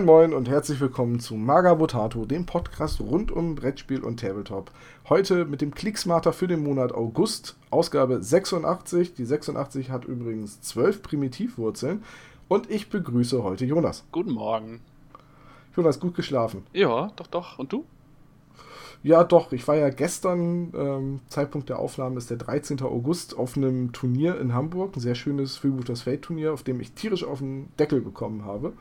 Moin Moin und herzlich willkommen zu Magabotato, dem Podcast rund um Brettspiel und Tabletop. Heute mit dem Klicksmarter für den Monat August, Ausgabe 86. Die 86 hat übrigens 12 Primitivwurzeln. Und ich begrüße heute Jonas. Guten Morgen. Jonas, gut geschlafen? Ja, doch, doch. Und du? Ja, doch. Ich war ja gestern, ähm, Zeitpunkt der Aufnahme ist der 13. August, auf einem Turnier in Hamburg. Ein sehr schönes Freebooters Fate Turnier, auf dem ich tierisch auf den Deckel bekommen habe.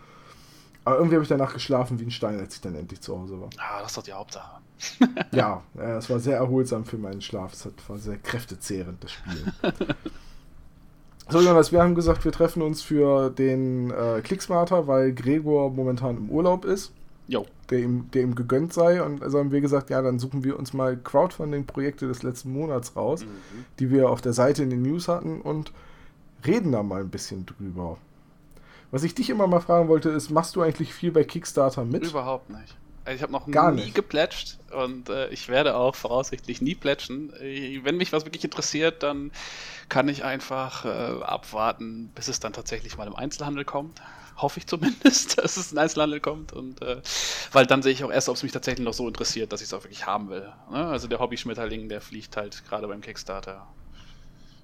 Aber irgendwie habe ich danach geschlafen wie ein Stein, als ich dann endlich zu Hause war. Ah, das ist doch die Hauptsache. ja, es war sehr erholsam für meinen Schlaf. Es war sehr kräftezehrend, das Spiel. so, Jonas, wir haben gesagt, wir treffen uns für den äh, Klicksmarter, weil Gregor momentan im Urlaub ist. Jo. Der ihm, der ihm gegönnt sei. Und also haben wir gesagt, ja, dann suchen wir uns mal Crowdfunding-Projekte des letzten Monats raus, mhm. die wir auf der Seite in den News hatten und reden da mal ein bisschen drüber. Was ich dich immer mal fragen wollte, ist, machst du eigentlich viel bei Kickstarter mit? Überhaupt nicht. Also ich habe noch Gar nie nicht. geplätscht und äh, ich werde auch voraussichtlich nie plätschen. Äh, wenn mich was wirklich interessiert, dann kann ich einfach äh, abwarten, bis es dann tatsächlich mal im Einzelhandel kommt. Hoffe ich zumindest, dass es in den Einzelhandel kommt. Und äh, weil dann sehe ich auch erst, ob es mich tatsächlich noch so interessiert, dass ich es auch wirklich haben will. Ne? Also der Hobby-Schmetterling, der fliegt halt gerade beim Kickstarter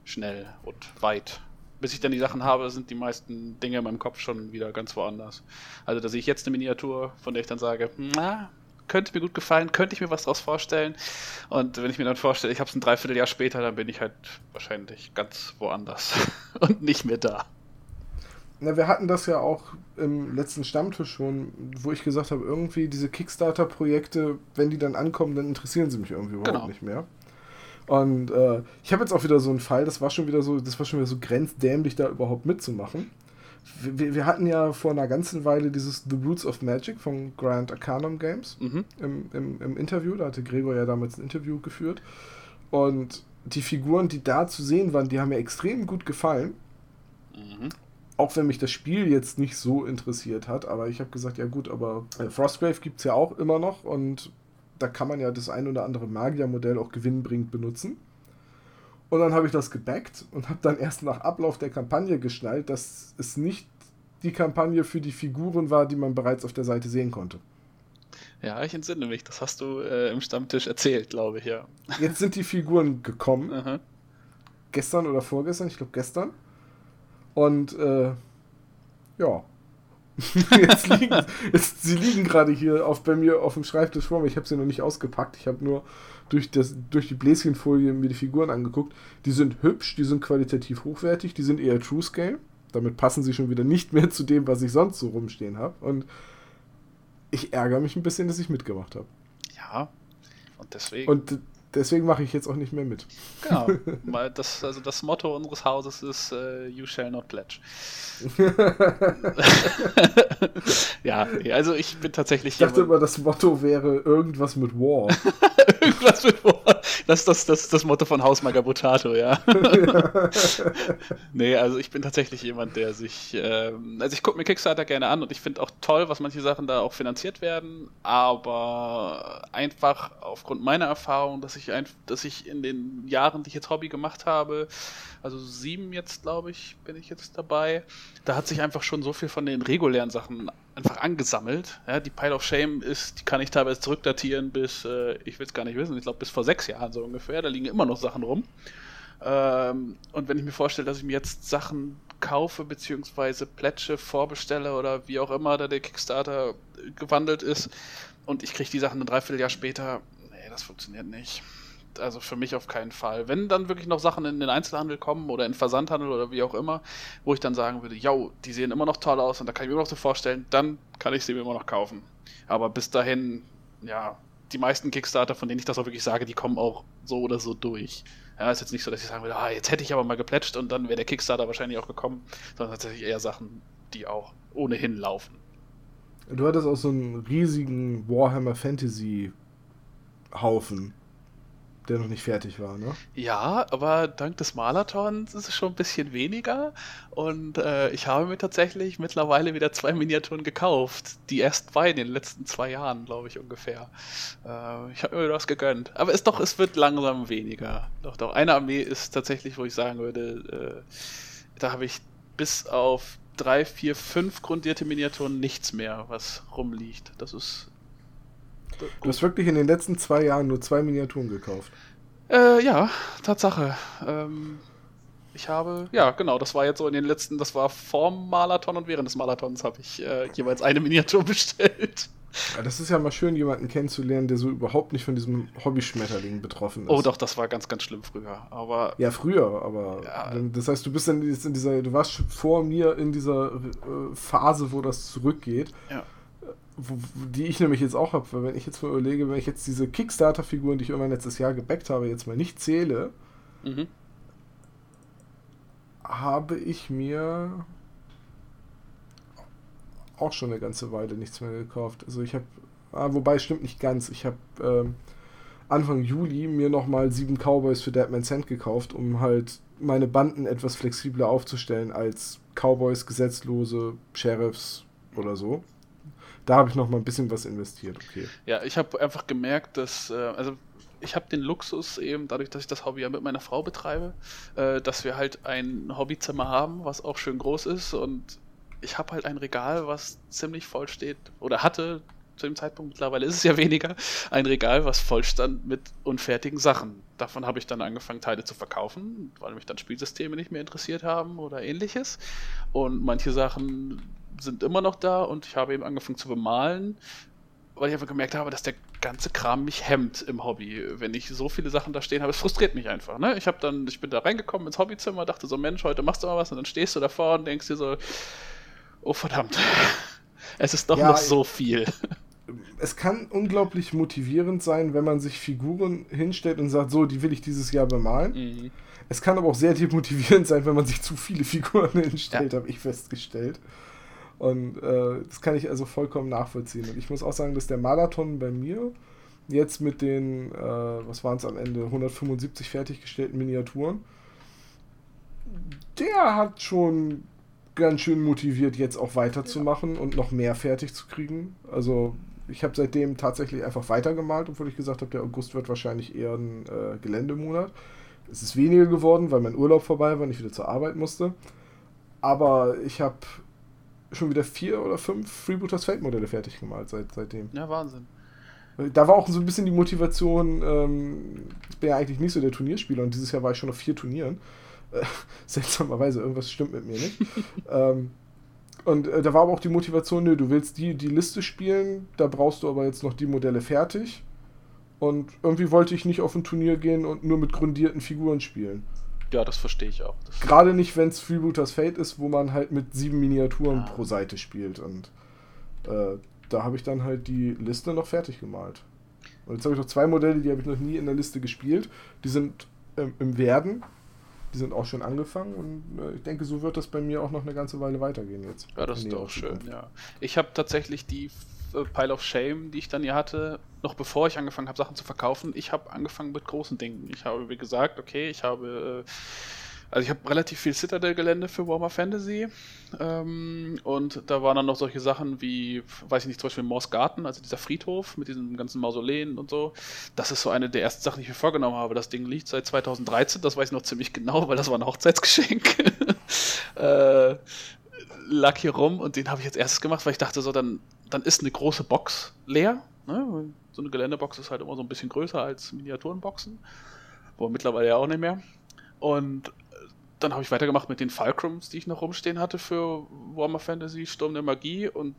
schnell und weit bis ich dann die Sachen habe, sind die meisten Dinge in meinem Kopf schon wieder ganz woanders. Also da sehe ich jetzt eine Miniatur, von der ich dann sage, na, könnte mir gut gefallen, könnte ich mir was daraus vorstellen. Und wenn ich mir dann vorstelle, ich habe es ein Dreivierteljahr später, dann bin ich halt wahrscheinlich ganz woanders und nicht mehr da. Na, wir hatten das ja auch im letzten Stammtisch schon, wo ich gesagt habe, irgendwie diese Kickstarter-Projekte, wenn die dann ankommen, dann interessieren sie mich irgendwie überhaupt Genau. nicht mehr. Und äh, ich habe jetzt auch wieder so einen Fall, das war schon wieder so, das war schon wieder so grenzdämlich, da überhaupt mitzumachen. Wir, wir hatten ja vor einer ganzen Weile dieses The Roots of Magic von Grand Arcanum Games Mhm. im, im, im Interview. Da hatte Gregor ja damals ein Interview geführt. Und die Figuren, die da zu sehen waren, die haben mir extrem gut gefallen. Mhm. Auch wenn mich das Spiel jetzt nicht so interessiert hat. Aber ich habe gesagt, ja gut, aber äh, Frostgrave gibt es ja auch immer noch. Und da kann man ja das ein oder andere Magiermodell auch gewinnbringend benutzen. Und dann habe ich das gebackt und habe dann erst nach Ablauf der Kampagne geschnallt, dass es nicht die Kampagne für die Figuren war, die man bereits auf der Seite sehen konnte. Ja, ich entsinne mich, das hast du äh, im Stammtisch erzählt, glaube ich, ja. Jetzt sind die Figuren gekommen, Aha. gestern oder vorgestern, ich glaube gestern. Und äh, ja. jetzt liegen, jetzt, sie liegen gerade hier auf, bei mir auf dem Schreibtisch vor mir. Ich habe sie noch nicht ausgepackt. Ich habe nur durch, das, durch die Bläschenfolie mir die Figuren angeguckt. Die sind hübsch, die sind qualitativ hochwertig, die sind eher True Scale. Damit passen sie schon wieder nicht mehr zu dem, was ich sonst so rumstehen habe. Und ich ärgere mich ein bisschen, dass ich mitgemacht habe. Ja. Und deswegen. Und deswegen mache ich jetzt auch nicht mehr mit. Genau. Weil das, also das Motto unseres Hauses ist äh, You shall not pledge. ja, also ich bin tatsächlich Ich dachte immer, das Motto wäre irgendwas mit War. irgendwas mit das ist das, das, das Motto von Haus Magabotato, ja. nee, also ich bin tatsächlich jemand, der sich, ähm, also ich gucke mir Kickstarter gerne an und ich finde auch toll, was manche Sachen da auch finanziert werden, aber einfach aufgrund meiner Erfahrung, dass ich ein, dass ich in den Jahren, die ich jetzt Hobby gemacht habe, also sieben jetzt, glaube ich, bin ich jetzt dabei, da hat sich einfach schon so viel von den regulären Sachen einfach angesammelt. Ja, die Pile of Shame ist, die kann ich teilweise zurückdatieren bis, äh, ich will es gar nicht wissen, ich glaube bis vor sechs Jahren so ungefähr. Da liegen immer noch Sachen rum. Ähm, und wenn ich mir vorstelle, dass ich mir jetzt Sachen kaufe, beziehungsweise plätsche, vorbestelle oder wie auch immer da der Kickstarter gewandelt ist und ich kriege die Sachen ein Dreivierteljahr später, nee, das funktioniert nicht. Also für mich auf keinen Fall. Wenn dann wirklich noch Sachen in den Einzelhandel kommen oder in Versandhandel oder wie auch immer, wo ich dann sagen würde, yo, die sehen immer noch toll aus und da kann ich mir immer noch so vorstellen, dann kann ich sie mir immer noch kaufen. Aber bis dahin, ja, die meisten Kickstarter, von denen ich das auch wirklich sage, die kommen auch so oder so durch. Ja, ist jetzt nicht so, dass ich sagen würde, ah, jetzt hätte ich aber mal geplätscht und dann wäre der Kickstarter wahrscheinlich auch gekommen, sondern tatsächlich eher Sachen, die auch ohnehin laufen. Du hattest auch so einen riesigen Warhammer Fantasy Haufen, der noch nicht fertig war, ne? Ja, aber dank des Marathons ist es schon ein bisschen weniger. Und äh, ich habe mir tatsächlich mittlerweile wieder zwei Miniaturen gekauft. Die erst zwei in den letzten zwei Jahren, glaube ich, ungefähr. Äh, ich habe mir das gegönnt. Aber es doch, es wird langsam weniger. Doch, doch. Eine Armee ist tatsächlich, wo ich sagen würde, äh, da habe ich bis auf drei, vier, fünf grundierte Miniaturen nichts mehr, was rumliegt. Das ist. Du hast wirklich in den letzten zwei Jahren nur zwei Miniaturen gekauft. Äh, ja, Tatsache. Ähm, ich habe, ja, genau, das war jetzt so in den letzten, das war vorm Marathon und während des Marathons habe ich äh, jeweils eine Miniatur bestellt. Ja, das ist ja mal schön, jemanden kennenzulernen, der so überhaupt nicht von diesem Hobby-Schmetterling betroffen ist. Oh doch, das war ganz, ganz schlimm früher. Aber ja, früher, aber ja. das heißt, du bist dann in dieser, du warst vor mir in dieser äh, Phase, wo das zurückgeht. Ja. Wo, die ich nämlich jetzt auch habe, weil wenn ich jetzt mal überlege, wenn ich jetzt diese Kickstarter-Figuren, die ich irgendwann letztes Jahr gebackt habe, jetzt mal nicht zähle, mhm. habe ich mir auch schon eine ganze Weile nichts mehr gekauft. Also ich habe, ah, wobei stimmt nicht ganz. Ich habe ähm, Anfang Juli mir nochmal sieben Cowboys für Deadman Cent gekauft, um halt meine Banden etwas flexibler aufzustellen als Cowboys, Gesetzlose, Sheriffs oder so. Da habe ich noch mal ein bisschen was investiert, okay. Ja, ich habe einfach gemerkt, dass, äh, also ich habe den Luxus eben, dadurch, dass ich das Hobby ja mit meiner Frau betreibe, äh, dass wir halt ein Hobbyzimmer haben, was auch schön groß ist und ich habe halt ein Regal, was ziemlich voll steht oder hatte zu dem Zeitpunkt, mittlerweile ist es ja weniger, ein Regal, was voll stand mit unfertigen Sachen. Davon habe ich dann angefangen, Teile zu verkaufen, weil mich dann Spielsysteme nicht mehr interessiert haben oder ähnliches. Und manche Sachen sind immer noch da und ich habe eben angefangen zu bemalen, weil ich einfach gemerkt habe, dass der ganze Kram mich hemmt im Hobby. Wenn ich so viele Sachen da stehen habe, es frustriert mich einfach. Ne? Ich habe dann, ich bin da reingekommen ins Hobbyzimmer, dachte so, Mensch, heute machst du mal was und dann stehst du davor und denkst dir so, oh verdammt, es ist doch ja, noch so viel. Es kann unglaublich motivierend sein, wenn man sich Figuren hinstellt und sagt, so, die will ich dieses Jahr bemalen. Mhm. Es kann aber auch sehr demotivierend sein, wenn man sich zu viele Figuren hinstellt, ja. habe ich festgestellt. Und äh, das kann ich also vollkommen nachvollziehen. Und ich muss auch sagen, dass der Marathon bei mir jetzt mit den, äh, was waren es am Ende, 175 fertiggestellten Miniaturen, der hat schon ganz schön motiviert, jetzt auch weiterzumachen ja. und noch mehr fertig zu kriegen. Also ich habe seitdem tatsächlich einfach weitergemalt, obwohl ich gesagt habe, der August wird wahrscheinlich eher ein äh, Geländemonat. Es ist weniger geworden, weil mein Urlaub vorbei war und ich wieder zur Arbeit musste. Aber ich habe schon wieder vier oder fünf Freebooters Feldmodelle fertig gemalt seit, seitdem. Ja, Wahnsinn. Da war auch so ein bisschen die Motivation, ähm, ich bin ja eigentlich nicht so der Turnierspieler und dieses Jahr war ich schon auf vier Turnieren. seltsamerweise, irgendwas stimmt mit mir nicht. ähm, und äh, da war aber auch die Motivation, nö, du willst die, die Liste spielen, da brauchst du aber jetzt noch die Modelle fertig. Und irgendwie wollte ich nicht auf ein Turnier gehen und nur mit grundierten Figuren spielen. Ja, das verstehe ich auch. Gerade nicht, wenn es Freebooters Fate ist, wo man halt mit sieben Miniaturen ja. pro Seite spielt. Und äh, da habe ich dann halt die Liste noch fertig gemalt. Und jetzt habe ich noch zwei Modelle, die habe ich noch nie in der Liste gespielt. Die sind ähm, im Werden. Die sind auch schon angefangen und äh, ich denke, so wird das bei mir auch noch eine ganze Weile weitergehen jetzt. Ja, das ist doch schön, ja. Ich habe tatsächlich die Pile of Shame, die ich dann hier hatte, noch bevor ich angefangen habe, Sachen zu verkaufen, ich habe angefangen mit großen Dingen. Ich habe, wie gesagt, okay, ich habe äh, also ich habe relativ viel Citadel-Gelände für Warhammer Fantasy ähm, und da waren dann noch solche Sachen wie, weiß ich nicht, zum Beispiel Moss Garten, also dieser Friedhof mit diesen ganzen Mausoleen und so. Das ist so eine der ersten Sachen, die ich mir vorgenommen habe. Das Ding liegt seit 2013, das weiß ich noch ziemlich genau, weil das war ein Hochzeitsgeschenk. äh, lag hier rum und den habe ich jetzt erstes gemacht, weil ich dachte so, dann, dann ist eine große Box leer. Ne? So eine Geländebox ist halt immer so ein bisschen größer als Miniaturenboxen. Aber mittlerweile ja auch nicht mehr. Und dann habe ich weitergemacht mit den Fulcrums, die ich noch rumstehen hatte für Warhammer Fantasy, Sturm der Magie und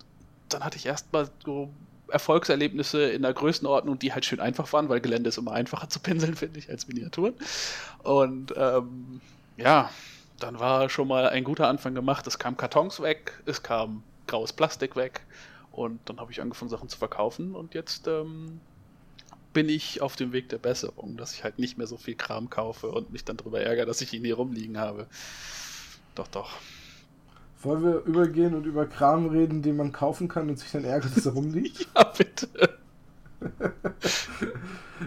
dann hatte ich erstmal so Erfolgserlebnisse in der Größenordnung, die halt schön einfach waren, weil Gelände ist immer einfacher zu pinseln, finde ich, als Miniaturen. Und ähm, ja, dann war schon mal ein guter Anfang gemacht. Es kam Kartons weg, es kam graues Plastik weg und dann habe ich angefangen, Sachen zu verkaufen und jetzt ähm, bin ich auf dem Weg der Besserung, dass ich halt nicht mehr so viel Kram kaufe und mich dann darüber ärgere, dass ich ihn hier rumliegen habe. Doch, doch. Wollen wir übergehen und über Kram reden, den man kaufen kann und sich dann ärgert, dass er rumliegt? ja, bitte.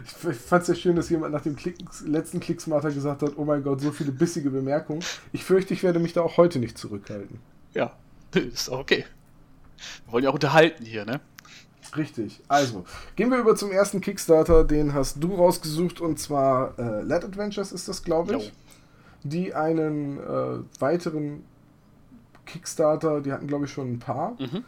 ich fand es ja schön, dass jemand nach dem Klick, letzten Klicksmarter gesagt hat, oh mein Gott, so viele bissige Bemerkungen. Ich fürchte, ich werde mich da auch heute nicht zurückhalten. Ja, ist okay. Wir wollen ja auch unterhalten hier, ne? Richtig. Also, gehen wir über zum ersten Kickstarter. Den hast du rausgesucht und zwar äh, Let Adventures ist das, glaube ich. Jo. Die einen äh, weiteren Kickstarter, die hatten glaube ich schon ein paar, mhm.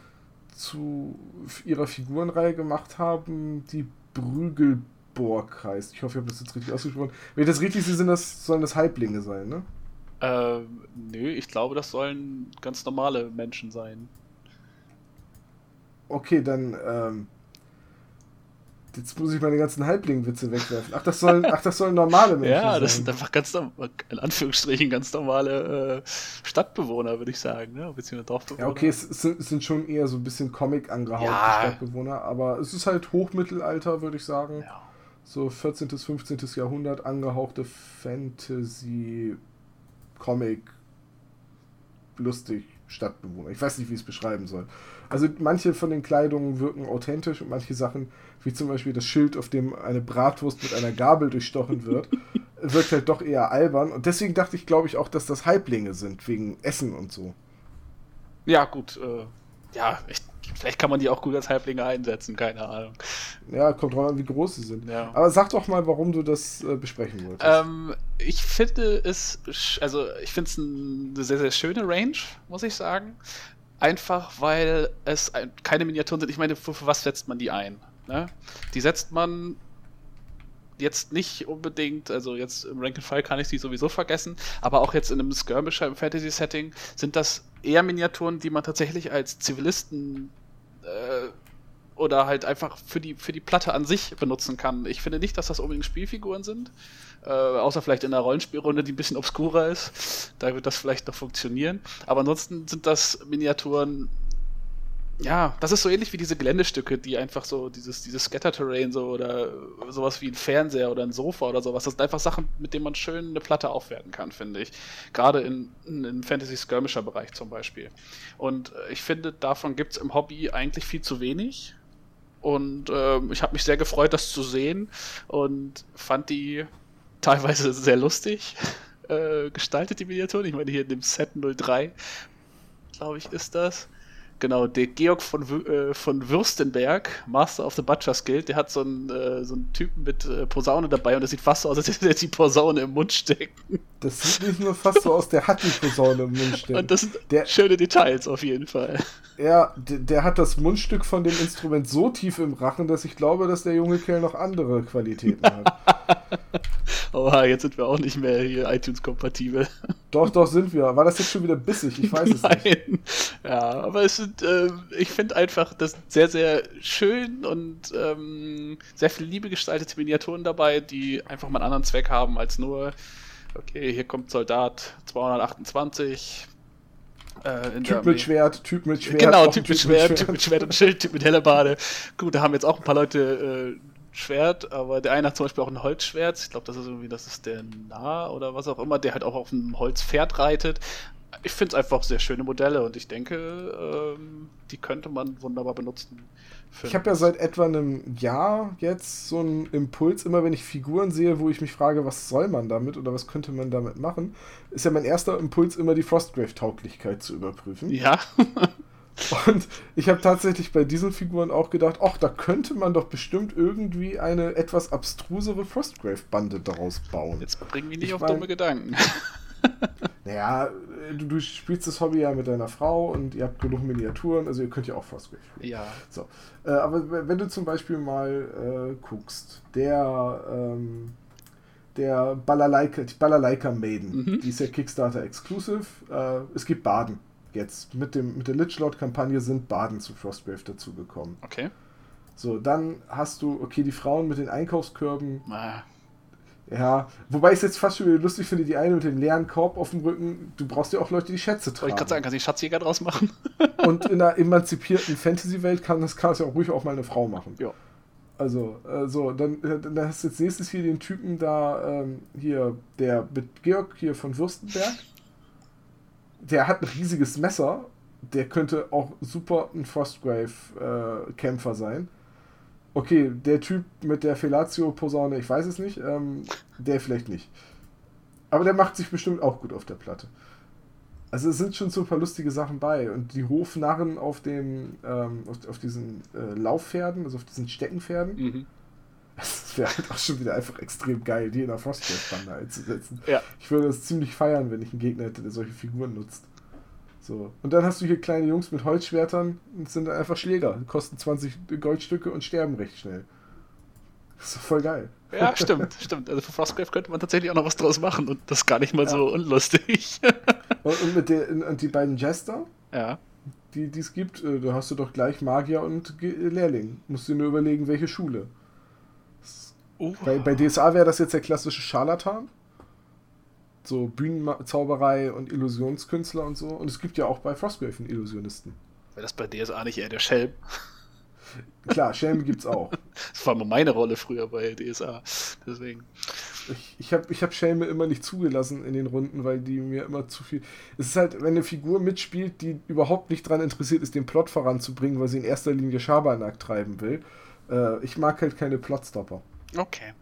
zu ihrer Figurenreihe gemacht haben, die Brügelborg heißt. Ich hoffe, ich habe das jetzt richtig ausgesprochen. Wenn ich das richtig sehe, sind das, sollen das Halblinge sein, ne? Ähm, nö, ich glaube, das sollen ganz normale Menschen sein. Okay, dann, ähm, Jetzt muss ich meine ganzen Halbling-Witze wegwerfen. Ach, das sollen, ach, das sollen normale Menschen ja, sein. Ja, das sind einfach ganz, in Anführungsstrichen, ganz normale äh, Stadtbewohner, würde ich sagen, ne? beziehungsweise Dorfbewohner. Ja, okay, es, sind, es sind schon eher so ein bisschen Comic angehauchte ja. Stadtbewohner, aber es ist halt Hochmittelalter, würde ich sagen. Ja. So 14. bis 15. Jahrhundert angehauchte Fantasy, Comic, lustig, Stadtbewohner. Ich weiß nicht, wie ich es beschreiben soll. Also manche von den Kleidungen wirken authentisch und manche Sachen, wie zum Beispiel das Schild, auf dem eine Bratwurst mit einer Gabel durchstochen wird, wirkt halt doch eher albern. Und deswegen dachte ich, glaube ich, auch, dass das Halblinge sind, wegen Essen und so. Ja, gut. Äh, ja, ich, vielleicht kann man die auch gut als Halblinge einsetzen, keine Ahnung. Ja, kommt drauf an, wie groß sie sind. Ja. Aber sag doch mal, warum du das äh, besprechen wolltest. Ähm, ich finde es, also ich finde es eine sehr, sehr schöne Range, muss ich sagen. Einfach weil es keine Miniaturen sind. Ich meine, für, für was setzt man die ein? Ne? Die setzt man jetzt nicht unbedingt, also jetzt im Rank and File kann ich sie sowieso vergessen, aber auch jetzt in einem Skirmisher im Fantasy-Setting sind das eher Miniaturen, die man tatsächlich als Zivilisten äh, oder halt einfach für die, für die Platte an sich benutzen kann. Ich finde nicht, dass das unbedingt Spielfiguren sind. Äh, außer vielleicht in einer Rollenspielrunde, die ein bisschen obskurer ist. Da wird das vielleicht noch funktionieren. Aber ansonsten sind das Miniaturen, ja, das ist so ähnlich wie diese Geländestücke, die einfach so dieses, dieses Scatter-Terrain so oder sowas wie ein Fernseher oder ein Sofa oder sowas. Das sind einfach Sachen, mit denen man schön eine Platte aufwerten kann, finde ich. Gerade in, in, im Fantasy-Skirmisher-Bereich zum Beispiel. Und äh, ich finde, davon gibt es im Hobby eigentlich viel zu wenig. Und äh, ich habe mich sehr gefreut, das zu sehen und fand die teilweise sehr lustig äh, gestaltet, die Miniaturen. Ich meine, hier in dem Set 03, glaube ich, ist das. Genau, der Georg von, äh, von Würstenberg, Master of the Butcher's Guild, der hat so einen, äh, so einen Typen mit äh, Posaune dabei und das sieht fast so aus, als hätte er die Posaune im Mund stecken. Das sieht nicht nur fast so aus, der hat die Posaune im Mund stecken. Und das sind der, schöne Details auf jeden Fall. Ja, der, der, hat das Mundstück von dem Instrument so tief im Rachen, dass ich glaube, dass der junge Kerl noch andere Qualitäten hat. Oha, jetzt sind wir auch nicht mehr hier iTunes-kompatibel. Doch, doch sind wir. War das jetzt schon wieder bissig? Ich weiß es Nein. nicht. Ja, aber es sind, äh, ich finde einfach, das sind sehr, sehr schön und ähm, sehr viel Liebe gestaltete Miniaturen dabei, die einfach mal einen anderen Zweck haben als nur, okay, hier kommt Soldat 228, äh, typ mit Schwert, Typ mit Schwert. Genau, typ, mit, Schwert, Typ mit Schwert und Schild, Typ mit Hellerbade. Gut, da haben jetzt auch ein paar Leute äh, Schwert, aber der eine hat zum Beispiel auch ein Holzschwert. Ich glaube, das ist irgendwie, das ist der Nah oder was auch immer, der halt auch auf einem Holzpferd reitet. Ich finde es einfach sehr schöne Modelle und ich denke, ähm, die könnte man wunderbar benutzen. Ich habe ja seit etwa einem Jahr jetzt so einen Impuls, immer wenn ich Figuren sehe, wo ich mich frage, was soll man damit oder was könnte man damit machen, ist ja mein erster Impuls immer die Frostgrave-Tauglichkeit zu überprüfen. Ja. Und ich habe tatsächlich bei diesen Figuren auch gedacht, ach, da könnte man doch bestimmt irgendwie eine etwas abstrusere Frostgrave-Bande daraus bauen. Jetzt bringen wir nicht ich auf mein, dumme Gedanken. naja, du, du, spielst das Hobby ja mit deiner Frau und ihr habt genug Miniaturen, also ihr könnt ja auch Frostgrave spielen. Ja. So. Äh, aber wenn du zum Beispiel mal äh, guckst, der, ähm, der Balalaika, die Balalaika Maiden, mhm. die ist ja Kickstarter Exclusive. Äh, es gibt Baden jetzt. Mit, dem, mit der Lichlord-Kampagne sind Baden zu Frostgrave dazugekommen. Okay. So, dann hast du, okay, die Frauen mit den Einkaufskörben. Ah. Ja, wobei ich es jetzt fast schon lustig finde, die eine mit dem leeren Korb auf dem Rücken, du brauchst ja auch Leute, die Schätze tragen. ich gerade sagen, kannst du die Schatzjäger draus machen? Und in einer emanzipierten Fantasy-Welt kann das, kann das ja auch ruhig auch mal eine Frau machen. Ja. Also, äh, so, dann, äh, dann hast du jetzt nächstes hier den Typen da, ähm, hier, der mit Georg hier von Würstenberg. Der hat ein riesiges Messer. Der könnte auch super ein Frostgrave-Kämpfer äh, sein. Okay, der Typ mit der Fellatio-Posaune, ich weiß es nicht. Ähm, der vielleicht nicht. Aber der macht sich bestimmt auch gut auf der Platte. Also es sind schon so ein paar lustige Sachen bei. Und die Hofnarren auf dem, ähm, auf, auf, diesen äh, Laufpferden, also auf diesen Steckenpferden, mhm. das wäre halt auch schon wieder einfach extrem geil, die in der Frostgrave-Bande einzusetzen. Ja. Ich würde das ziemlich feiern, wenn ich einen Gegner hätte, der solche Figuren nutzt. So. Und dann hast du hier kleine Jungs mit Holzschwertern und sind einfach Schläger. Kosten 20 Goldstücke und sterben recht schnell. Das ist voll geil. Ja, stimmt, stimmt. Also für Frostgrave könnte man tatsächlich auch noch was draus machen und das ist gar nicht mal ja. so unlustig. und, und, mit der, und die beiden Jester, ja. die es gibt, äh, da hast du doch gleich Magier und Lehrling. Musst du nur überlegen, welche Schule. Uh. Bei, bei DSA wäre das jetzt der klassische Scharlatan so Bühnenzauberei und Illusionskünstler und so. Und es gibt ja auch bei Frostgrave einen Illusionisten. Wäre das bei DSA nicht eher der Schelm? Klar, Schelm gibt's auch. Das war mal meine Rolle früher bei DSA. Deswegen. Ich, ich habe ich hab Schelme immer nicht zugelassen in den Runden, weil die mir immer zu viel. Es ist halt, wenn eine Figur mitspielt, die überhaupt nicht daran interessiert ist, den Plot voranzubringen, weil sie in erster Linie Schabernack treiben will. Äh, ich mag halt keine Plotstopper. Okay.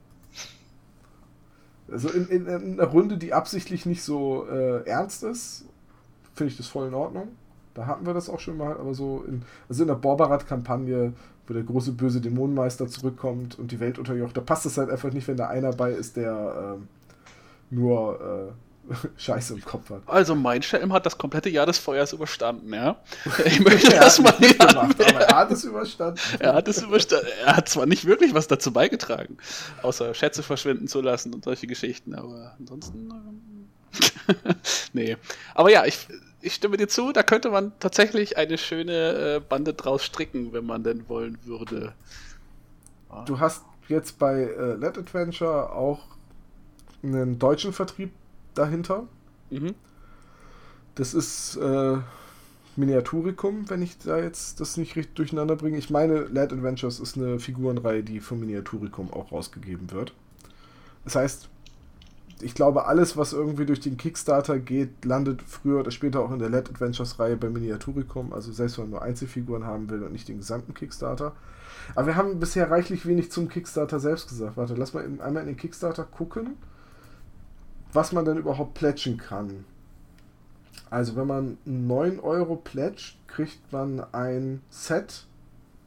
Also in, in, in, einer Runde, die absichtlich nicht so äh, ernst ist, finde ich das voll in Ordnung. Da hatten wir das auch schon mal, aber so in, also in der Borbarat-Kampagne, wo der große böse Dämonenmeister zurückkommt und die Welt unterjocht, da passt es halt einfach nicht, wenn da einer bei ist, der äh, nur Scheiße im Kopf hat. Also mein Schelm hat das komplette Jahr des Feuers überstanden, ja. Ich möchte das mal nicht gemacht, aber er hat es überstanden. Er hat es überstanden. Er hat zwar nicht wirklich was dazu beigetragen, außer Schätze verschwinden zu lassen und solche Geschichten, aber ansonsten. Ähm, nee. Aber ja, ich, ich stimme dir zu, da könnte man tatsächlich eine schöne äh, Bande draus stricken, wenn man denn wollen würde. Du hast jetzt bei äh, Let Adventure auch einen deutschen Vertrieb dahinter. Mhm. Das ist äh, Miniaturicum, wenn ich da jetzt das nicht richtig durcheinander bringe. Ich meine, Lad Adventures ist eine Figurenreihe, die von Miniaturicum auch rausgegeben wird. Das heißt, ich glaube, alles, was irgendwie durch den Kickstarter geht, landet früher oder später auch in der Lad Adventures Reihe bei Miniaturicum. Also selbst wenn man nur Einzelfiguren haben will und nicht den gesamten Kickstarter. Aber wir haben bisher reichlich wenig zum Kickstarter selbst gesagt. Warte, lass mal einmal in den Kickstarter gucken was man denn überhaupt plätschen kann. Also wenn man 9 Euro plätscht, kriegt man ein Set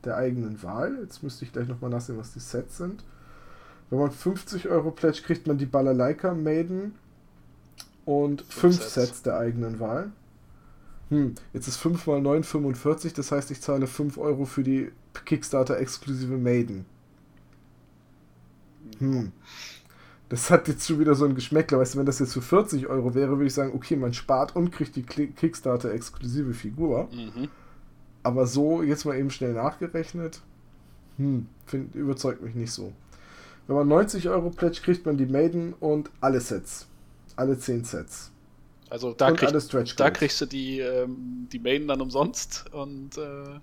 der eigenen Wahl. Jetzt müsste ich gleich nochmal nachsehen, was die Sets sind. Wenn man 50 Euro plätscht, kriegt man die Balalaika Maiden und 5 Sets. Sets der eigenen Wahl. Hm, jetzt ist 5 mal 9 45, das heißt, ich zahle 5 Euro für die Kickstarter-exklusive Maiden. Hm das hat jetzt schon wieder so ein Geschmäckler. Weißt du, wenn das jetzt für 40 Euro wäre, würde ich sagen, okay, man spart und kriegt die Kickstarter-exklusive Figur. Mhm. Aber so, jetzt mal eben schnell nachgerechnet, hm, find, überzeugt mich nicht so. Wenn man 90 Euro pledge, kriegt man die Maiden und alle Sets. Alle 10 Sets. Also da, krieg, da kriegst du die, ähm, die Maiden dann umsonst und äh,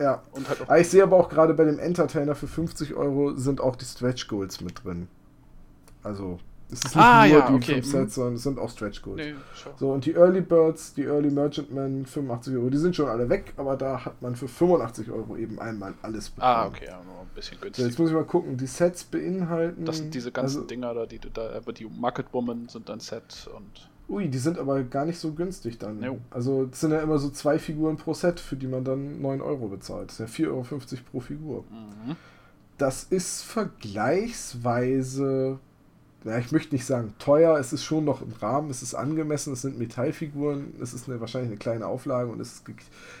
ja. Und halt ah, ich sehe aber auch gerade bei dem Entertainer für 50 Euro sind auch die Stretch Goals mit drin. Also es ist nicht ah, nur ja, die okay. fünf Sets, mhm. sondern es sind auch Stretch Goals. Nee, so, und die Early Birds, die Early Merchantmen, 85 Euro, die sind schon alle weg, aber da hat man für 85 Euro eben einmal alles bekommen. Ah, okay, ja, nur ein bisschen günstig. So, jetzt muss ich mal gucken, die Sets beinhalten. Das sind diese ganzen also, Dinger da, die du da, aber die Market Woman sind dann Set und. Ui, die sind aber gar nicht so günstig dann. No. Also es sind ja immer so zwei Figuren pro Set, für die man dann 9 Euro bezahlt. Das ist ja 4,50 Euro pro Figur. Mhm. Das ist vergleichsweise ja, ich möchte nicht sagen teuer, es ist schon noch im Rahmen, es ist angemessen, es sind Metallfiguren, es ist eine, wahrscheinlich eine kleine Auflage und es ist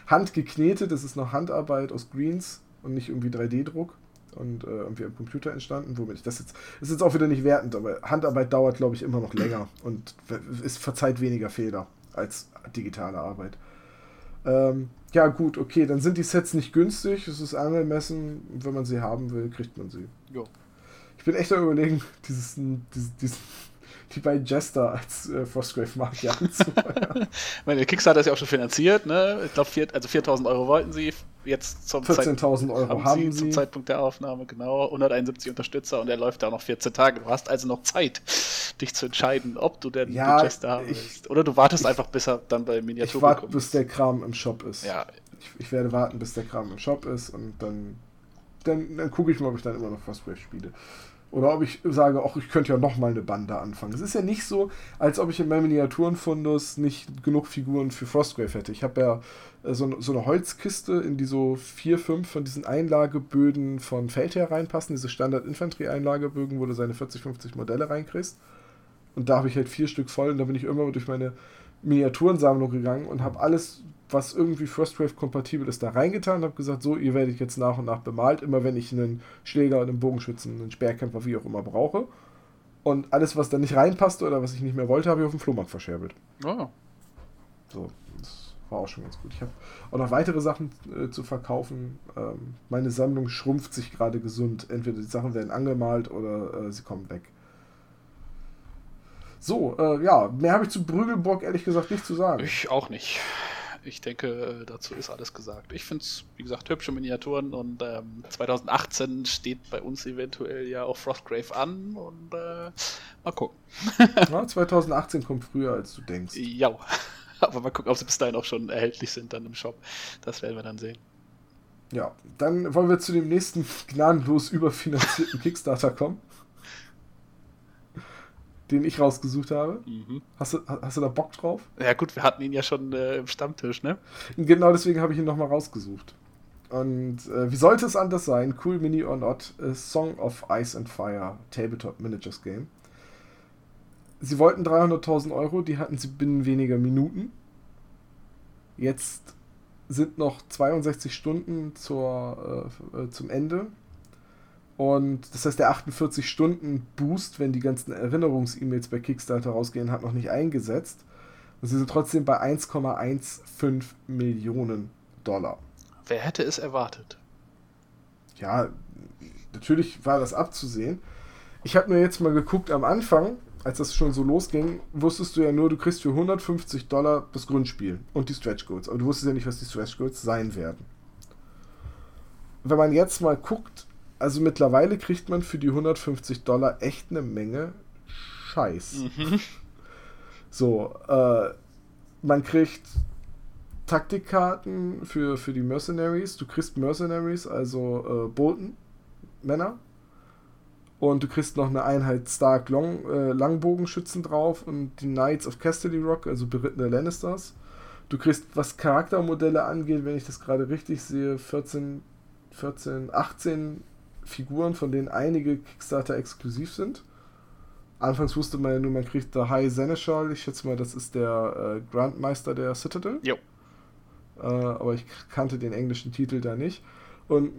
handgeknetet, es ist noch Handarbeit aus Greens und nicht irgendwie 3D-Druck und äh, irgendwie am Computer entstanden, womit ich das jetzt, ist jetzt auch wieder nicht wertend, aber Handarbeit dauert, glaube ich, immer noch länger und es verzeiht weniger Fehler als digitale Arbeit. Ähm, ja, gut, okay, dann sind die Sets nicht günstig, es ist angemessen, wenn man sie haben will, kriegt man sie. Jo. Ich bin echt am überlegen, dieses, dieses, dieses die beiden Jester als äh, Frostgrave Magier anzuheuern. Meine Kickstarter ist ja auch schon finanziert, ne? Ich glaube, also 4000 Euro wollten sie, jetzt zum 14.000 Euro haben, haben sie, sie, zum Zeitpunkt der Aufnahme, genau. 171 Unterstützer und er läuft da noch 14 Tage. Du hast also noch Zeit, dich zu entscheiden, ob du denn ja, den Jester haben willst. Oder du wartest ich, einfach, bis er dann bei Miniatur Ich warte, bis der Kram im Shop ist. Ja. Ich, ich, werde warten, bis der Kram im Shop ist und dann, dann, dann gucke ich mal, ob ich dann immer noch Frostgrave spiele. Oder ob ich sage, ach, ich könnte ja noch mal eine Bande anfangen. Es ist ja nicht so, als ob ich in meinem Miniaturenfundus nicht genug Figuren für Frostgrave hätte. Ich habe ja äh, so, so, eine Holzkiste, in die so vier, fünf von diesen Einlageböden von Feldherr reinpassen, diese Standard-Infanterie-Einlagebögen, wo du seine 40, 50 Modelle reinkriegst. Und da habe ich halt vier Stück voll und da bin ich immer durch meine Miniaturensammlung gegangen und habe alles, was irgendwie First Wave kompatibel ist, da reingetan und habe gesagt, so, ihr werdet jetzt nach und nach bemalt, immer wenn ich einen Schläger, einen Bogenschützen, einen Speerkämpfer, wie auch immer brauche. Und alles, was da nicht reinpasste oder was ich nicht mehr wollte, habe ich auf dem Flohmarkt verscherbelt. Oh. So, das war auch schon ganz gut. Ich habe auch noch weitere Sachen äh, zu verkaufen. Ähm, meine Sammlung schrumpft sich gerade gesund. Entweder die Sachen werden angemalt oder äh, sie kommen weg. So, äh, ja, mehr habe ich zu Brügelburg ehrlich gesagt nicht zu sagen. Ich auch nicht. Ich denke, äh, dazu ist alles gesagt. Ich finde es, wie gesagt, hübsche Miniaturen und ähm, 2018 steht bei uns eventuell ja auch Frostgrave an und äh, mal gucken. ja, 2018 kommt früher, als du denkst. Ja, aber mal gucken, ob sie bis dahin auch schon erhältlich sind dann im Shop. Das werden wir dann sehen. Ja, dann wollen wir zu dem nächsten gnadenlos überfinanzierten Kickstarter kommen den ich rausgesucht habe. Mhm. Hast, du, hast du da Bock drauf? Ja, gut, wir hatten ihn ja schon äh, im Stammtisch, ne? Genau deswegen habe ich ihn nochmal rausgesucht. Und äh, wie sollte es anders sein? Cool Mini or Not, A Song of Ice and Fire, Tabletop Managers Game. Sie wollten 300.000 Euro, die hatten sie binnen weniger Minuten. Jetzt sind noch 62 Stunden zur, äh, äh, zum Ende. Und das heißt, der 48-Stunden-Boost, wenn die ganzen Erinnerungs-E-Mails bei Kickstarter rausgehen, hat noch nicht eingesetzt. Und sie sind trotzdem bei 1,15 Millionen Dollar. Wer hätte es erwartet? Ja, natürlich war das abzusehen. Ich habe mir jetzt mal geguckt, am Anfang, als das schon so losging, wusstest du ja nur, du kriegst für 150 Dollar das Grundspiel und die Stretch Goals. Aber du wusstest ja nicht, was die Stretch Goals sein werden. Wenn man jetzt mal guckt, also mittlerweile kriegt man für die 150 Dollar echt eine Menge Scheiß. Mhm. So, äh, man kriegt Taktikkarten für, für die Mercenaries. Du kriegst Mercenaries, also äh, Bolton, Männer. Und du kriegst noch eine Einheit Stark Long, äh, Langbogenschützen drauf und die Knights of Casterly Rock, also berittene Lannisters. Du kriegst, was Charaktermodelle angeht, wenn ich das gerade richtig sehe, 14, 14, 18 Figuren, von denen einige Kickstarter exklusiv sind. Anfangs wusste man ja nur, man kriegt da High Seneschal. Ich schätze mal, das ist der äh, Grandmeister der Citadel. Jo. Äh, aber ich kannte den englischen Titel da nicht. Und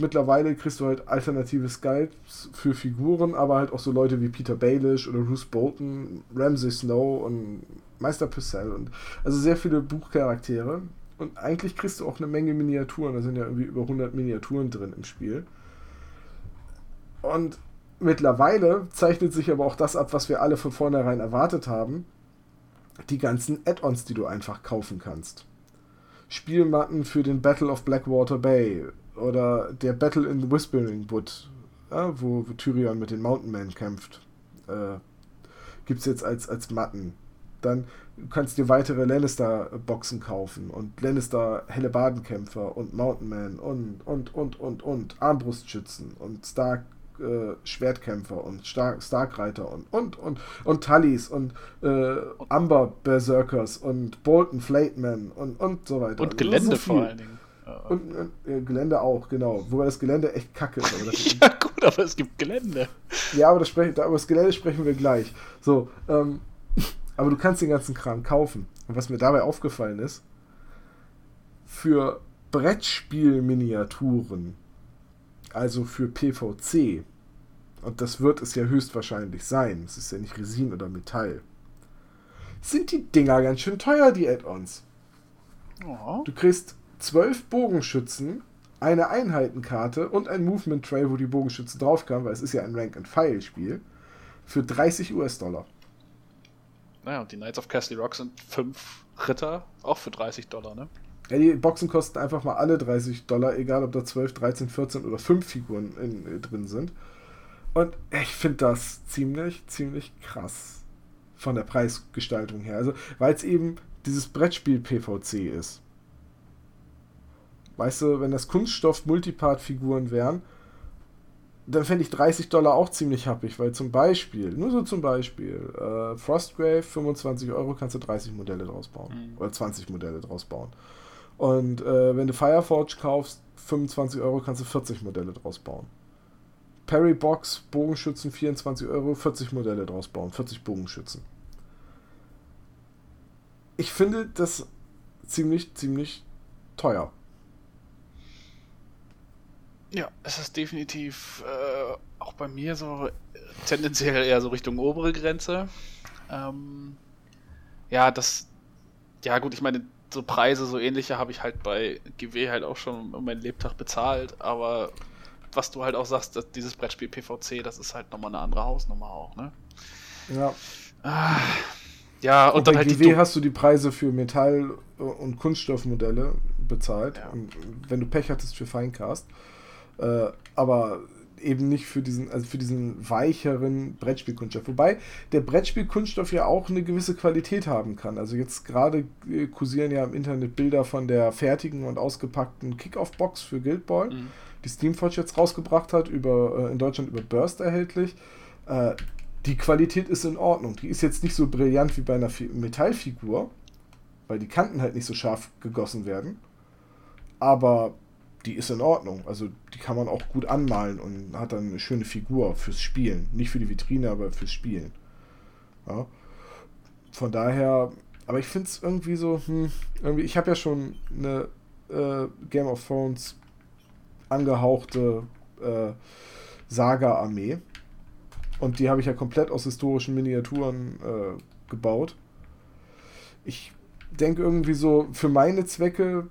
mittlerweile kriegst du halt alternative Skypes für Figuren, aber halt auch so Leute wie Peter Baelish oder Bruce Bolton, Ramsay Snow und Meister Purcell und also sehr viele Buchcharaktere. Und eigentlich kriegst du auch eine Menge Miniaturen. Da sind ja irgendwie über 100 Miniaturen drin im Spiel. Und mittlerweile zeichnet sich aber auch das ab, was wir alle von vornherein erwartet haben. Die ganzen Add-ons, die du einfach kaufen kannst. Spielmatten für den Battle of Blackwater Bay oder der Battle in Whispering Wood, ja, wo, Tyrion mit den Mountain Men kämpft. Äh, Gibt es jetzt als, als Matten. Dann kannst du dir weitere Lannister-Boxen kaufen und Lannister Hellebardenkämpfer und Mountain Man und, und, und, und, und Armbrustschützen und Stark äh, Schwertkämpfer und Star Starkreiter und und und und Tullys und äh, Amber Berserkers und Bolton Flateman und und so weiter. Und also Gelände so vor allen Dingen. Und, und äh, Gelände auch, genau. Wobei das Gelände echt kacke ist. ja, gut, aber es gibt Gelände. Ja, aber das, sprech, aber das Gelände sprechen wir gleich. So, ähm, aber du kannst den ganzen Kram kaufen. Und was mir dabei aufgefallen ist, für Brettspielminiaturen also für PVC, und das wird es ja höchstwahrscheinlich sein, es ist ja nicht Resin oder Metall, sind die Dinger ganz schön teuer, die Add-ons. Oh. Du kriegst zwölf Bogenschützen, eine Einheitenkarte und ein Movement Tray, wo die Bogenschützen draufkamen, weil es ist ja ein Rank-and-File-Spiel, für 30 US-Dollar. Naja, und die Knights of Castle Rock sind fünf Ritter, auch für 30 Dollar, ne? Ja, die Boxen kosten einfach mal alle 30 Dollar, egal ob da 12, 13, 14 oder 5 Figuren in, in, drin sind. Und ich finde das ziemlich, ziemlich krass von der Preisgestaltung her. Also, weil es eben dieses Brettspiel PVC ist. Weißt du, wenn das Kunststoff-Multipart-Figuren wären, dann fände ich 30 Dollar auch ziemlich happig, weil zum Beispiel, nur so zum Beispiel, äh, Frostgrave, 25 Euro kannst du 30 Modelle draus bauen. Mhm. Oder 20 Modelle draus bauen. Und äh, wenn du Fireforge kaufst, 25 Euro kannst du 40 Modelle draus bauen. Perry Box, Bogenschützen, 24 Euro, 40 Modelle draus bauen, 40 Bogenschützen. ich finde das ziemlich, ziemlich teuer. Ja, es ist definitiv äh, auch bei mir so tendenziell eher so Richtung obere Grenze. Ähm, ja, das, ja gut, ich meine, so Preise, so ähnliche habe ich halt bei GW halt auch schon um meinen Lebtag bezahlt, aber was du halt auch sagst, dass dieses Brettspiel PVC, das ist halt nochmal eine andere Hausnummer auch, ne? Ja. Ah, ja, und, und dann bei halt GW die hast du die Preise für Metall- und Kunststoffmodelle bezahlt. Ja. Und wenn du Pech hattest für Feincast. Äh, aber eben nicht für diesen, also für diesen weicheren Brettspielkunststoff. Wobei der Brettspielkunststoff ja auch eine gewisse Qualität haben kann. Also jetzt gerade äh, kursieren ja im Internet Bilder von der fertigen und ausgepackten Kick-Off-Box für Guild Ball, Mhm. die Steamforge jetzt rausgebracht hat, über, äh, in Deutschland über Burst erhältlich. Äh, die Qualität ist in Ordnung. Die ist jetzt nicht so brillant wie bei einer Fi Metallfigur, weil die Kanten halt nicht so scharf gegossen werden. Aber die ist in Ordnung. Also die kann man auch gut anmalen und hat dann eine schöne Figur fürs Spielen. Nicht für die Vitrine, aber fürs Spielen. Ja. Von daher, aber ich finde es irgendwie so, hm, irgendwie, ich habe ja schon eine äh, Game of Thrones angehauchte äh, Saga-Armee. Und die habe ich ja komplett aus historischen Miniaturen äh, gebaut. Ich denke irgendwie so, für meine Zwecke,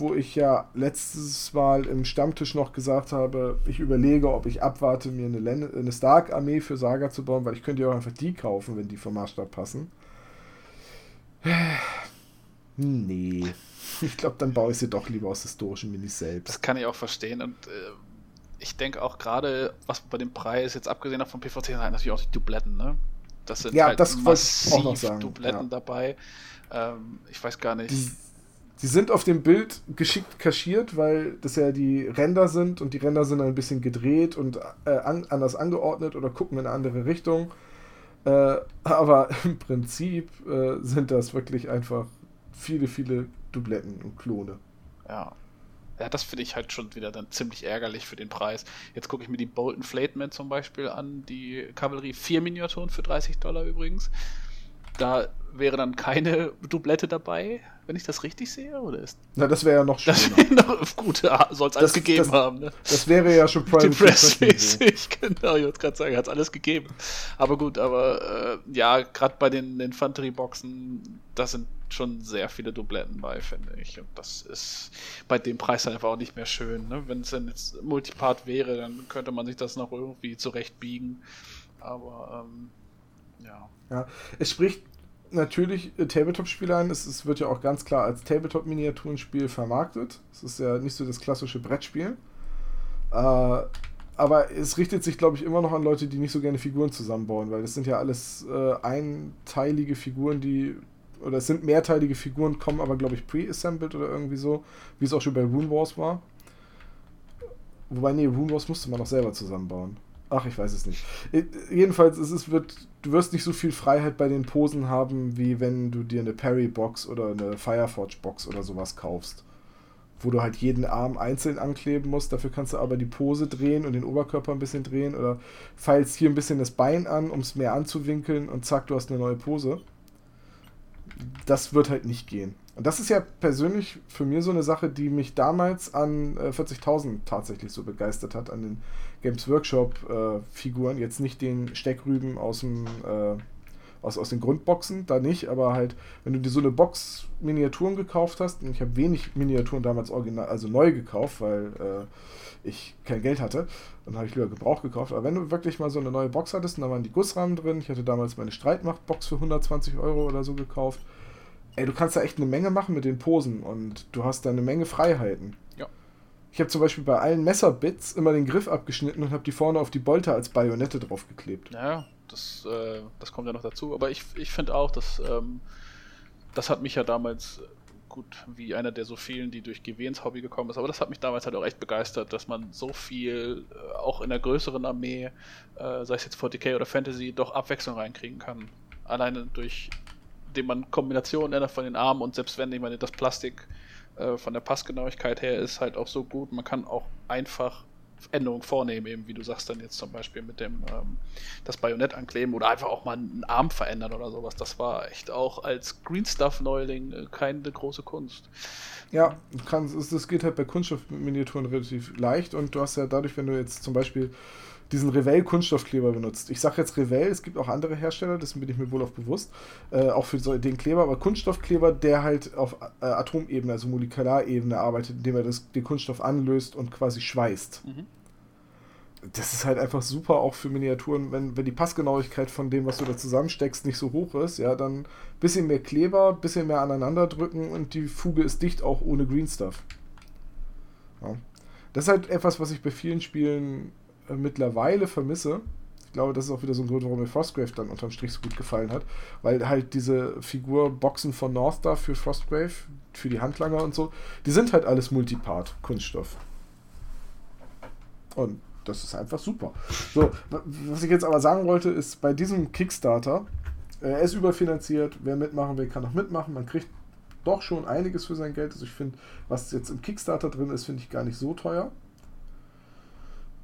wo ich ja letztes Mal im Stammtisch noch gesagt habe, ich überlege, ob ich abwarte, mir eine, eine Stark-Armee für Saga zu bauen, weil ich könnte ja auch einfach die kaufen, wenn die vom Maßstab passen. Nee. Ich glaube, dann baue ich sie doch lieber aus historischen Minis selbst. Das kann ich auch verstehen und äh, ich denke auch gerade, was bei dem Preis, jetzt abgesehen von PVC, sind halt natürlich auch die Dubletten, ne? Das sind Ja, halt das massiv sagen, Dubletten ja. dabei. Ähm, ich weiß gar nicht. Die, die sind auf dem Bild geschickt kaschiert, weil das ja die Ränder sind und die Ränder sind ein bisschen gedreht und äh, an, anders angeordnet oder gucken in eine andere Richtung. Äh, aber im Prinzip äh, sind das wirklich einfach viele, viele Dubletten und Klone. Ja. Ja, das finde ich halt schon wieder dann ziemlich ärgerlich für den Preis. Jetzt gucke ich mir die Bolton Flateman zum Beispiel an, die Kavallerie, vier Miniaturen für 30 Dollar übrigens. Da wäre dann keine Doublette dabei, wenn ich das richtig sehe, oder ist Na, das wäre ja noch das schöner. wäre noch gut, soll es alles gegeben das- haben, ne? Das wäre ja schon Prime Depressmäßig, genau, ich wollte gerade sagen, hat es alles gegeben. Aber gut, aber äh, ja, gerade bei den Infanterieboxen, da sind schon sehr viele Dubletten bei, finde ich. Und das ist bei dem Preis dann einfach auch nicht mehr schön. Ne? Wenn es dann jetzt Multipart wäre, dann könnte man sich das noch irgendwie zurechtbiegen. Aber ähm, ja. Ja, es spricht natürlich äh, Tabletop-Spiele an. Es, es wird ja auch ganz klar als Tabletop-Miniaturenspiel vermarktet. Es ist ja nicht so das klassische Brettspiel. Äh, aber es richtet sich, glaube ich, immer noch an Leute, die nicht so gerne Figuren zusammenbauen, weil das sind ja alles äh, einteilige Figuren, die. Oder es sind mehrteilige Figuren, kommen aber, glaube ich, pre-assembled oder irgendwie so, wie es auch schon bei Rune Wars war. Wobei, nee, Rune Wars musste man auch selber zusammenbauen. Ach, ich weiß es nicht. Jedenfalls, es ist, wird, du wirst nicht so viel Freiheit bei den Posen haben, wie wenn du dir eine Parry-Box oder eine Fireforge-Box oder sowas kaufst. Wo du halt jeden Arm einzeln ankleben musst. Dafür kannst du aber die Pose drehen und den Oberkörper ein bisschen drehen oder feilst hier ein bisschen das Bein an, um es mehr anzuwinkeln und zack, du hast eine neue Pose. Das wird halt nicht gehen. Und das ist ja persönlich für mir so eine Sache, die mich damals an äh, 40.000 tatsächlich so begeistert hat, an den Games Workshop äh. Jetzt nicht den Steckrüben aus dem äh, aus, aus den Grundboxen, da nicht, aber halt, wenn du dir so eine Box Miniaturen gekauft hast, und ich habe wenig Miniaturen damals original, also neu gekauft, weil äh, ich kein Geld hatte, dann habe ich lieber Gebrauch gekauft. Aber wenn du wirklich mal so eine neue Box hattest, und da waren die Gussrahmen drin, ich hatte damals meine Streitmacht-Box für 120 Euro oder so gekauft. Ey, du kannst da echt eine Menge machen mit den Posen und du hast da eine Menge Freiheiten. Ich habe zum Beispiel bei allen Messerbits immer den Griff abgeschnitten und habe die vorne auf die Bolter als Bajonette draufgeklebt. Ja, das, äh, das kommt ja noch dazu. Aber ich, ich finde auch, dass ähm, das hat mich ja damals gut wie einer der so vielen, die durch GW ins Hobby gekommen ist. Aber das hat mich damals halt auch echt begeistert, dass man so viel, äh, auch in der größeren Armee, äh, sei es jetzt 40k oder Fantasy, doch Abwechslung reinkriegen kann. Alleine durch, indem man Kombinationen ändert von den Armen und selbst wenn, ich meine, das Plastik äh, von der Passgenauigkeit her ist halt auch so gut, man kann auch einfach Änderungen vornehmen, eben wie du sagst dann jetzt zum Beispiel mit dem ähm, das Bajonett ankleben oder einfach auch mal einen Arm verändern oder sowas. Das war echt auch als Green Stuff Neuling äh, keine große Kunst. Ja, kannst, es geht halt bei Kunststoffminiaturen relativ leicht und du hast ja dadurch, wenn du jetzt zum Beispiel diesen Revell Kunststoffkleber benutzt. Ich sage jetzt Revell, es gibt auch andere Hersteller, dessen bin ich mir wohl auch bewusst, äh, auch für so den Kleber, aber Kunststoffkleber, der halt auf äh, Atomebene, also Molekularebene arbeitet, indem er das, den Kunststoff anlöst und quasi schweißt. Mhm. Das ist halt einfach super auch für Miniaturen, wenn, wenn die Passgenauigkeit von dem, was du da zusammensteckst, nicht so hoch ist, ja, dann bisschen mehr Kleber, bisschen mehr aneinander drücken und die Fuge ist dicht, auch ohne Green Stuff. Ja. Das ist halt etwas, was ich bei vielen Spielen mittlerweile vermisse. Ich glaube, das ist auch wieder so ein Grund, warum mir Frostgrave dann unterm Strich so gut gefallen hat. Weil halt diese Figurboxen von North Star für Frostgrave, für die Handlanger und so, die sind halt alles Multipart, Kunststoff. Und das ist einfach super. So, was ich jetzt aber sagen wollte, ist bei diesem Kickstarter, äh, er ist überfinanziert, wer mitmachen will, kann auch mitmachen. Man kriegt doch schon einiges für sein Geld. Also ich finde, was jetzt im Kickstarter drin ist, finde ich gar nicht so teuer.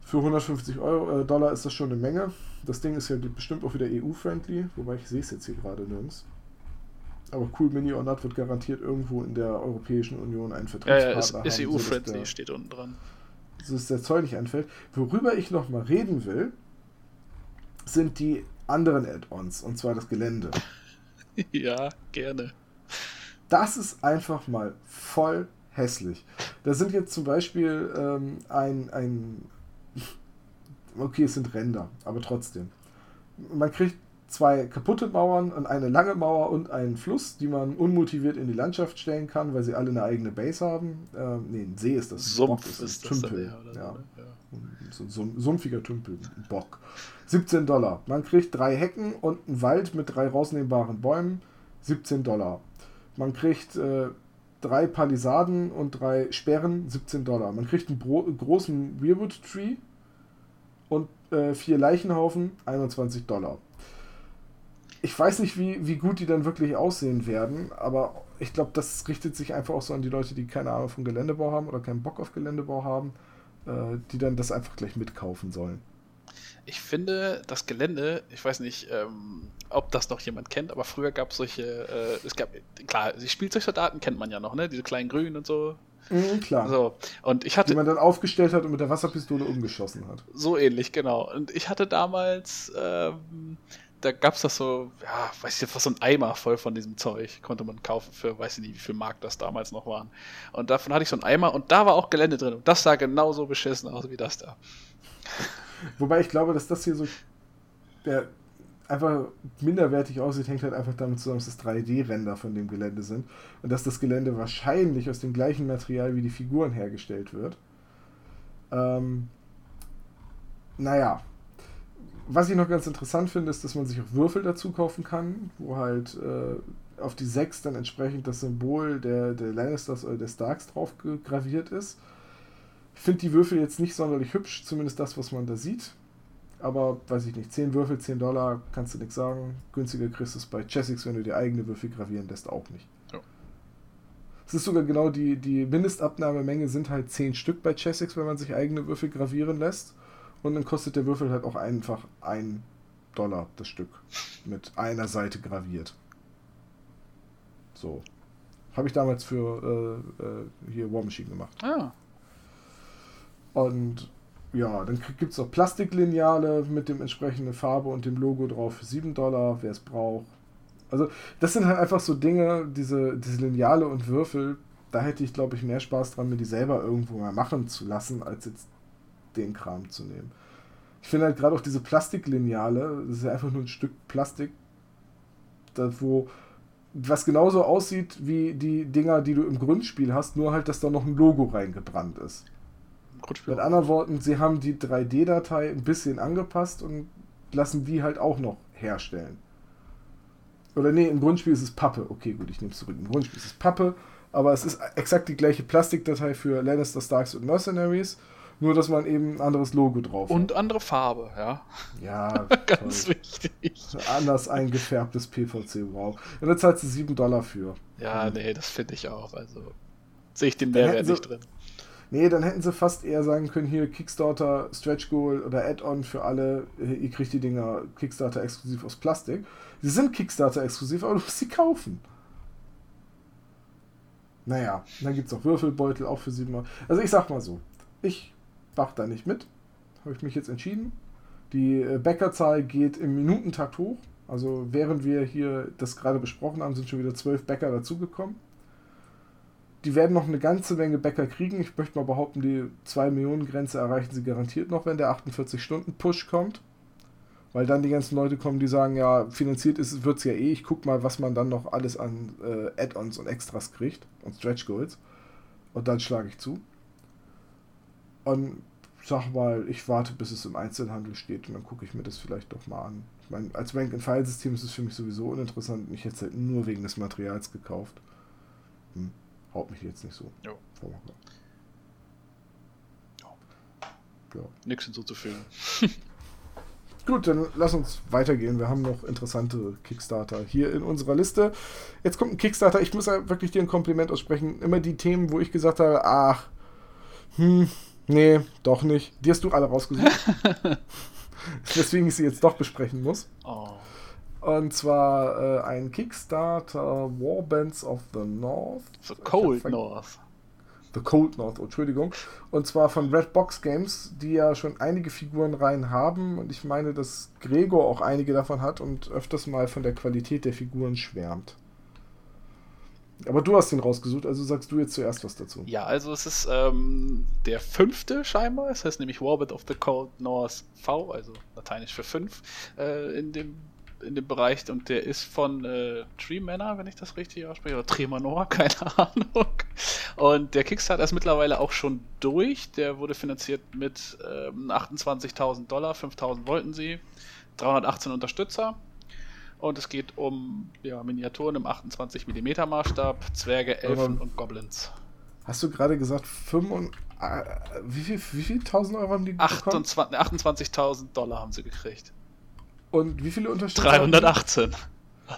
Für 150 Euro, äh, Dollar ist das schon eine Menge. Das Ding ist ja bestimmt auch wieder EU-friendly, wobei ich sehe es jetzt hier gerade nirgends. Aber Cool Mini or Not wird garantiert irgendwo in der Europäischen Union einen Vertriebspartner ja, ja, ist, ist EU-friendly, steht unten dran. Dass der Zoll nicht anfällt. Worüber ich noch mal reden will, sind die anderen Add-ons, und zwar das Gelände. ja, gerne. Das ist einfach mal voll hässlich. Da sind jetzt zum Beispiel ähm, ein, ein okay, es sind Ränder, aber trotzdem. Man kriegt zwei kaputte Mauern und eine lange Mauer und einen Fluss, die man unmotiviert in die Landschaft stellen kann, weil sie alle eine eigene Base haben. Ähm, nee, ein See ist das. Sumpf Bock ist, ist das Tümpel. ja. ja. So ein sumpfiger Tümpel, ein Bock. 17 Dollar. Man kriegt drei Hecken und einen Wald mit drei rausnehmbaren Bäumen. 17 Dollar. Man kriegt äh, drei Palisaden und drei Sperren. 17 Dollar. Man kriegt einen großen Weirwood Tree und äh, vier Leichenhaufen, 21 Dollar. Ich weiß nicht, wie, wie gut die dann wirklich aussehen werden, aber ich glaube, das richtet sich einfach auch so an die Leute, die keine Ahnung von Geländebau haben oder keinen Bock auf Geländebau haben, äh, die dann das einfach gleich mitkaufen sollen. Ich finde, das Gelände, ich weiß nicht, ähm, ob das noch jemand kennt, aber früher gab es solche, äh, es gab, klar, die Spielzeugsoldaten kennt man ja noch, ne? Diese kleinen Grünen und so, Mhm, klar. So, und ich hatte, Die man dann aufgestellt hat und mit der Wasserpistole umgeschossen hat. So ähnlich, genau. Und ich hatte damals, ähm, da gab es das so, ja, weiß ich jetzt, was so ein Eimer voll von diesem Zeug. Konnte man kaufen für, weiß ich nicht, wie viel Mark das damals noch waren. Und davon hatte ich so einen Eimer und da war auch Gelände drin. Und das sah genauso beschissen aus wie das da. Wobei ich glaube, dass das hier so der einfach minderwertig aussieht, hängt halt einfach damit zusammen, dass das 3D-Ränder von dem Gelände sind und dass das Gelände wahrscheinlich aus dem gleichen Material wie die Figuren hergestellt wird. Ähm, naja. Was ich noch ganz interessant finde, ist, dass man sich auch Würfel dazu kaufen kann, wo halt äh, auf die 6 dann entsprechend das Symbol der, der Lannisters oder der Starks drauf graviert ist. Ich finde die Würfel jetzt nicht sonderlich hübsch, zumindest das, was man da sieht aber weiß ich nicht, 10 Würfel, 10 Dollar, kannst du nichts sagen. Günstiger kriegst du es bei Chessix, wenn du dir eigene Würfel gravieren lässt, auch nicht. Ja. Es ist sogar genau die, die Mindestabnahmemenge sind halt 10 Stück bei Chessix, wenn man sich eigene Würfel gravieren lässt. Und dann kostet der Würfel halt auch einfach 1 Dollar das Stück. Mit einer Seite graviert. So. Habe ich damals für äh, äh, hier War Machine gemacht. Ah. Und ja, dann gibt es auch Plastiklineale mit dem entsprechenden Farbe und dem Logo drauf für 7 Dollar, wer es braucht. Also, das sind halt einfach so Dinge, diese, diese Lineale und Würfel, da hätte ich, glaube ich, mehr Spaß dran, mir die selber irgendwo mal machen zu lassen, als jetzt den Kram zu nehmen. Ich finde halt gerade auch diese Plastiklineale, das ist ja einfach nur ein Stück Plastik, das, wo was genauso aussieht wie die Dinger, die du im Grundspiel hast, nur halt, dass da noch ein Logo reingebrannt ist. Mit anderen Worten, sie haben die 3D-Datei ein bisschen angepasst und lassen die halt auch noch herstellen. Oder nee, im Grundspiel ist es Pappe. Okay, gut, ich nehme es zurück. Im Grundspiel ist es Pappe, aber es ist exakt die gleiche Plastikdatei für Lannister, Starks und Mercenaries. Nur, dass man eben ein anderes Logo drauf hat. Und andere Farbe, ja. Ja, ganz toll. wichtig. Anders eingefärbtes PVC, wow. Und da zahlst du 7 Dollar für. Ja, nee, das finde ich auch. Also sehe ich den Mehrwert nicht drin Nee, dann hätten sie fast eher sagen können, hier Kickstarter, Stretch Goal oder Add-on für alle, ihr kriegt die Dinger Kickstarter exklusiv aus Plastik. Sie sind Kickstarter exklusiv, aber du musst sie kaufen. Naja, dann gibt es auch Würfelbeutel, auch für 7 Euro. Also ich sag mal so, ich mach da nicht mit. Habe ich mich jetzt entschieden. Die äh, Bäckerzahl geht im Minutentakt hoch. Also während wir hier das gerade besprochen haben, sind schon wieder zwölf Bäcker dazugekommen. Die werden noch eine ganze Menge Bäcker kriegen. Ich möchte mal behaupten, die 2 Millionen Grenze erreichen sie garantiert noch, wenn der 48-Stunden-Push kommt. Weil dann die ganzen Leute kommen, die sagen, ja, finanziert wird es ja eh. Ich guck mal, was man dann noch alles an äh, Add-ons und Extras kriegt und Stretch Goals. Und dann schlage ich zu. Und sag mal, ich warte, bis es im Einzelhandel steht und dann gucke ich mir das vielleicht doch mal an. Ich meine, als Rank-and-File-System ist es für mich sowieso uninteressant und ich hätte es halt nur wegen des Materials gekauft. Haut mich jetzt nicht so. Ja. Ja. Nichts hinzuzufügen. Gut, dann lass uns weitergehen. Wir haben noch interessante Kickstarter hier in unserer Liste. Jetzt kommt ein Kickstarter. Ich muss ja wirklich dir ein Kompliment aussprechen. Immer die Themen, wo ich gesagt habe, ach, hm, nee, doch nicht. Die hast du alle rausgesucht. Weswegen ich sie jetzt doch besprechen muss. Oh. Und zwar äh, ein Kickstarter Warbands of the North. The Cold North. The Cold North, Entschuldigung. Und zwar von Red Box Games, die ja schon einige Figuren rein haben. Und ich meine, dass Gregor auch einige davon hat und öfters mal von der Qualität der Figuren schwärmt. Aber du hast den rausgesucht, also sagst du jetzt zuerst was dazu. Ja, also es ist ähm, der fünfte scheinbar, es heißt nämlich Warband of the Cold North V, also lateinisch für fünf, äh, in dem in dem Bereich und der ist von äh, Tree Manor, wenn ich das richtig ausspreche, oder Tremanor, keine Ahnung. Und der Kickstarter ist mittlerweile auch schon durch. Der wurde finanziert mit ähm, 28.000 Dollar, 5.000 wollten sie, 318 Unterstützer. Und es geht um ja, Miniaturen im 28 mm Maßstab, Zwerge, Elfen Aber und Goblins. Hast du gerade gesagt, 5 äh, wie viel, wie viel 1000 Euro haben die 28.000 28 Dollar haben sie gekriegt. Und wie viele Unterstützer? 318.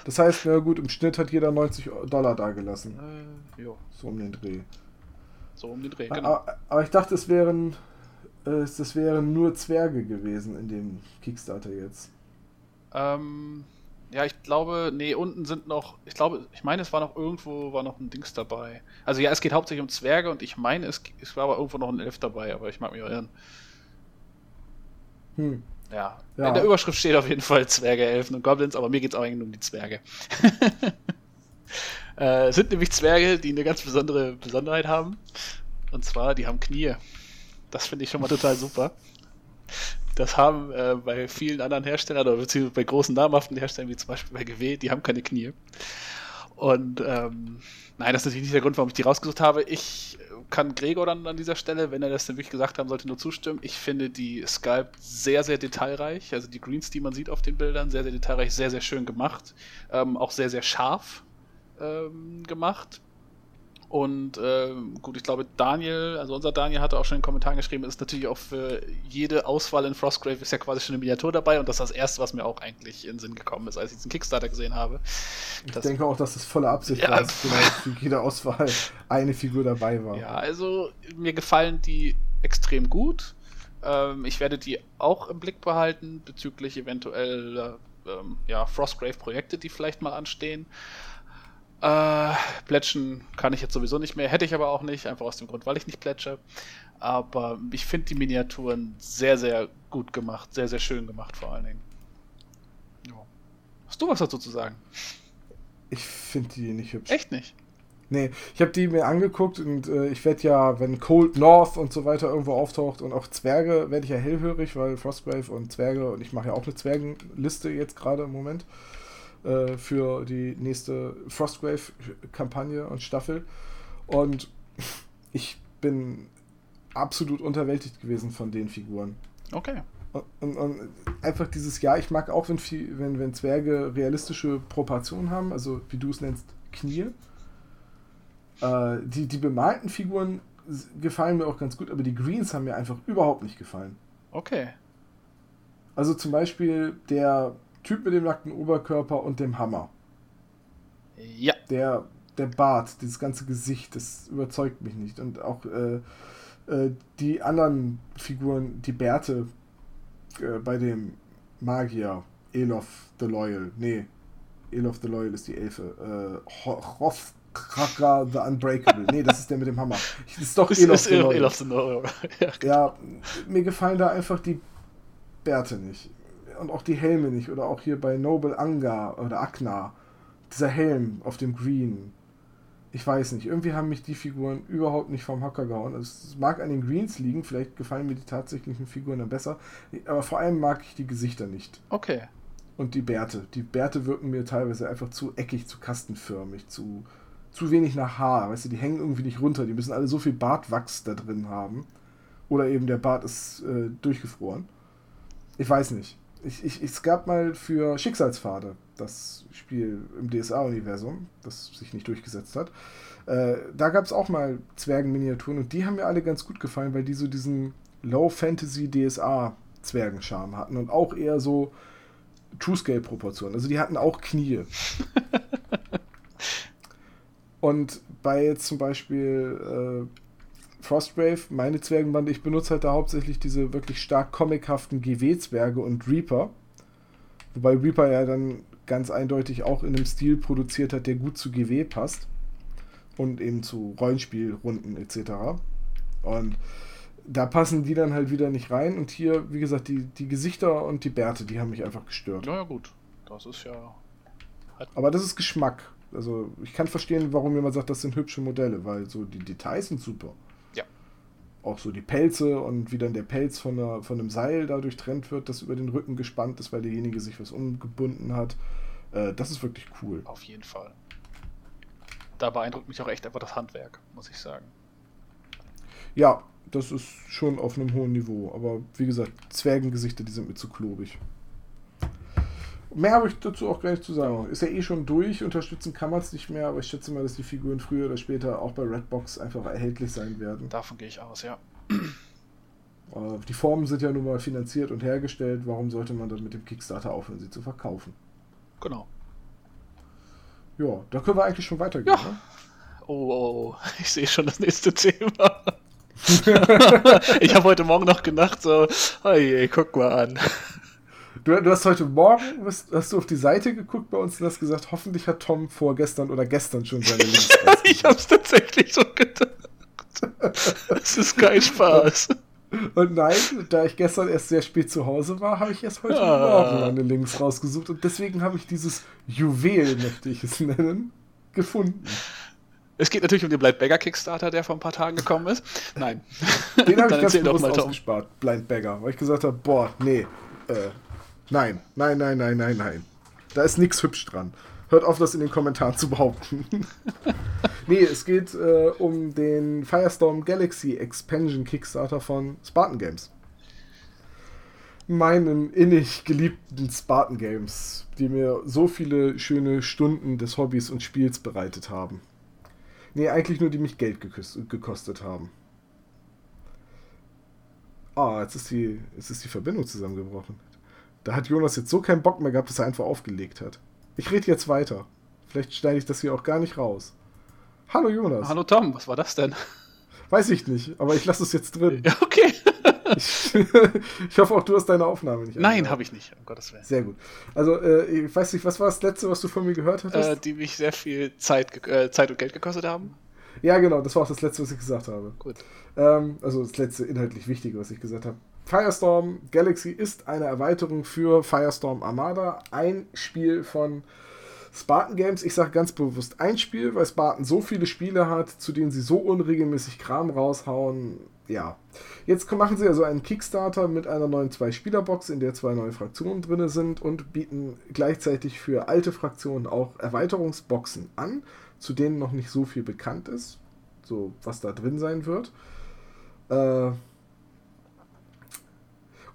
Das heißt, na gut, im Schnitt hat jeder 90 Dollar dagelassen. Äh, jo. So um den Dreh. So um den Dreh, genau. Aber, aber ich dachte, es wären, äh, das wären nur Zwerge gewesen in dem Kickstarter jetzt. Ähm, ja, ich glaube, nee, unten sind noch, ich glaube, ich meine, es war noch irgendwo, war noch ein Dings dabei. Also ja, es geht hauptsächlich um Zwerge und ich meine, es, es war aber irgendwo noch ein Elf dabei, aber ich mag mich irren. Hm. Ja. ja. In der Überschrift steht auf jeden Fall Zwerge, Elfen und Goblins, aber mir geht es auch eigentlich um die Zwerge. äh, sind nämlich Zwerge, die eine ganz besondere Besonderheit haben. Und zwar, die haben Knie. Das finde ich schon mal total super. Das haben äh, bei vielen anderen Herstellern oder beziehungsweise bei großen namhaften Herstellern, wie zum Beispiel bei GW, die haben keine Knie. Und ähm, nein, das ist natürlich nicht der Grund, warum ich die rausgesucht habe. Ich kann Gregor dann an dieser Stelle, wenn er das denn wirklich gesagt haben sollte, nur zustimmen. Ich finde die Sculpt sehr, sehr detailreich. Also die Greens, die man sieht auf den Bildern, sehr, sehr detailreich, sehr, sehr schön gemacht. Ähm, auch sehr, sehr scharf ähm, gemacht. Und äh, gut, ich glaube, Daniel, also unser Daniel hatte auch schon in den Kommentaren geschrieben, ist natürlich auch für jede Auswahl in Frostgrave ist ja quasi schon eine Miniatur dabei und das ist das erste, was mir auch eigentlich in den Sinn gekommen ist, als ich diesen Kickstarter gesehen habe. Ich das, denke auch, dass das volle Absicht ja, war, dass für jede Auswahl eine Figur dabei war. Ja, also mir gefallen die extrem gut. Ähm, ich werde die auch im Blick behalten bezüglich eventuell ähm, ja, Frostgrave-Projekte, die vielleicht mal anstehen. Äh, plätschen kann ich jetzt sowieso nicht mehr, hätte ich aber auch nicht, einfach aus dem Grund, weil ich nicht plätsche. Aber ich finde die Miniaturen sehr, sehr gut gemacht, sehr, sehr schön gemacht vor allen Dingen. Ja. Hast du was dazu zu sagen? Ich finde die nicht hübsch. Echt nicht? Nee, ich habe die mir angeguckt und äh, ich werde ja, wenn Cold North und so weiter irgendwo auftaucht und auch Zwerge, werde ich ja hellhörig, weil Frostgrave und Zwerge und ich mache ja auch eine Zwergenliste jetzt gerade im Moment. Äh, für die nächste Frostgrave-Kampagne und Staffel. Und ich bin absolut unterwältigt gewesen von den Figuren. Okay. Und, und, und, einfach dieses Jahr, ich mag auch, wenn, wenn, wenn Zwerge realistische Proportionen haben, also wie du es nennst, Knie. Äh, die, die bemalten Figuren gefallen mir auch ganz gut, aber die Greens haben mir einfach überhaupt nicht gefallen. Okay. Also zum Beispiel der Typ mit dem nackten Oberkörper und dem Hammer. Ja. Der, der Bart, dieses ganze Gesicht, das überzeugt mich nicht. Und auch äh, Äh, die anderen Figuren, die Bärte äh, bei dem Magier, Elof the Loyal, nee, Elof the Loyal ist die Elfe, äh, Hrothkrakra the Unbreakable, nee, das ist der mit dem Hammer. Das ist doch Elof the Loyal. Elof the Loyal. ja, ja, mir gefallen da einfach die Bärte nicht. Und auch die Helme nicht. Oder auch hier bei Noble Anga oder Akna. Dieser Helm auf dem Green ich weiß nicht, irgendwie haben mich die Figuren überhaupt nicht vom Hocker gehauen. Es mag an den Greens liegen, vielleicht gefallen mir die tatsächlichen Figuren dann besser, aber vor allem mag ich die Gesichter nicht. Okay. Und die Bärte. Die Bärte wirken mir teilweise einfach zu eckig, zu kastenförmig, zu, zu wenig nach Haar. Weißt du, die hängen irgendwie nicht runter. Die müssen alle so viel Bartwachs da drin haben. Oder eben der Bart ist äh, durchgefroren. Ich weiß nicht. Ich, ich, es gab mal für Schicksalspfade, das Spiel im DSA-Universum, das sich nicht durchgesetzt hat. Äh, da gab es auch mal Zwergenminiaturen und die haben mir alle ganz gut gefallen, weil die so diesen Low-Fantasy-DSA-Zwergenscharme hatten und auch eher so True-Scale-Proportionen. Also die hatten auch Knie. und bei jetzt zum Beispiel äh, Frostgrave, meine Zwergenbande, ich benutze halt da hauptsächlich diese wirklich stark comichaften GW-Zwerge und Reaper. Wobei Reaper ja dann ganz eindeutig auch in einem Stil produziert hat, der gut zu GW passt. Und eben zu Rollenspielrunden etc. Und da passen die dann halt wieder nicht rein. Und hier, wie gesagt, die, die Gesichter und die Bärte, die haben mich einfach gestört. Naja, gut. Das ist ja. Aber das ist Geschmack. Also ich kann verstehen, warum jemand sagt, das sind hübsche Modelle, weil so die Details sind super auch so die Pelze und wie dann der Pelz von, einer, von einem Seil dadurch trennt wird, das über den Rücken gespannt ist, weil derjenige sich was umgebunden hat. Äh, das ist wirklich cool. Auf jeden Fall. Da beeindruckt mich auch echt einfach das Handwerk, muss ich sagen. Ja, das ist schon auf einem hohen Niveau. Aber wie gesagt, Zwergengesichter, die sind mir zu klobig. Mehr habe ich dazu auch gar nicht zu sagen. Ist ja eh schon durch, unterstützen kann man es nicht mehr, aber ich schätze mal, dass die Figuren früher oder später auch bei Redbox einfach erhältlich sein werden. Davon gehe ich aus, ja. Äh, die Formen sind ja nun mal finanziert und hergestellt. Warum sollte man dann mit dem Kickstarter aufhören, sie zu verkaufen? Genau. Ja, da können wir eigentlich schon weitergehen. Ja. Ne? Oh, oh, oh, ich sehe schon das nächste Thema. ich habe heute Morgen noch gedacht, so, oh je, guck mal an. Du, du hast heute Morgen hast, hast, du auf die Seite geguckt bei uns und hast gesagt, hoffentlich hat Tom vorgestern oder gestern schon seine Links. ich hab's tatsächlich so gedacht. Das ist kein Spaß. Und nein, da ich gestern erst sehr spät zu Hause war, habe ich erst heute ah. Morgen meine Links rausgesucht und deswegen habe ich dieses Juwel, möchte ich es nennen, gefunden. Es geht natürlich um den Blind Bagger Kickstarter, der vor ein paar Tagen gekommen ist. Nein. Den habe ich ganz bewusst ausgespart, Blind Bagger, weil ich gesagt habe, boah, nee, äh, Nein, nein, nein, nein, nein, nein. Da ist nichts hübsch dran. Hört auf, das in den Kommentaren zu behaupten. nee, es geht äh, um den Firestorm Galaxy Expansion Kickstarter von Spartan Games. Meinen innig geliebten Spartan Games, die mir so viele schöne Stunden des Hobbys und Spiels bereitet haben. Nee, eigentlich nur die mich Geld gekostet haben. Ah, jetzt ist die, jetzt ist die Verbindung zusammengebrochen. Da hat Jonas jetzt so keinen Bock mehr gehabt, dass er einfach aufgelegt hat. Ich rede jetzt weiter. Vielleicht schneide ich das hier auch gar nicht raus. Hallo Jonas. Hallo Tom, was war das denn? Weiß ich nicht, aber ich lasse es jetzt drin. Ja, okay. ich, ich, hoffe auch, du hast deine Aufnahme nicht. Nein, habe ich nicht, um Gottes Willen. Sehr gut. Also, äh, ich weiß nicht, was war das letzte, was du von mir gehört hattest? Äh, die mich sehr viel Zeit, äh, Zeit und Geld gekostet haben. Ja, genau, das war auch das letzte, was ich gesagt habe. Gut. Ähm, also das letzte inhaltlich Wichtige, was ich gesagt habe. Firestorm Galaxy ist eine Erweiterung für Firestorm Armada. Ein Spiel von Spartan Games. Ich sage ganz bewusst ein Spiel, weil Spartan so viele Spiele hat, zu denen sie so unregelmäßig Kram raushauen. Ja. Jetzt machen sie also einen Kickstarter mit einer neuen Zwei-Spieler-Box, in der zwei neue Fraktionen drin sind und bieten gleichzeitig für alte Fraktionen auch Erweiterungsboxen an, zu denen noch nicht so viel bekannt ist. So, was da drin sein wird. Äh,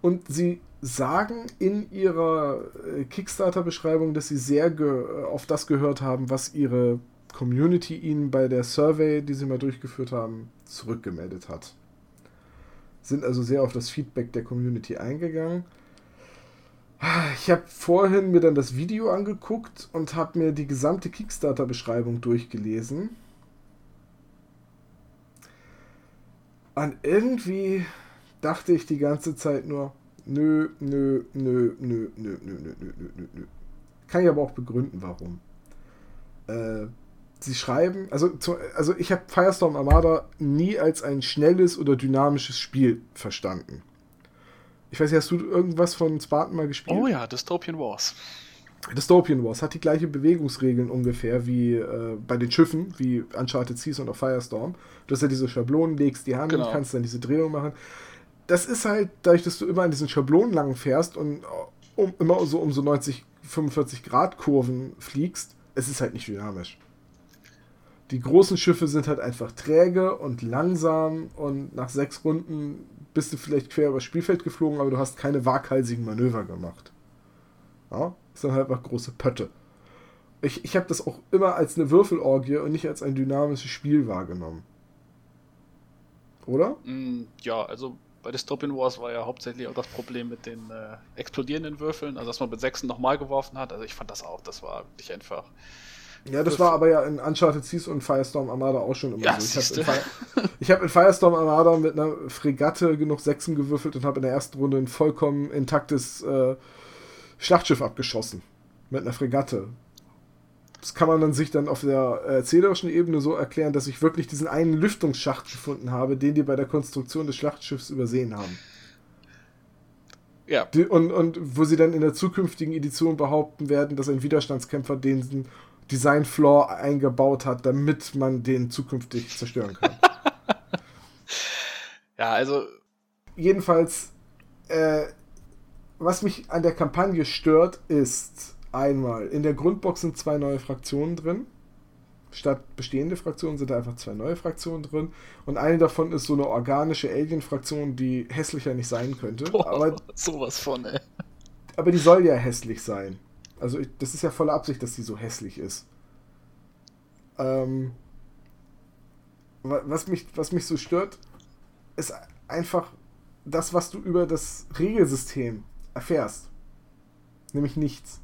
und sie sagen in ihrer äh, Kickstarter-Beschreibung, dass sie sehr äh, auf das gehört haben, was ihre Community ihnen bei der Survey, die sie mal durchgeführt haben, zurückgemeldet hat. Sind also sehr auf das Feedback der Community eingegangen. Ich habe vorhin mir dann das Video angeguckt und habe mir die gesamte Kickstarter-Beschreibung durchgelesen. Und irgendwie dachte ich die ganze Zeit nur, nö, nö, nö, nö, nö, nö, nö, nö, nö, nö. Kann ich aber auch begründen, warum. Äh, sie schreiben, also, zu, also ich habe Firestorm Armada nie als ein schnelles oder dynamisches Spiel verstanden. Ich weiß nicht, hast du irgendwas von Spartan mal gespielt? Oh ja, Dystopian Wars. Dystopian Wars hat die gleiche Bewegungsregeln ungefähr wie äh, bei den Schiffen, wie Uncharted Season oder Firestorm. Du hast ja diese Schablonen, legst die Hand genau. und kannst dann diese Drehung machen. Das ist halt, dadurch, dass du immer an diesen Schablonen lang fährst und um, immer so um so 90, 45 Grad Kurven fliegst, es ist halt nicht dynamisch. Die großen Schiffe sind halt einfach träge und langsam und nach sechs Runden bist du vielleicht quer übers Spielfeld geflogen, aber du hast keine waghalsigen Manöver gemacht. Ja, das sind halt einfach große Pötte. Ich, ich habe das auch immer als eine Würfelorgie und nicht als ein dynamisches Spiel wahrgenommen. Oder? Mm, ja, also bei Dystopian Wars war ja hauptsächlich auch das Problem mit den äh, explodierenden Würfeln, also dass man mit sechsten nochmal geworfen hat. Also ich fand das auch, das war wirklich einfach. Ja, das war aber ja in Uncharted Seas und Firestorm Armada auch schon immer ja, so. Ich habe in, hab in, Firestorm Armada mit einer Fregatte genug Sechsen gewürfelt und habe in der ersten Runde ein vollkommen intaktes äh, Schlachtschiff abgeschossen. Mit einer Fregatte. Das kann man dann sich dann auf der erzählerischen Ebene so erklären, dass ich wirklich diesen einen Lüftungsschacht gefunden habe, den die bei der Konstruktion des Schlachtschiffs übersehen haben. Ja. Die, und, und wo sie dann in der zukünftigen Edition behaupten werden, dass ein Widerstandskämpfer den Design-Flaw eingebaut hat, damit man den zukünftig zerstören kann. ja, also. Jedenfalls, äh, was mich an der Kampagne stört, ist einmal, in der Grundbox sind zwei neue Fraktionen drin. Statt bestehende Fraktionen sind da einfach zwei neue Fraktionen drin. Und eine davon ist so eine organische Alien-Fraktion, die hässlicher nicht sein könnte. Boah, aber sowas von, ey. Aber die soll ja hässlich sein. Also ich, das ist ja volle Absicht, dass die so hässlich ist. Ähm, was, mich, was mich so stört, ist einfach das, was du über das Regelsystem erfährst. Nämlich nichts.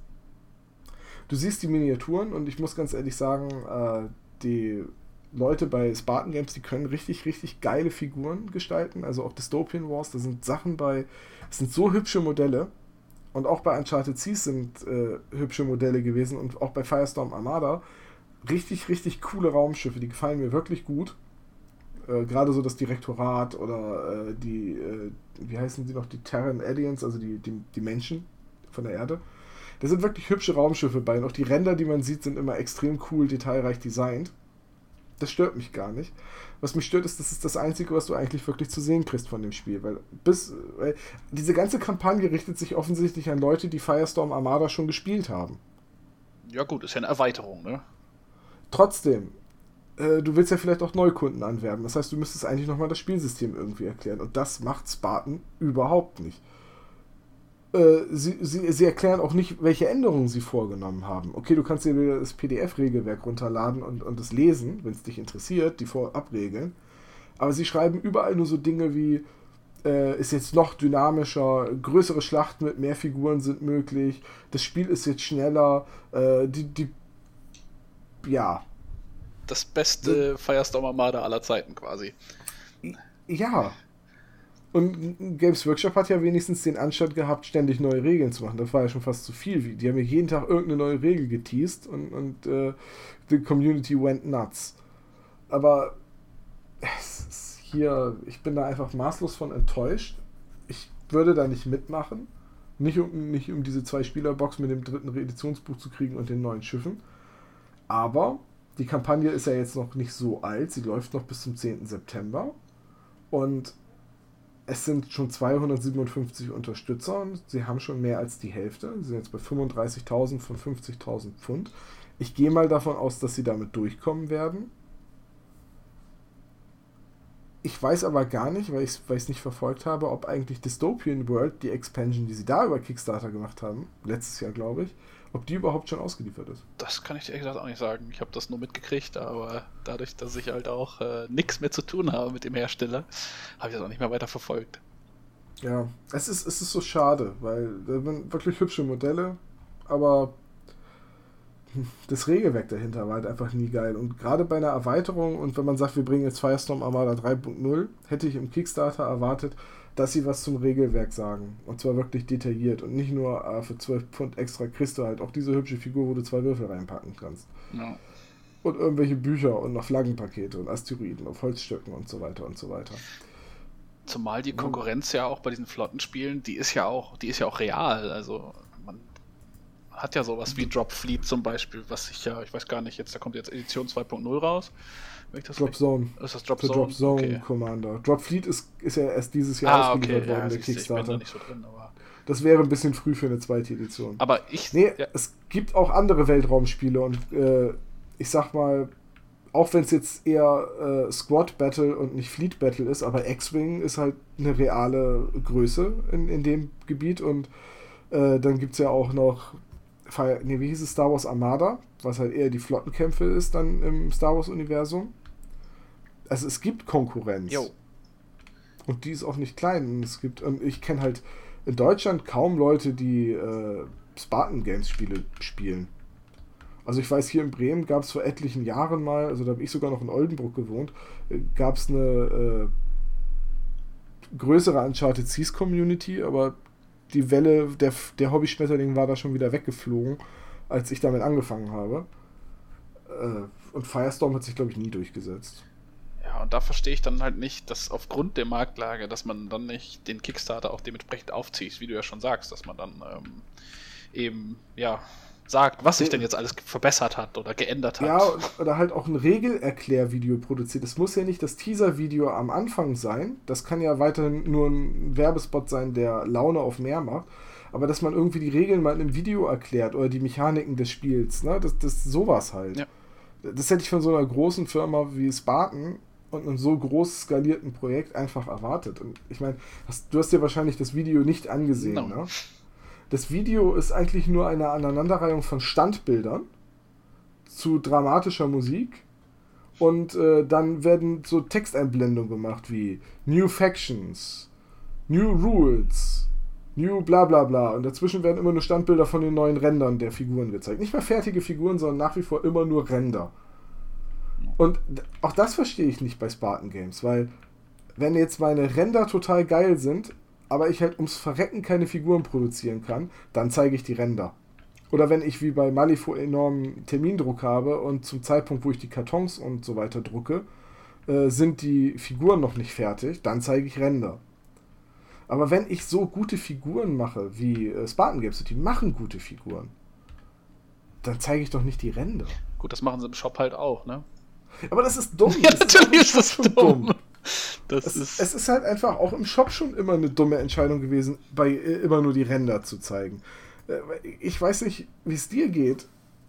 Du siehst die Miniaturen und ich muss ganz ehrlich sagen, äh, die Leute bei Spartan Games, die können richtig, richtig geile Figuren gestalten. Also auch Dystopian Wars, da sind Sachen bei, es sind so hübsche Modelle. Und auch bei Uncharted Seas sind äh, hübsche Modelle gewesen und auch bei Firestorm Armada. Richtig, richtig coole Raumschiffe, die gefallen mir wirklich gut. Äh, Gerade so das Direktorat oder äh, die, äh, wie heißen die noch, die Terran Aliens, also die, die, die Menschen von der Erde. Da sind wirklich hübsche Raumschiffe bei und auch die Ränder, die man sieht, sind immer extrem cool, detailreich designt. Das stört mich gar nicht. Was mich stört, ist, das ist das Einzige, was du eigentlich wirklich zu sehen kriegst von dem Spiel. Weil bis weil diese ganze Kampagne richtet sich offensichtlich an Leute, die Firestorm Armada schon gespielt haben. Ja gut, ist ja eine Erweiterung, ne? Trotzdem, äh, du willst ja vielleicht auch Neukunden anwerben. Das heißt, du müsstest eigentlich nochmal das Spielsystem irgendwie erklären. Und das macht Spartan überhaupt nicht. Äh, sie, sie, sie erklären auch nicht, welche Änderungen sie vorgenommen haben. Okay, du kannst dir wieder das PDF-Regelwerk runterladen und, und das lesen, wenn es dich interessiert, die Vorabregeln. Aber sie schreiben überall nur so Dinge wie, äh, ist jetzt noch dynamischer, größere Schlachten mit mehr Figuren sind möglich, das Spiel ist jetzt schneller, äh, die, die, ja. Das beste Firestorm Armada aller Zeiten quasi. Ja, und Games Workshop hat ja wenigstens den Anstand gehabt, ständig neue Regeln zu machen. Das war ja schon fast zu viel. Die haben ja jeden Tag irgendeine neue Regel geteased und, und äh, die Community went nuts. Aber es ist hier, ich bin da einfach maßlos von enttäuscht. Ich würde da nicht mitmachen. Nicht um, nicht um diese zwei Spielerbox mit dem dritten Editionsbuch zu kriegen und den neuen Schiffen. Aber die Kampagne ist ja jetzt noch nicht so alt. Sie läuft noch bis zum 10. September. Und es sind schon 257 Unterstützer und sie haben schon mehr als die Hälfte. Sie sind jetzt bei 35.000 von 50.000 Pfund. Ich gehe mal davon aus, dass sie damit durchkommen werden. Ich weiß aber gar nicht, weil ich es nicht verfolgt habe, ob eigentlich Dystopian World, die Expansion, die sie da über Kickstarter gemacht haben, letztes Jahr glaube ich, ob die überhaupt schon ausgeliefert ist. Das kann ich dir ehrlich gesagt auch nicht sagen. Ich habe das nur mitgekriegt, aber dadurch, dass ich halt auch äh, nichts mehr zu tun habe mit dem Hersteller, habe ich das auch nicht mehr weiter verfolgt. Ja, es ist, es ist so schade, weil da sind wirklich hübsche Modelle, aber das Regelwerk dahinter war halt einfach nie geil. Und gerade bei einer Erweiterung und wenn man sagt, wir bringen jetzt Firestorm Armada 3.0, hätte ich im Kickstarter erwartet, dass sie was zum Regelwerk sagen. Und zwar wirklich detailliert. Und nicht nur äh, für 12 Pfund extra kriegst du halt auch diese hübsche Figur, wo du zwei Würfel reinpacken kannst. Ja. Und irgendwelche Bücher und noch Flaggenpakete und Asteroiden auf Holzstöcken und so weiter und so weiter. Zumal die Konkurrenz ja auch bei diesen Flottenspielen, die ist ja auch, die ist ja auch real. Also man hat ja sowas wie Drop Fleet zum Beispiel, was ich ja, ich weiß gar nicht, jetzt, da kommt jetzt Edition 2.0 raus. Drop Zone. Ist das Drop Zone? Drop Zone okay. Commander. Drop Fleet ist, ist ja erst dieses Jahr ah, ausgeliefert okay. worden, ja, der Kickstarter. Da so drin, das wäre ein bisschen früh für eine zweite Edition. Aber ich. Nee, ja. es gibt auch andere Weltraumspiele und äh, ich sag mal, auch wenn es jetzt eher äh, Squad Battle und nicht Fleet Battle ist, aber X-Wing ist halt eine reale Größe in, in dem Gebiet und äh, dann gibt es ja auch noch, nee, wie hieß es, Star Wars Armada, was halt eher die Flottenkämpfe ist dann im Star Wars-Universum. Also es gibt Konkurrenz. Jo. Und die ist auch nicht klein. es gibt, und ich kenne halt in Deutschland kaum Leute, die äh, Spartan Games Spiele spielen. Also ich weiß, hier in Bremen gab es vor etlichen Jahren mal, also da habe ich sogar noch in Oldenburg gewohnt, äh, gab es eine äh, größere Uncharted Seas Community, aber die Welle der, der Hobby-Schmetterling war da schon wieder weggeflogen, als ich damit angefangen habe. Äh, und Firestorm hat sich, glaube ich, nie durchgesetzt. Ja, und da verstehe ich dann halt nicht, dass aufgrund der Marktlage, dass man dann nicht den Kickstarter auch dementsprechend aufzieht, wie du ja schon sagst, dass man dann ähm, eben, ja, sagt, was sich denn jetzt alles verbessert hat oder geändert hat. Ja, oder halt auch ein Regelerklärvideo produziert. Es muss ja nicht das Teaser-Video am Anfang sein. Das kann ja weiterhin nur ein Werbespot sein, der Laune auf mehr macht. Aber dass man irgendwie die Regeln mal in einem Video erklärt oder die Mechaniken des Spiels, ne? Das, das sowas halt. Ja. Das hätte ich von so einer großen Firma wie Spartan und einem so groß skalierten Projekt einfach erwartet. Und ich meine, du hast dir wahrscheinlich das Video nicht angesehen, no. ne? Das Video ist eigentlich nur eine Aneinanderreihung von Standbildern zu dramatischer Musik. Und äh, dann werden so Texteinblendungen gemacht wie New Factions, New Rules, New bla bla bla. Und dazwischen werden immer nur Standbilder von den neuen Rändern der Figuren gezeigt. Nicht mehr fertige Figuren, sondern nach wie vor immer nur Ränder. Und auch das verstehe ich nicht bei Spartan Games, weil wenn jetzt meine Ränder total geil sind, aber ich halt ums Verrecken keine Figuren produzieren kann, dann zeige ich die Ränder. Oder wenn ich wie bei Malifo enormen Termindruck habe und zum Zeitpunkt, wo ich die Kartons und so weiter drucke, äh, sind die Figuren noch nicht fertig, dann zeige ich Ränder. Aber wenn ich so gute Figuren mache, wie äh, Spartan Games, die machen gute Figuren, dann zeige ich doch nicht die Ränder. Gut, das machen sie im Shop halt auch, ne? Aber das ist dumm. Ja, das natürlich ist das dumm. dumm. Das es, ist es ist halt einfach auch im Shop schon immer eine dumme Entscheidung gewesen, bei äh, immer nur die Ränder zu zeigen. Äh, ich weiß nicht, wie es dir geht,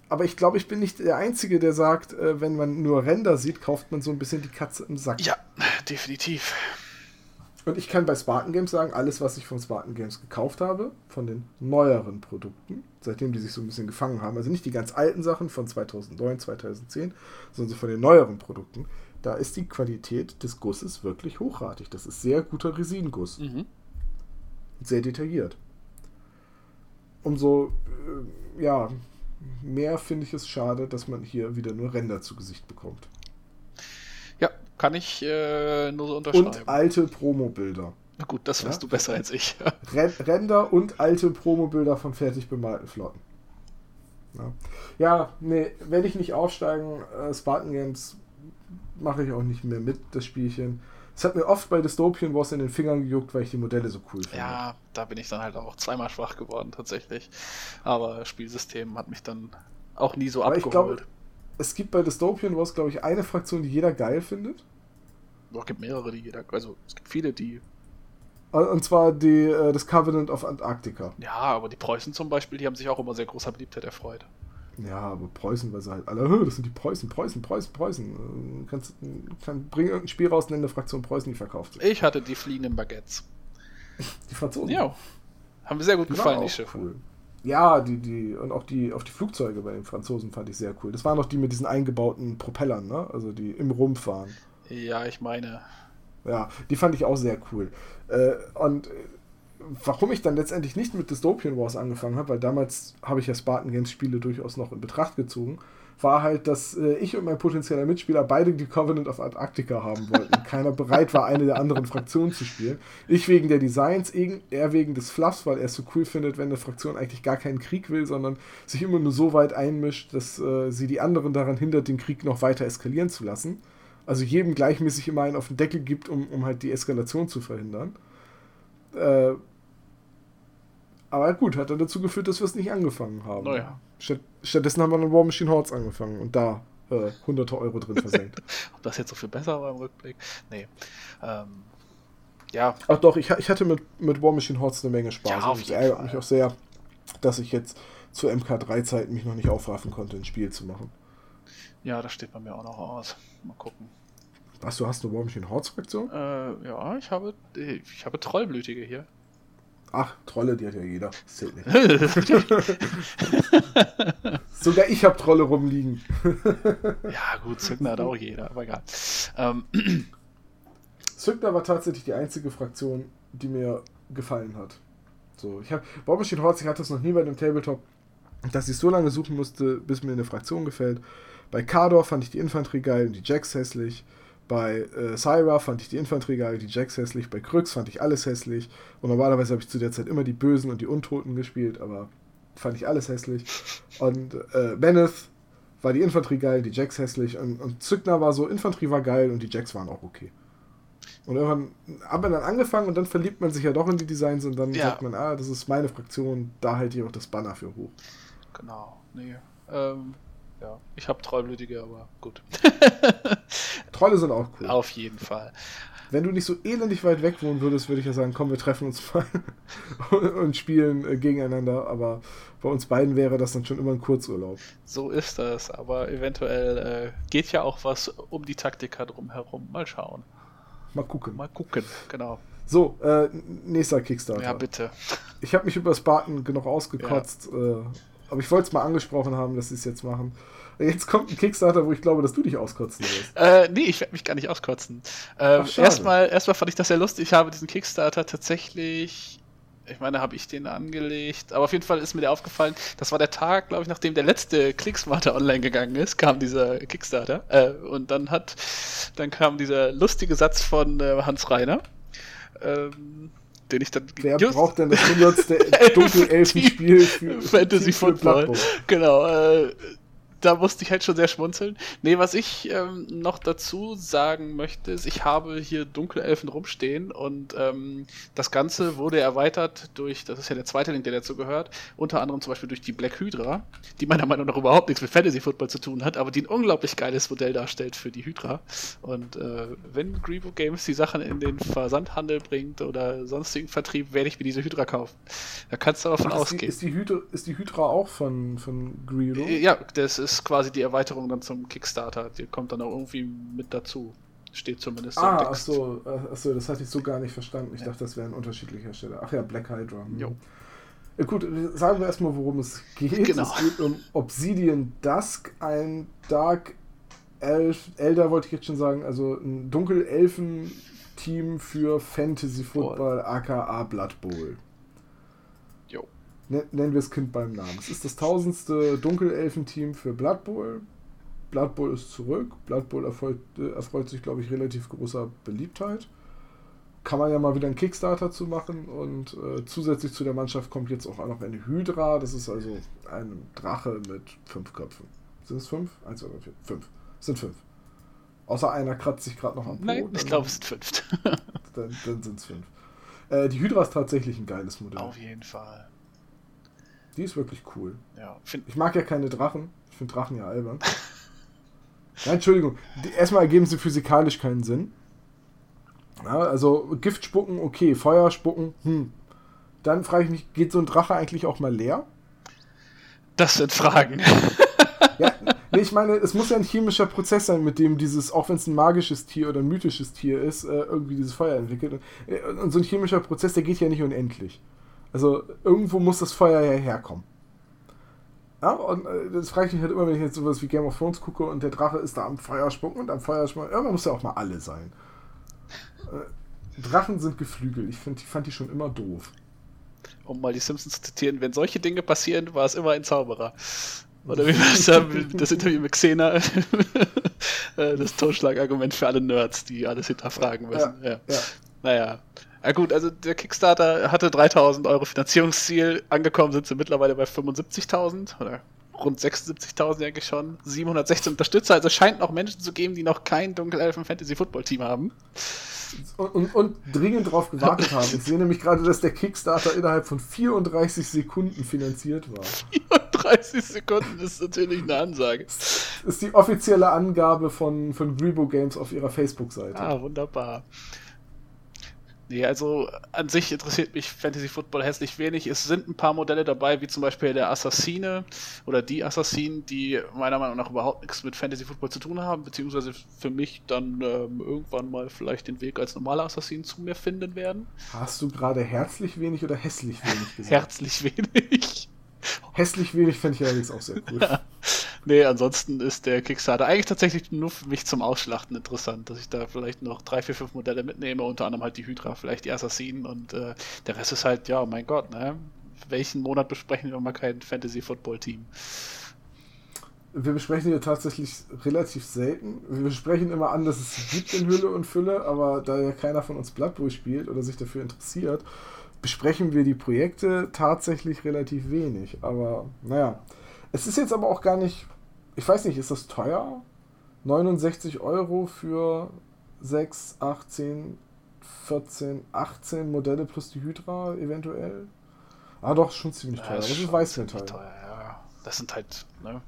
aber ich glaube, ich bin nicht der Einzige, der sagt, äh, wenn man nur Ränder sieht, kauft man so ein bisschen die Katze im Sack. Ja, definitiv. Und ich kann bei Spartan Games sagen, alles, was ich von Spartan Games gekauft habe, von den neueren Produkten, seitdem die sich so ein bisschen gefangen haben, also nicht die ganz alten Sachen von 2009, 2010, sondern so von den neueren Produkten, da ist die Qualität des Gusses wirklich hochratig. Das ist sehr guter Resinguss. Mhm. Sehr detailliert. Umso, äh, ja, mehr finde ich es schade, dass man hier wieder nur Ränder zu Gesicht bekommt. Kann ich äh, nur so unterschreiben. Und alte Promo-Bilder. Na gut, das weißt ja? du besser als ich. Ränder und alte Promo-Bilder von fertig bemalten Flotten. Ja. ja, nee, werde ich nicht aufsteigen. Äh, Spartan Games mache ich auch nicht mehr mit, das Spielchen. Es hat mir oft bei Dystopian Wars in den Fingern gejuckt, weil ich die Modelle so cool finde. Ja, da bin ich dann halt auch zweimal schwach geworden, tatsächlich. Aber das Spielsystem hat mich dann auch nie so Aber abgeholt. Ich glaube, es gibt bei Dystopian Wars, glaube ich, eine Fraktion, die jeder geil findet. Es gibt mehrere, die jeder. Also, es gibt viele, die. Äh, und zwar die, äh, das Covenant of Antarctica. Ja, aber die Preußen zum Beispiel, die haben sich auch immer sehr großer Beliebtheit erfreut. Ja, aber Preußen, weil sie halt alle, das sind die Preußen, Preußen, Preußen, Preußen. Äh, kannst, kann, bring irgendein Spiel raus, nenne Fraktion Preußen, die verkauft sich. Ich hatte die fliegenden Baguettes. Die Franzosen? Ja. Haben mir sehr gut die gefallen, die Schiffe. Cool. Ja, die, die, und auch die, auch die Flugzeuge bei den Franzosen fand ich sehr cool. Das waren noch die mit diesen eingebauten Propellern, ne? Also die im Rumpf waren. Ja, ich meine. Ja, die fand ich auch sehr cool. Äh, und warum ich dann letztendlich nicht mit Dystopian Wars angefangen habe, weil damals habe ich ja Spartan Games Spiele durchaus noch in Betracht gezogen, war halt, dass äh, ich und mein potenzieller Mitspieler beide die Covenant of Antarctica haben wollten. Keiner bereit war, eine der anderen Fraktionen zu spielen. Ich wegen der Designs, er wegen des Fluffs, weil er es so cool findet, wenn eine Fraktion eigentlich gar keinen Krieg will, sondern sich immer nur so weit einmischt, dass äh, sie die anderen daran hindert, den Krieg noch weiter eskalieren zu lassen. Also jedem gleichmäßig immer einen auf den Deckel gibt, um, um halt die Eskalation zu verhindern. Äh, aber gut, hat dann dazu geführt, dass wir es nicht angefangen haben. Naja. Statt, stattdessen haben wir dann War Machine Hordes angefangen und da äh, hunderte Euro drin versenkt. Ob das jetzt so viel besser war im Rückblick? Nee. Ähm, ja. Ach doch, ich, ich hatte mit, mit War Machine Hordes eine Menge Spaß. Ja, und es ärgert mich auch sehr, dass ich jetzt zu MK3-Zeiten mich noch nicht aufraffen konnte, ein Spiel zu machen. Ja, das steht bei mir auch noch aus. Mal gucken. Was, du hast eine War Machine Hordes Fraktion? Äh, ja, ich habe, ich habe Trollblütige hier. Ach, Trolle, die hat ja jeder. Das zählt nicht. Sogar ich habe Trolle rumliegen. ja, gut, Zückner hat auch jeder, aber egal. Ähm. Zückner war tatsächlich die einzige Fraktion, die mir gefallen hat. So, ich habe War Machine Hordes, ich hatte das noch nie bei einem Tabletop, dass ich so lange suchen musste, bis mir eine Fraktion gefällt. Bei Kador fand ich die Infanterie geil und die Jacks hässlich. Bei äh, Syra fand ich die Infanterie geil, die Jacks hässlich. Bei Kryx fand ich alles hässlich. Und normalerweise habe ich zu der Zeit immer die Bösen und die Untoten gespielt, aber fand ich alles hässlich. Und äh, Beneth war die Infanterie geil, die Jacks hässlich. Und, und Zückner war so, Infanterie war geil und die Jacks waren auch okay. Und irgendwann hat man dann angefangen und dann verliebt man sich ja doch in die Designs und dann ja. sagt man, ah, das ist meine Fraktion, da halte ich auch das Banner für hoch. Genau, nee. Ähm, ja, ich habe Trollblütige, aber gut. Trolle sind auch cool. Auf jeden Fall. Wenn du nicht so elendig weit weg wohnen würdest, würde ich ja sagen, komm, wir treffen uns mal und spielen äh, gegeneinander. Aber bei uns beiden wäre das dann schon immer ein Kurzurlaub. So ist das, aber eventuell äh, geht ja auch was um die Taktika drumherum. Mal schauen. Mal gucken. Mal gucken, genau. So, äh, nächster Kickstarter. Ja, bitte. Ich habe mich über Spartan genug ausgekotzt. Ja. Aber ich wollte es mal angesprochen haben, dass sie es jetzt machen. Jetzt kommt ein Kickstarter, wo ich glaube, dass du dich auskotzen wirst. Äh, nee, ich werde mich gar nicht auskotzen. Ähm, erstmal, erstmal fand ich das sehr lustig. Ich habe diesen Kickstarter tatsächlich ich meine, habe ich den angelegt. Aber auf jeden Fall ist mir der aufgefallen, das war der Tag, glaube ich, nachdem der letzte Clicksmarter online gegangen ist, kam dieser Kickstarter. Äh, und dann hat, dann kam dieser lustige Satz von äh, Hans Reiner. Ähm, den ich dann. Wer braucht denn das 100. Dunkelelfen-Spiel für Fantasy Football? Genau. Äh, da musste ich halt schon sehr schmunzeln. Nee, was ich ähm, noch dazu sagen möchte, ist, ich habe hier Dunkelelfen rumstehen und ähm, das Ganze wurde erweitert durch, das ist ja der zweite Link, der dazu gehört, unter anderem zum Beispiel durch die Black Hydra, die meiner Meinung nach überhaupt nichts mit Fantasy Football zu tun hat, aber die ein unglaublich geiles Modell darstellt für die Hydra. Und äh, wenn Grebo Games die Sachen in den Versandhandel bringt oder sonstigen Vertrieb, werde ich mir diese Hydra kaufen. Da kannst du davon Ach, ausgehen. Ist die, Hydra, ist die Hydra auch von, von Greedo? Ja, das ist ist quasi die Erweiterung dann zum Kickstarter. Die kommt dann auch irgendwie mit dazu. Steht zumindest ah, im Text. Achso, äh, achso, das hatte ich so gar nicht verstanden. Ich ja. dachte, das wäre ein unterschiedlicher Stelle. Ach ja, Black Hydra. Hm. Jo. Ja, gut, sagen wir erstmal, worum es geht. Genau. Es geht um Obsidian Dusk, ein Dark Elf, Elder wollte ich jetzt schon sagen, also ein Dunkelelfen-Team für Fantasy Football, aka Blood Bowl nennen wir es Kind beim Namen. Es ist das tausendste Dunkelelfen-Team für Blood Bowl. Blood Bowl ist zurück. Blood Bowl erfreut, äh, erfreut sich, glaube ich, relativ großer Beliebtheit. Kann man ja mal wieder einen Kickstarter zu machen und äh, zusätzlich zu der Mannschaft kommt jetzt auch noch eine Hydra. Das ist also ein Drache mit fünf Köpfen. Sind es fünf? Eins, zwei, drei, vier. Fünf. Es sind fünf. Außer einer kratzt sich gerade noch am Po. Nein, ich glaube, es sind fünf. dann dann sind es fünf. Äh, die Hydra ist tatsächlich ein geiles Modell. Auf jeden Fall. Die ist wirklich cool. Ja, ich mag ja keine Drachen. Ich finde Drachen ja albern. Nein, Entschuldigung. Erstmal ergeben sie physikalisch keinen Sinn. Ja, also Gift spucken, okay. Feuer spucken, hm. Dann frage ich mich, geht so ein Drache eigentlich auch mal leer? Das sind Fragen. ja, nee, ich meine, es muss ja ein chemischer Prozess sein, mit dem dieses, auch wenn es ein magisches Tier oder ein mythisches Tier ist, äh, irgendwie dieses Feuer entwickelt. Und, äh, und so ein chemischer Prozess, der geht ja nicht unendlich. Also irgendwo muss das Feuer ja herkommen. Ja, und äh, das frage ich mich halt immer, wenn ich jetzt sowas wie Game of Thrones gucke und der Drache ist da am Feuer spucken und am Feuer spucken. Irgendwann muss ja auch mal alle sein. Äh, Drachen sind Geflügel. Ich find, fand die schon immer doof. um mal die Simpsons zu zitieren, wenn solche Dinge passieren, war es immer ein Zauberer. Oder wie war es da, das Interview mit Xena, äh, das Totschlagargument für alle Nerds, die alles hinterfragen müssen. Ja, ja. ja. Naja. Ja gut, also der Kickstarter hatte 3000 Euro Finanzierungsziel, angekommen sind sie mittlerweile bei 75.000 oder rund 76.000 eigentlich schon, 716 Unterstützer, also scheint noch Menschen zu geben, die noch kein Dunkelelfen Fantasy Football Team haben. Und, und, und, dringend darauf gewartet haben. Ich sehe nämlich gerade, dass der Kickstarter innerhalb von 34 Sekunden finanziert war. 34 Sekunden ist natürlich eine Ansage. Das ist die offizielle Angabe von, von Grebo Games auf ihrer Facebook-Seite. Ah, wunderbar. Nee, also an sich interessiert mich Fantasy Football hässlich wenig. Es sind ein paar Modelle dabei, wie zum Beispiel der Assassine oder die Assassinen, die meiner Meinung nach überhaupt nichts mit Fantasy Football zu tun haben, beziehungsweise für mich dann ähm, irgendwann mal vielleicht den Weg als normaler Assassin zu mir finden werden. Hast du gerade herzlich wenig oder hässlich wenig gesagt? herzlich wenig. Hässlich wenig fände ich allerdings auch sehr cool. Ja. Nee, ansonsten ist der Kickstarter eigentlich tatsächlich nur für mich zum Ausschlachten interessant, dass ich da vielleicht noch drei, vier, fünf Modelle mitnehme, unter anderem halt die Hydra, vielleicht die Assassinen und äh, der Rest ist halt, ja, mein Gott, ne? Welchen Monat besprechen wir mal kein Fantasy-Football-Team? Wir besprechen hier tatsächlich relativ selten. Wir sprechen immer an, dass es gibt in Hülle und Fülle, aber da ja keiner von uns Blood Bowl spielt oder sich dafür interessiert, besprechen wir die Projekte tatsächlich relativ wenig. Aber naja, es ist jetzt aber auch gar nicht, ich weiß nicht, ist das teuer? 69 Euro für 6, 18, 14, 18 Modelle plus die Hydra eventuell? Ah, doch, schon ziemlich teuer. Ja, das ist Weißmetall. Teuer, ja. Das sind halt, ne?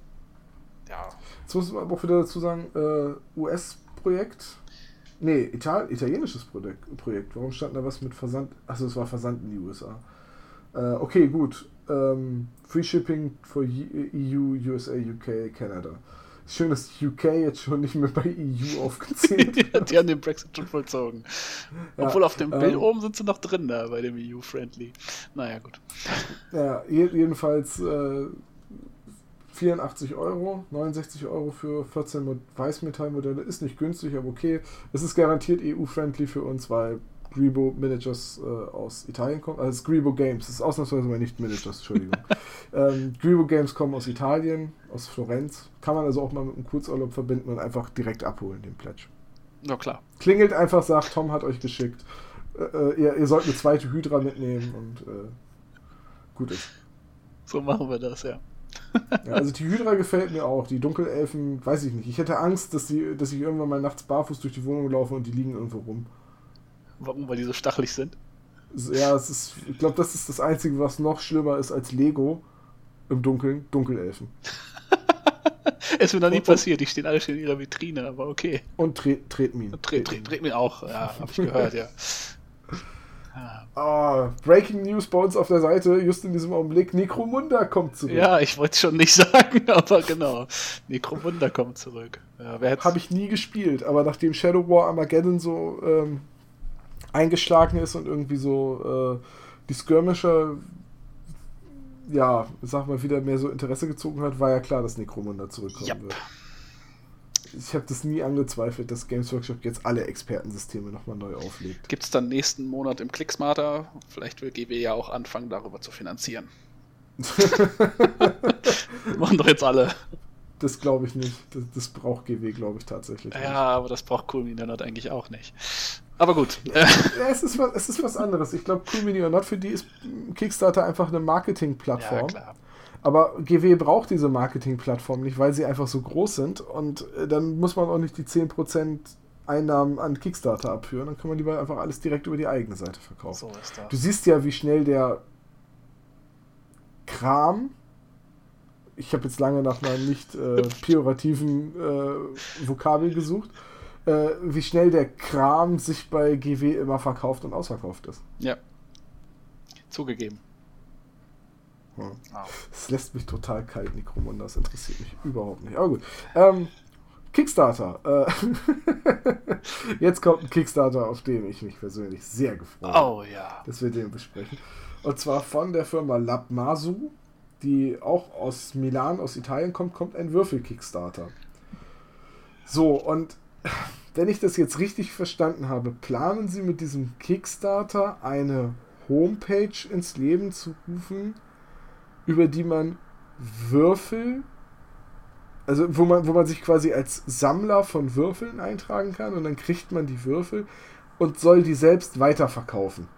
Ja. Jetzt muss man aber auch wieder dazu sagen, äh, US-Projekt. Nee, Ital italienisches Projekt, Projekt. Warum stand da was mit Versand? Achso, es war Versand in die USA. Äh, okay, gut ähm, Free Shipping for EU, USA, UK, Canada. Schön, dass UK jetzt schon nicht mehr bei EU aufgezählt wird. die haben den Brexit schon vollzogen. Ja, Obwohl auf dem Bild ähm, oben sind sie noch drin da bei dem EU-Friendly. Naja, gut. Ja, jedenfalls äh, 84 Euro, 69 Euro für 14 Weißmetallmodelle ist nicht günstig, aber okay. Es ist garantiert EU-friendly für uns, weil Grebo Managers äh, aus Italien kommen. Also Grebo Games, das ist ausnahmsweise mal nicht Managers, Entschuldigung. ähm, Grebo Games kommen aus Italien, aus Florenz. Kann man also auch mal mit einem Kurzurlaub verbinden und einfach direkt abholen, den Pledge. Na klar. Klingelt einfach, sagt, Tom hat euch geschickt. Äh, äh, ihr, ihr, sollt eine zweite Hydra mitnehmen und äh, gut ist. So machen wir das, ja. ja. Also die Hydra gefällt mir auch. Die Dunkelelfen, weiß ich nicht. Ich hätte Angst, dass, die, dass ich irgendwann mal nachts barfuß durch die Wohnung laufe und die liegen irgendwo rum. Warum? Weil die so stachelig sind? Ja, es ist, ich glaube, das ist das Einzige, was noch schlimmer ist als Lego im Dunkeln, Dunkelelfen. es wird noch nie und, passiert, die stehen alle schön in ihrer Vitrine, aber okay. Und Tre Tretmin. Tre Tretmin. Tretmin auch, ja, habe ich gehört, ja. Ah, Breaking News bei uns auf der Seite, just in diesem Augenblick. Necromunda kommt zurück. Ja, ich wollte es schon nicht sagen, aber genau. Necromunda kommt zurück. Ja, Habe ich nie gespielt, aber nachdem Shadow War Armageddon so ähm, eingeschlagen ist und irgendwie so äh, die Skirmisher ja, sag mal, wieder mehr so Interesse gezogen hat, war ja klar, dass Necromunda zurückkommen yep. wird. Ich habe das nie angezweifelt, dass Games Workshop jetzt alle Expertensysteme nochmal neu auflegt. Gibt es dann nächsten Monat im Clicksmarter? Vielleicht will GW ja auch anfangen, darüber zu finanzieren. Machen doch jetzt alle. Das glaube ich nicht. Das, das braucht GW, glaube ich, tatsächlich. Ja, nicht. aber das braucht Cool Mini Not eigentlich auch nicht. Aber gut. Ja, es, ist was, es ist was anderes. Ich glaube, Cool Mini or Not für die ist Kickstarter einfach eine Marketingplattform. Ja. Aber GW braucht diese Marketingplattform nicht, weil sie einfach so groß sind. Und äh, dann muss man auch nicht die 10% Einnahmen an Kickstarter abführen. Dann kann man lieber einfach alles direkt über die eigene Seite verkaufen. So ist das. Du siehst ja, wie schnell der Kram ich habe jetzt lange nach einem nicht äh, pejorativen äh, Vokabel gesucht, äh, wie schnell der Kram sich bei GW immer verkauft und ausverkauft ist. Ja. Zugegeben. Hm. Das lässt mich total kalt, Nikromon, das interessiert mich überhaupt nicht. Aber gut. Ähm, Kickstarter. Äh, jetzt kommt ein Kickstarter, auf den ich mich persönlich sehr gefreut habe. Oh ja. Dass wir den besprechen. Und zwar von der Firma Labmasu die auch aus Milan, aus Italien kommt, kommt ein Würfel-Kickstarter. So, und wenn ich das jetzt richtig verstanden habe, planen Sie mit diesem Kickstarter eine Homepage ins Leben zu rufen, über die man Würfel, also wo man, wo man sich quasi als Sammler von Würfeln eintragen kann und dann kriegt man die Würfel und soll die selbst weiterverkaufen.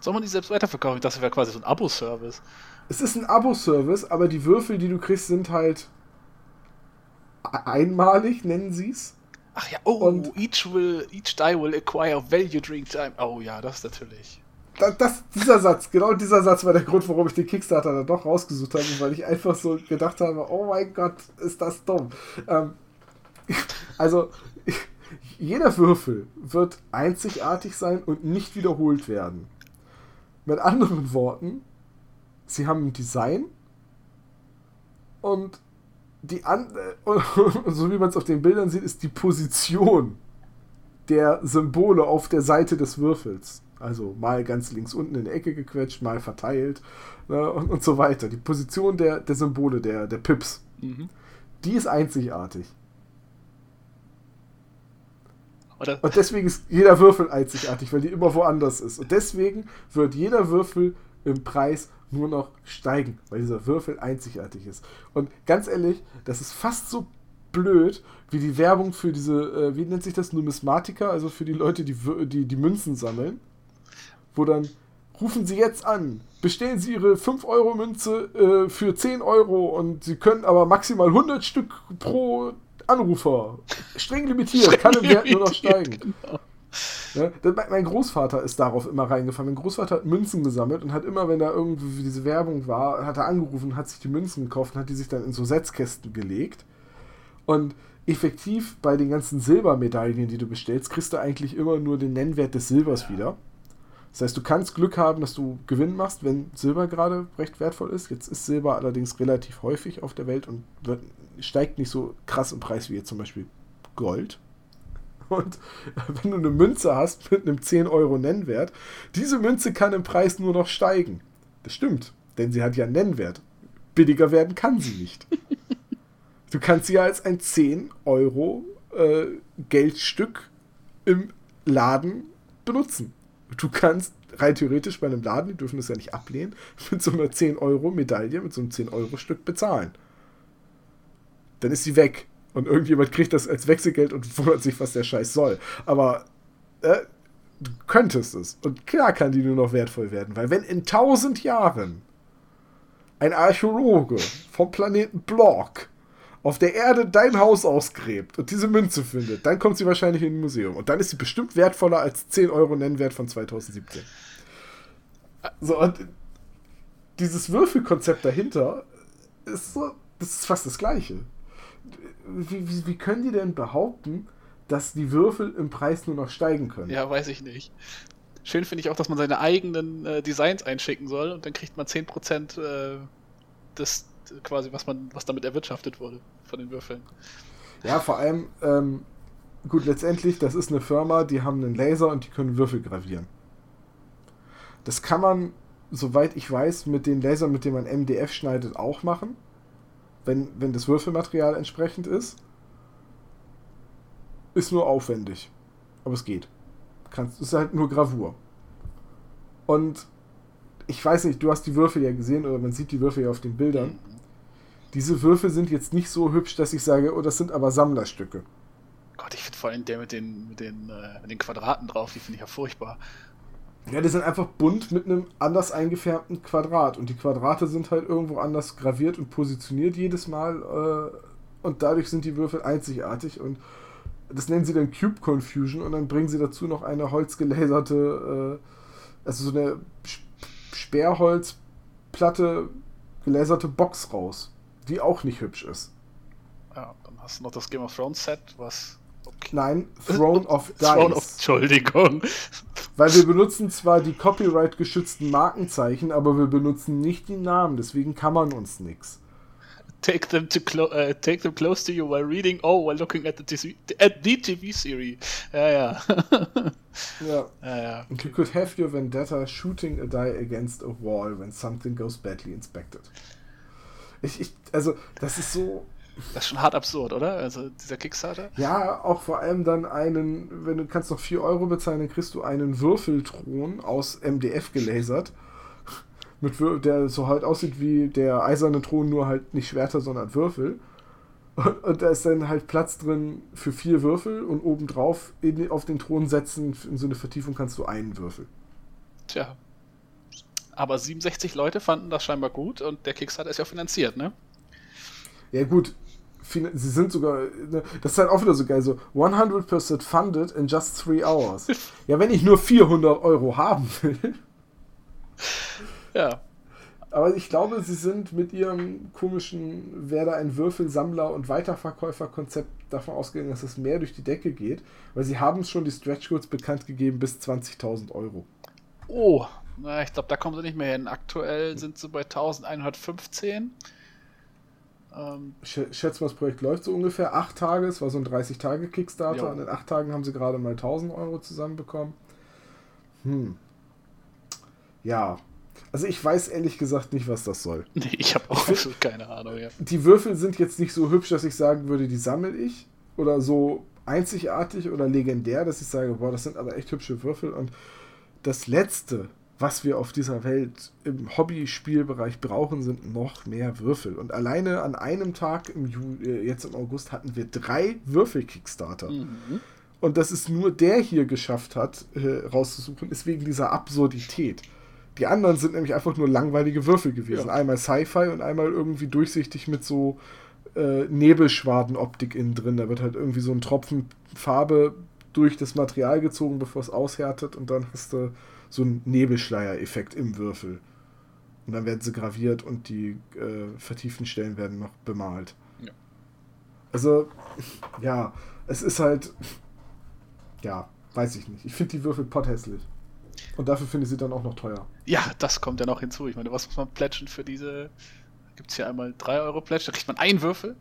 Soll man die selbst weiterverkaufen? Das wäre quasi so ein Abo-Service. Es ist ein Abo-Service, aber die Würfel, die du kriegst, sind halt einmalig, nennen sie es. Ach ja, oh, und each, will, each die will acquire value during time. Oh ja, das natürlich. Das, das, dieser Satz, genau dieser Satz war der Grund, warum ich den Kickstarter dann doch rausgesucht habe, weil ich einfach so gedacht habe, oh mein Gott, ist das dumm. Ähm, also, jeder Würfel wird einzigartig sein und nicht wiederholt werden. Mit anderen Worten, sie haben ein Design und die an so wie man es auf den Bildern sieht, ist die Position der Symbole auf der Seite des Würfels. Also mal ganz links unten in der Ecke gequetscht, mal verteilt ne, und, und so weiter. Die Position der, der Symbole, der, der Pips, mhm. die ist einzigartig. Oder? Und deswegen ist jeder Würfel einzigartig, weil die immer woanders ist. Und deswegen wird jeder Würfel im Preis nur noch steigen, weil dieser Würfel einzigartig ist. Und ganz ehrlich, das ist fast so blöd wie die Werbung für diese, äh, wie nennt sich das, Numismatiker, also für die Leute, die die, die Münzen sammeln, wo dann rufen Sie jetzt an, bestellen Sie Ihre 5-Euro-Münze äh, für 10 Euro und Sie können aber maximal 100 Stück pro Anrufer. Streng limitiert, Streng kann im Wert nur noch steigen. Genau. Ja, mein Großvater ist darauf immer reingefallen. Mein Großvater hat Münzen gesammelt und hat immer, wenn da irgendwie diese Werbung war, hat er angerufen, hat sich die Münzen gekauft und hat die sich dann in so Setzkästen gelegt. Und effektiv bei den ganzen Silbermedaillen, die du bestellst, kriegst du eigentlich immer nur den Nennwert des Silbers wieder. Das heißt, du kannst Glück haben, dass du Gewinn machst, wenn Silber gerade recht wertvoll ist. Jetzt ist Silber allerdings relativ häufig auf der Welt und wird, steigt nicht so krass im Preis wie jetzt zum Beispiel Gold. Und wenn du eine Münze hast mit einem 10 Euro Nennwert, diese Münze kann im Preis nur noch steigen. Das stimmt, denn sie hat ja einen Nennwert. Billiger werden kann sie nicht. Du kannst sie ja als ein 10 Euro äh, Geldstück im Laden benutzen. Du kannst rein theoretisch bei einem Laden, die dürfen das ja nicht ablehnen, mit so einer 10 Euro Medaille, mit so einem 10 Euro Stück bezahlen. Dann ist sie weg. Und irgendjemand kriegt das als Wechselgeld und wundert sich, was der Scheiß soll. Aber äh, du könntest es. Und klar kann die nur noch wertvoll werden, weil wenn in tausend Jahren ein Archäologe vom Planeten Block auf der Erde dein Haus ausgräbt und diese Münze findet, dann kommt sie wahrscheinlich in ein Museum. Und dann ist sie bestimmt wertvoller als 10 Euro Nennwert von 2017. So, und dieses Würfelkonzept dahinter ist so, das ist fast das Gleiche wie, wie, wie können die denn behaupten, dass die Würfel im Preis nur noch steigen können? Ja, weiß ich nicht. Schön finde ich auch, dass man seine eigenen äh, Designs einschicken soll und dann kriegt man 10% äh, des quasi, was man, was damit erwirtschaftet wurde von den Würfeln. Ja, vor allem, ähm, gut, letztendlich, das ist eine Firma, die haben einen Laser und die können Würfel gravieren. Das kann man, soweit ich weiß, mit den Lasern, mit denen man MDF schneidet, auch machen wenn, wenn das Würfelmaterial entsprechend ist. Ist nur aufwendig. Aber es geht. Kannst, ist halt nur Gravur. Und ich weiß nicht, du hast die Würfel ja gesehen oder man sieht die Würfel ja auf den Bildern. Diese Würfel sind jetzt nicht so hübsch, dass ich sage, oh, das sind aber Sammlerstücke. Gott, ich finde vor allem der mit den, mit den, äh, mit den Quadraten drauf, die finde ich ja furchtbar. Ja, die sind einfach bunt mit einem anders eingefärbten Quadrat. Und die Quadrate sind halt irgendwo anders graviert und positioniert jedes Mal. Äh, und dadurch sind die Würfel einzigartig. Und das nennen sie dann Cube Confusion. Und dann bringen sie dazu noch eine holzgelaserte, äh, also so eine Sperrholzplatte gelaserte Box raus. Die auch nicht hübsch ist. Ja, dann hast du noch das Game of Thrones Set, was Nein, Throne of Dice. Throne of, Entschuldigung. Weil wir benutzen zwar die copyright-geschützten Markenzeichen, aber wir benutzen nicht die Namen, deswegen kann man uns nichts. Take them to uh, take them close to you while reading, oh, while looking at the, TV, at the TV series. Ja, ja. ja. ja, ja. You could have your vendetta shooting a die against a wall when something goes badly inspected. Ich, ich, also, das ist so Das ist schon hart absurd, oder? Also dieser Kickstarter? Ja, auch vor allem dann einen, wenn du kannst noch 4 Euro bezahlen, dann kriegst du einen Würfelthron aus MDF gelasert. Mit, der so halt aussieht wie der eiserne Thron, nur halt nicht Schwerter, sondern Würfel. Und, und, da ist dann halt Platz drin für vier Würfel und obendrauf in, auf den Thron setzen, in so eine Vertiefung kannst du einen Würfel. Tja. Aber 67 Leute fanden das scheinbar gut und der Kickstarter ist ja finanziert, ne? Ja, gut. Sie sind sogar. Ne, das ist halt auch wieder so geil, so 100% funded in just 3 hours. ja, wenn ich nur 400 Euro haben will. Ja. Aber ich glaube, sie sind mit ihrem komischen Werde ein Würfelsammler und Weiterverkäuferkonzept davon ausgegangen, dass es mehr durch die Decke geht, weil sie haben schon die Stretch Goals bekannt gegeben bis 20.000 Euro. Oh, na, ich glaube, da kommen sie nicht mehr hin. Aktuell sind sie bei 1115. Ähm, ich schätze mal, das Projekt läuft so ungefähr acht Tage. Es war so ein 30-Tage-Kickstarter. Und in acht Tagen haben sie gerade mal 1000 Euro zusammenbekommen. Hm. Ja, also ich weiß ehrlich gesagt nicht, was das soll. Nee, ich habe auch absolut keine Ahnung. Ja. Die Würfel sind jetzt nicht so hübsch, dass ich sagen würde, die sammle ich. Oder so einzigartig oder legendär, dass ich sage, boah, das sind aber echt hübsche Würfel. Und das Letzte, was wir auf dieser Welt im Hobby-Spielbereich brauchen, sind noch mehr Würfel. Und alleine an einem Tag im Ju äh, jetzt im August hatten wir drei Würfel-Kickstarter. Mhm. Und dass es nur der hier geschafft hat, äh, rauszusuchen, ist wegen dieser Absurdität. Die anderen sind nämlich einfach nur langweilige Würfel gewesen. Ja. Einmal Sci-Fi und einmal irgendwie durchsichtig mit so äh, Nebelschwadenoptik innen drin. Da wird halt irgendwie so ein Tropfen Farbe durch das Material gezogen, bevor es aushärtet und dann hast du so einen Nebelschleier-Effekt im Würfel. Und dann werden sie graviert und die äh, vertieften Stellen werden noch bemalt. Ja. Also, ja, es ist halt. Ja, weiß ich nicht. Ich finde die Würfel potthässlich. Und dafür finde ich sie dann auch noch teuer. Ja, das kommt ja noch hinzu. Ich meine, was muss man plätschen für diese. Gibt es hier einmal 3 Euro Plätsch? Da kriegt man einen Würfel.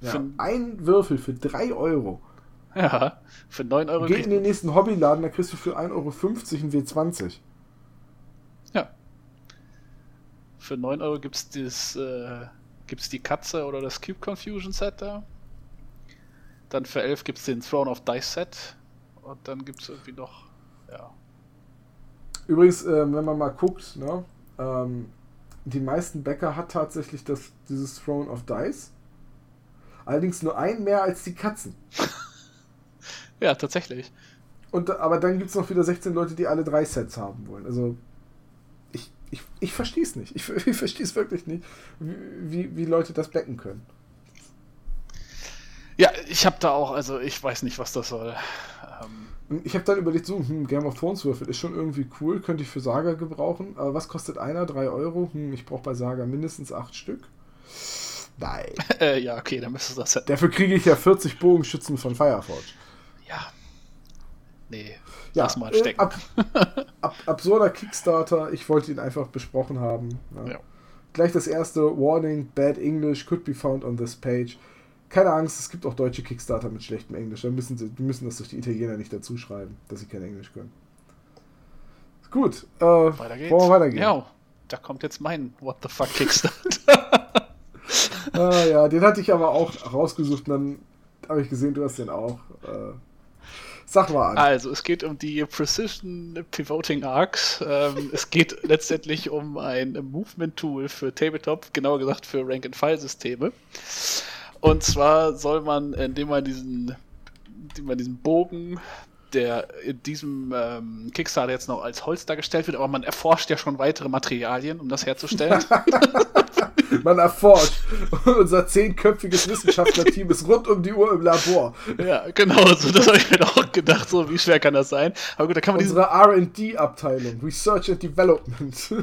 Ja, ein Würfel für 3 Euro. Ja, für 9 Euro. Geh in den nächsten Hobbyladen, da kriegst du für 1,50 Euro ein W20. Ja. Für 9 Euro gibt es äh, gibt's die Katze oder das Cube Confusion Set da. Dann für 11 gibt es den Throne of Dice Set. Und dann gibt es irgendwie noch, ja, Übrigens, äh, wenn man mal guckt, ne, ähm, die meisten Bäcker hat tatsächlich das, dieses Throne of Dice. Allerdings nur ein mehr als die Katzen. ja, tatsächlich. Und, aber dann gibt es noch wieder 16 Leute, die alle drei Sets haben wollen. Also, ich, ich, ich verstehe es nicht. Ich, ich verstehe es wirklich nicht, wie, wie, Leute das becken können. Ja, ich habe da auch, also ich weiß nicht, was das soll. Ähm, ich habe dann überlegt, so, hm, Game of Thrones Würfel ist schon irgendwie cool, könnte ich für Saga gebrauchen. Aber was kostet einer? 3 Euro? Hm, ich brauche bei Saga mindestens 8 Stück. Nein. äh, ja, okay, dann müsstest du das. Dafür kriege ich ja 40 Bogenschützen von Fireforge. Nee. Ja, lass mal stecken. Äh, ab, ab, absurder Kickstarter, ich wollte ihn einfach besprochen haben. Ja. Ja. Gleich das erste Warning: Bad English could be found on this page keine Angst, es gibt auch deutsche Kickstarter mit schlechtem Englisch. Dann müssen sie müssen das durch die Italiener nicht dazu schreiben, dass sie kein Englisch können. Gut, äh, weiter geht's. wollen wir weitergehen? Ja, da kommt jetzt mein What the fuck Kickstarter. ah, ja, den hatte ich aber auch rausgesucht und dann habe ich gesehen, du hast den auch. Äh, sag mal an. Also, es geht um die Precision Pivoting Arcs. Ähm, es geht letztendlich um ein Movement Tool für Tabletop, genauer gesagt für Rank-and-File-Systeme. Und zwar soll man, indem man diesen, indem man diesen Bogen, der in diesem ähm, Kickstarter jetzt noch als Holz dargestellt wird, aber man erforscht ja schon weitere Materialien, um das herzustellen. man erforscht. Unser zehnköpfiges Wissenschaftlerteam ist rund um die Uhr im Labor. Ja, genau, so das habe ich mir auch gedacht, so wie schwer kann das sein. Aber gut, da kann man Unsere RD-Abteilung, Research and Development.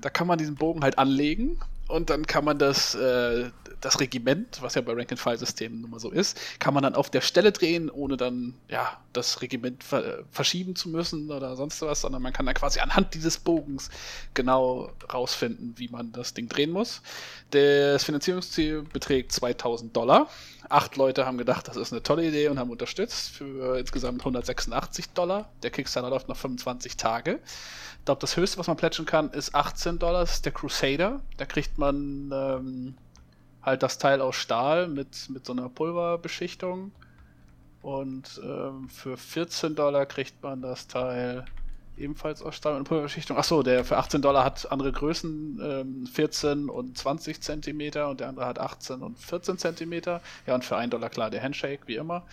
da kann man diesen Bogen halt anlegen und dann kann man das, äh, das Regiment, was ja bei Rank-and-File-Systemen nun mal so ist, kann man dann auf der Stelle drehen, ohne dann ja das Regiment ver verschieben zu müssen oder sonst was, sondern man kann dann quasi anhand dieses Bogens genau rausfinden, wie man das Ding drehen muss. Das Finanzierungsziel beträgt 2000 Dollar. Acht Leute haben gedacht, das ist eine tolle Idee und haben unterstützt für insgesamt 186 Dollar. Der Kickstarter läuft noch 25 Tage. Ich glaube, das höchste, was man plätschen kann, ist 18 Dollar. Das ist der Crusader. Da kriegt man ähm, halt das Teil aus Stahl mit, mit so einer Pulverbeschichtung. Und ähm, für 14 Dollar kriegt man das Teil ebenfalls aus Stahl und Pulverbeschichtung. Achso, der für 18 Dollar hat andere Größen, ähm, 14 und 20 Zentimeter und der andere hat 18 und 14 Zentimeter. Ja, und für 1 Dollar klar der Handshake, wie immer.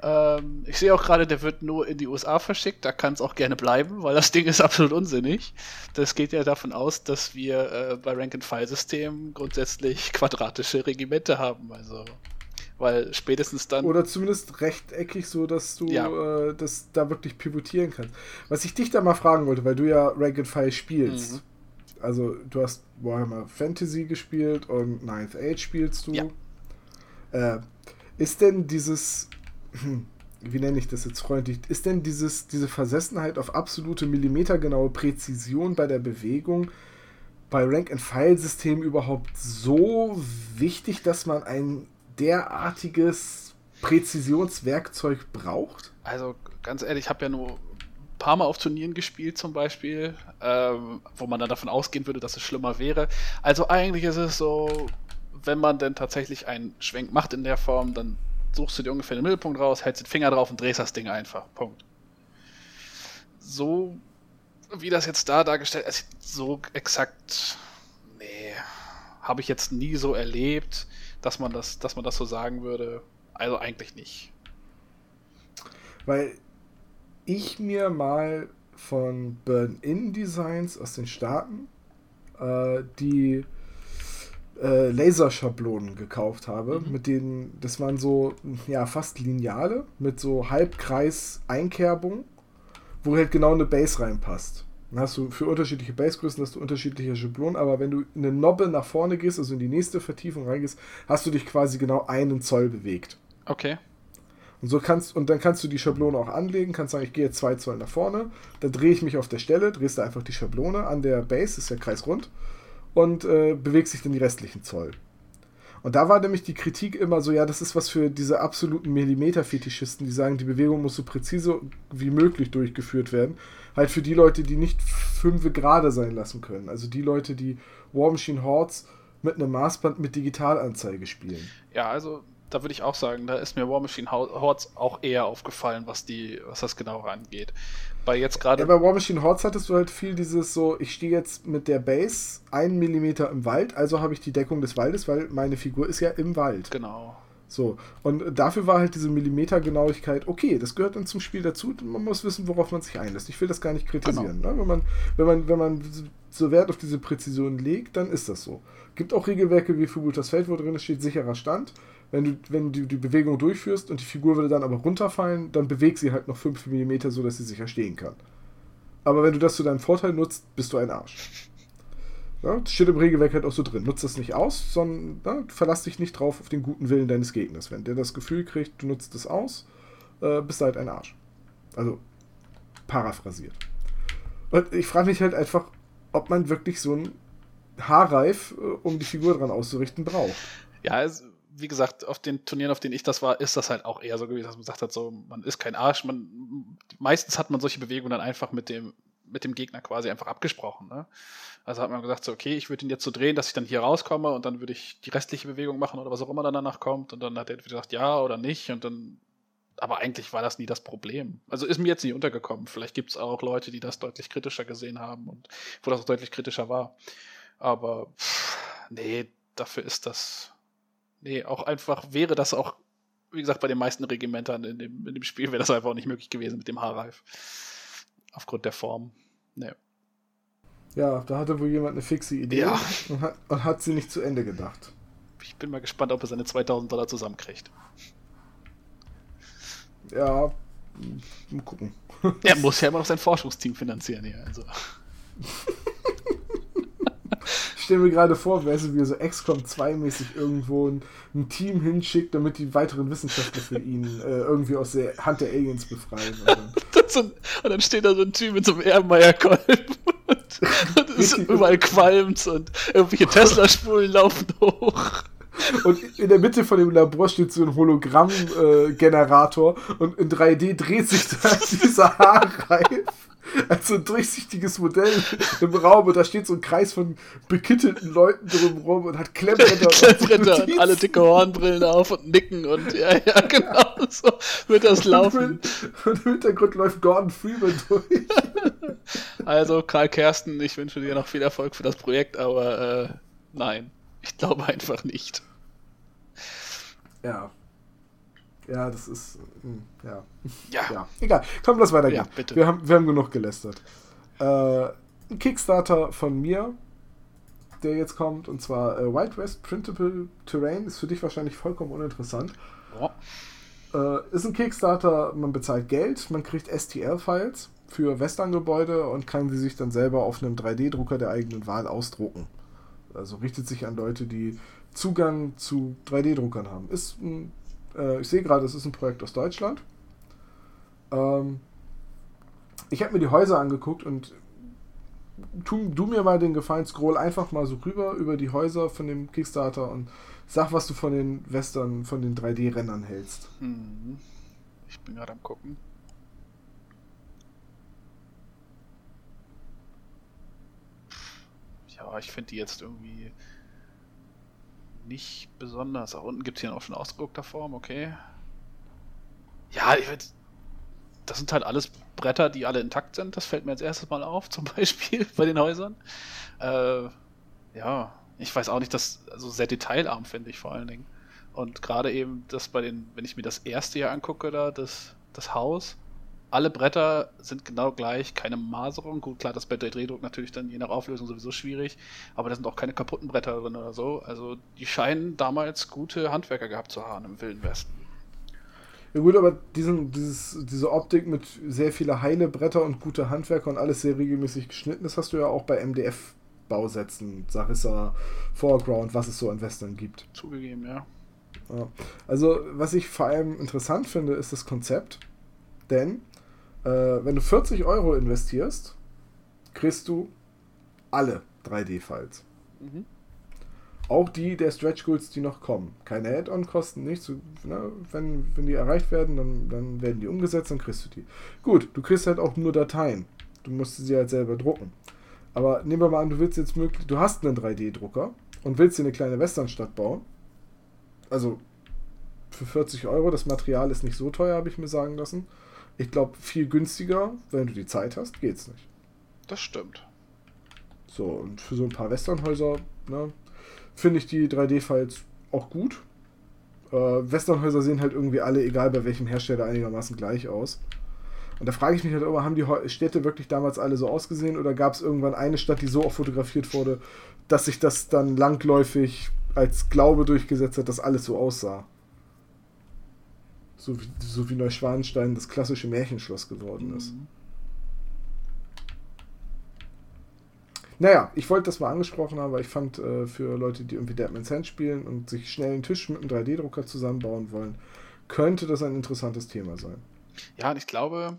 Ähm, ich sehe auch gerade, der wird nur in die USA verschickt. Da kann es auch gerne bleiben, weil das Ding ist absolut unsinnig. Das geht ja davon aus, dass wir äh, bei Rank-and-File-Systemen grundsätzlich quadratische Regimente haben. Also, weil spätestens dann. Oder zumindest rechteckig, so dass du ja. äh, das da wirklich pivotieren kannst. Was ich dich da mal fragen wollte, weil du ja Rank-and-File spielst. Mhm. Also, du hast Warhammer Fantasy gespielt und Ninth Age spielst du. Ja. Äh, ist denn dieses wie nenne ich das jetzt freundlich, ist denn dieses, diese Versessenheit auf absolute millimetergenaue Präzision bei der Bewegung bei Rank-and-File-Systemen überhaupt so wichtig, dass man ein derartiges Präzisionswerkzeug braucht? Also ganz ehrlich, ich habe ja nur ein paar Mal auf Turnieren gespielt zum Beispiel, ähm, wo man dann davon ausgehen würde, dass es schlimmer wäre. Also eigentlich ist es so, wenn man denn tatsächlich einen Schwenk macht in der Form, dann suchst du dir ungefähr den Mittelpunkt raus, hältst den Finger drauf und drehst das Ding einfach. Punkt. So wie das jetzt da dargestellt ist, so exakt, nee, habe ich jetzt nie so erlebt, dass man das, dass man das so sagen würde. Also eigentlich nicht. Weil ich mir mal von Burn-In Designs aus den Staaten äh, die äh, Laserschablonen gekauft habe, mhm. mit denen, das waren so, ja, fast Lineale, mit so Halbkreis-Einkerbung, wo halt genau eine Base reinpasst. Dann hast du für unterschiedliche Basegrößen hast du unterschiedliche Schablonen, aber wenn du in eine Nobbe nach vorne gehst, also in die nächste Vertiefung reingehst, hast du dich quasi genau einen Zoll bewegt. Okay. Und so kannst, und dann kannst du die Schablone auch anlegen, kannst sagen, ich gehe jetzt zwei Zoll nach vorne, dann drehe ich mich auf der Stelle, drehst du einfach die Schablone an der Base, ist ja kreisrund, und äh, bewegt sich dann die restlichen Zoll. Und da war nämlich die Kritik immer so, ja, das ist was für diese absoluten Millimeter-Fetischisten, die sagen, die Bewegung muss so präzise wie möglich durchgeführt werden. Halt für die Leute, die nicht fünf gerade sein lassen können. Also die Leute, die War Machine Hordes mit einem Maßband mit Digitalanzeige spielen. Ja, also da würde ich auch sagen, da ist mir War Machine Hordes auch eher aufgefallen, was die, was das genau angeht. Bei jetzt gerade. Ja, bei War Machine Hordes hattest du halt viel dieses so, ich stehe jetzt mit der Base einen Millimeter im Wald, also habe ich die Deckung des Waldes, weil meine Figur ist ja im Wald. Genau. So, und dafür war halt diese Millimetergenauigkeit, okay, das gehört dann zum Spiel dazu, man muss wissen, worauf man sich einlässt. Ich will das gar nicht kritisieren. Genau. Ne? Wenn, man, wenn, man, wenn man so Wert auf diese Präzision legt, dann ist das so. Gibt auch Regelwerke wie für Fultas Feld, wo drin steht sicherer Stand wenn du, wenn du die Bewegung durchführst und die Figur würde dann aber runterfallen, dann beweg sie halt noch 5 mm, so dass sie sicher stehen kann. Aber wenn du das zu deinem Vorteil nutzt, bist du ein Arsch. Ja, das steht im Regelwerk halt auch so drin. Nutzt das nicht aus, sondern ja, verlass dich nicht drauf auf den guten Willen deines Gegners. Wenn der das Gefühl kriegt, du nutzt es aus, äh, bist du halt ein Arsch. Also, paraphrasiert. Und ich frage mich halt einfach, ob man wirklich so ein Haarreif, äh, um die Figur dran auszurichten, braucht. Ja, es wie gesagt, auf den Turnieren, auf denen ich das war, ist das halt auch eher so gewesen, dass man gesagt hat, so, man ist kein Arsch. Man, meistens hat man solche Bewegungen dann einfach mit dem, mit dem Gegner quasi einfach abgesprochen. Ne? Also hat man gesagt, so, okay, ich würde ihn jetzt so drehen, dass ich dann hier rauskomme und dann würde ich die restliche Bewegung machen oder was auch immer dann danach kommt. Und dann hat er gesagt, ja oder nicht. Und dann, aber eigentlich war das nie das Problem. Also ist mir jetzt nie untergekommen. Vielleicht gibt es auch Leute, die das deutlich kritischer gesehen haben und wo das auch deutlich kritischer war. Aber pff, nee, dafür ist das nee, auch einfach wäre das auch, wie gesagt, bei den meisten Regimentern in dem, in dem Spiel wäre das einfach auch nicht möglich gewesen mit dem Haarreif. Aufgrund der Form. Nee. Ja, da hatte wohl jemand eine fixe Idee ja. und, hat, und hat sie nicht zu Ende gedacht. Ich bin mal gespannt, ob er seine 2000 Dollar zusammenkriegt. Ja, mal gucken. Er muss ja immer noch sein Forschungsteam finanzieren hier. Also. stelle mir gerade vor, weißt du, wie er so XCOM 2-mäßig irgendwo ein, ein, Team hinschickt, damit die weiteren Wissenschaftler für ihn äh, irgendwie aus der Hand der Aliens befreien. Und dann, und dann steht da so ein Typ mit so einem Erlenmeyer-Kolben und, und es überall qualmt und irgendwelche Tesla-Spulen laufen hoch. Und in der Mitte von dem Labor steht so ein Hologramm-Generator äh, und in 3D dreht sich da dieser Haarreif als so ein durchsichtiges Modell im Raum und da steht so ein Kreis von bekittelten Leuten drumherum und hat Klemmbretter. Klemmbretter und alle dicke Hornbrillen auf und nicken und ja, ja, genau so wird das laufen. Und im Hintergrund läuft Gordon Freeman durch. Also Karl Kersten, ich wünsche dir noch viel Erfolg für das Projekt, aber äh, nein, ich glaube einfach nicht. Ja. Ja, das ist. Hm, ja. Ja. ja. Egal. Komm, lass weitergehen. Ja, bitte. Wir haben, wir haben genug gelästert. Äh, ein Kickstarter von mir, der jetzt kommt, und zwar äh, Wild West Printable Terrain, ist für dich wahrscheinlich vollkommen uninteressant. Ja. Äh, ist ein Kickstarter, man bezahlt Geld, man kriegt STL-Files für Western-Gebäude und kann sie sich dann selber auf einem 3D-Drucker der eigenen Wahl ausdrucken. Also richtet sich an Leute, die Zugang zu 3D-Druckern haben. Ist ein äh, ich sehe gerade, es ist ein Projekt aus Deutschland. Ähm, ich habe mir die Häuser angeguckt und tu du mir mal den Gefallen, scroll einfach mal so rüber über die Häuser von dem Kickstarter und sag, was du von den Western, von den 3D-Rennern hältst. Hm. Ich bin gerade am gucken. Ja, ich finde die jetzt irgendwie nicht besonders. Auch unten gibt es hier auch schon ausgedruckter Form, okay. Ja, das sind halt alles Bretter, die alle intakt sind. Das fällt mir als erstes mal auf, zum Beispiel bei den Häusern. Äh, ja, ich weiß auch nicht, dass also sehr detailarm finde ich vor allen Dingen. Und gerade eben das bei den, wenn ich mir das erste hier angucke, da das, das Haus, alle Bretter sind genau gleich, keine Maserung. Gut, klar, das bei der Drehdruck natürlich dann je nach Auflösung sowieso schwierig, aber da sind auch keine kaputten Bretter drin oder so. Also die scheinen damals gute Handwerker gehabt zu haben im Wilden Westen. Ja gut, aber diesen, dieses, diese Optik mit sehr viele heile Bretter und gute Handwerker und alles sehr regelmäßig geschnitten, das hast du ja auch bei MDF-Bausätzen, Sarissa, Foreground, was es so an Western gibt. Zugegeben, ja. ja. Also, was ich vor allem interessant finde, ist das Konzept. Denn äh, wenn du 40 Euro investierst, kriegst du alle 3D-Files. Mhm. Auch die der Stretch Goals, die noch kommen. Keine Add-on-Kosten, nichts. Ne? Wenn, wenn die erreicht werden, dann, dann werden die umgesetzt, dann kriegst du die. Gut, du kriegst halt auch nur Dateien. Du musst sie halt selber drucken. Aber nehmen wir mal an, du willst jetzt möglich, du hast einen 3D-Drucker und willst dir eine kleine Westernstadt bauen. Also für 40 Euro, das Material ist nicht so teuer, habe ich mir sagen lassen. Ich glaube, viel günstiger, wenn du die Zeit hast, geht's nicht. Das stimmt. So, und für so ein paar Westernhäuser, ne, finde ich die 3D-Files auch gut. Äh, Westernhäuser sehen halt irgendwie alle, egal bei welchem Hersteller, einigermaßen gleich aus. Und da frage ich mich halt immer, haben die Städte wirklich damals alle so ausgesehen oder gab es irgendwann eine Stadt, die so auch fotografiert wurde, dass sich das dann langläufig als Glaube durchgesetzt hat, dass alles so aussah? So wie, so wie Neuschwanstein das klassische Märchenschloss geworden ist. Mhm. Naja, ich wollte das mal angesprochen haben, weil ich fand, äh, für Leute, die irgendwie Deadman's Hand spielen und sich schnell einen Tisch mit einem 3D-Drucker zusammenbauen wollen, könnte das ein interessantes Thema sein. Ja, und ich glaube,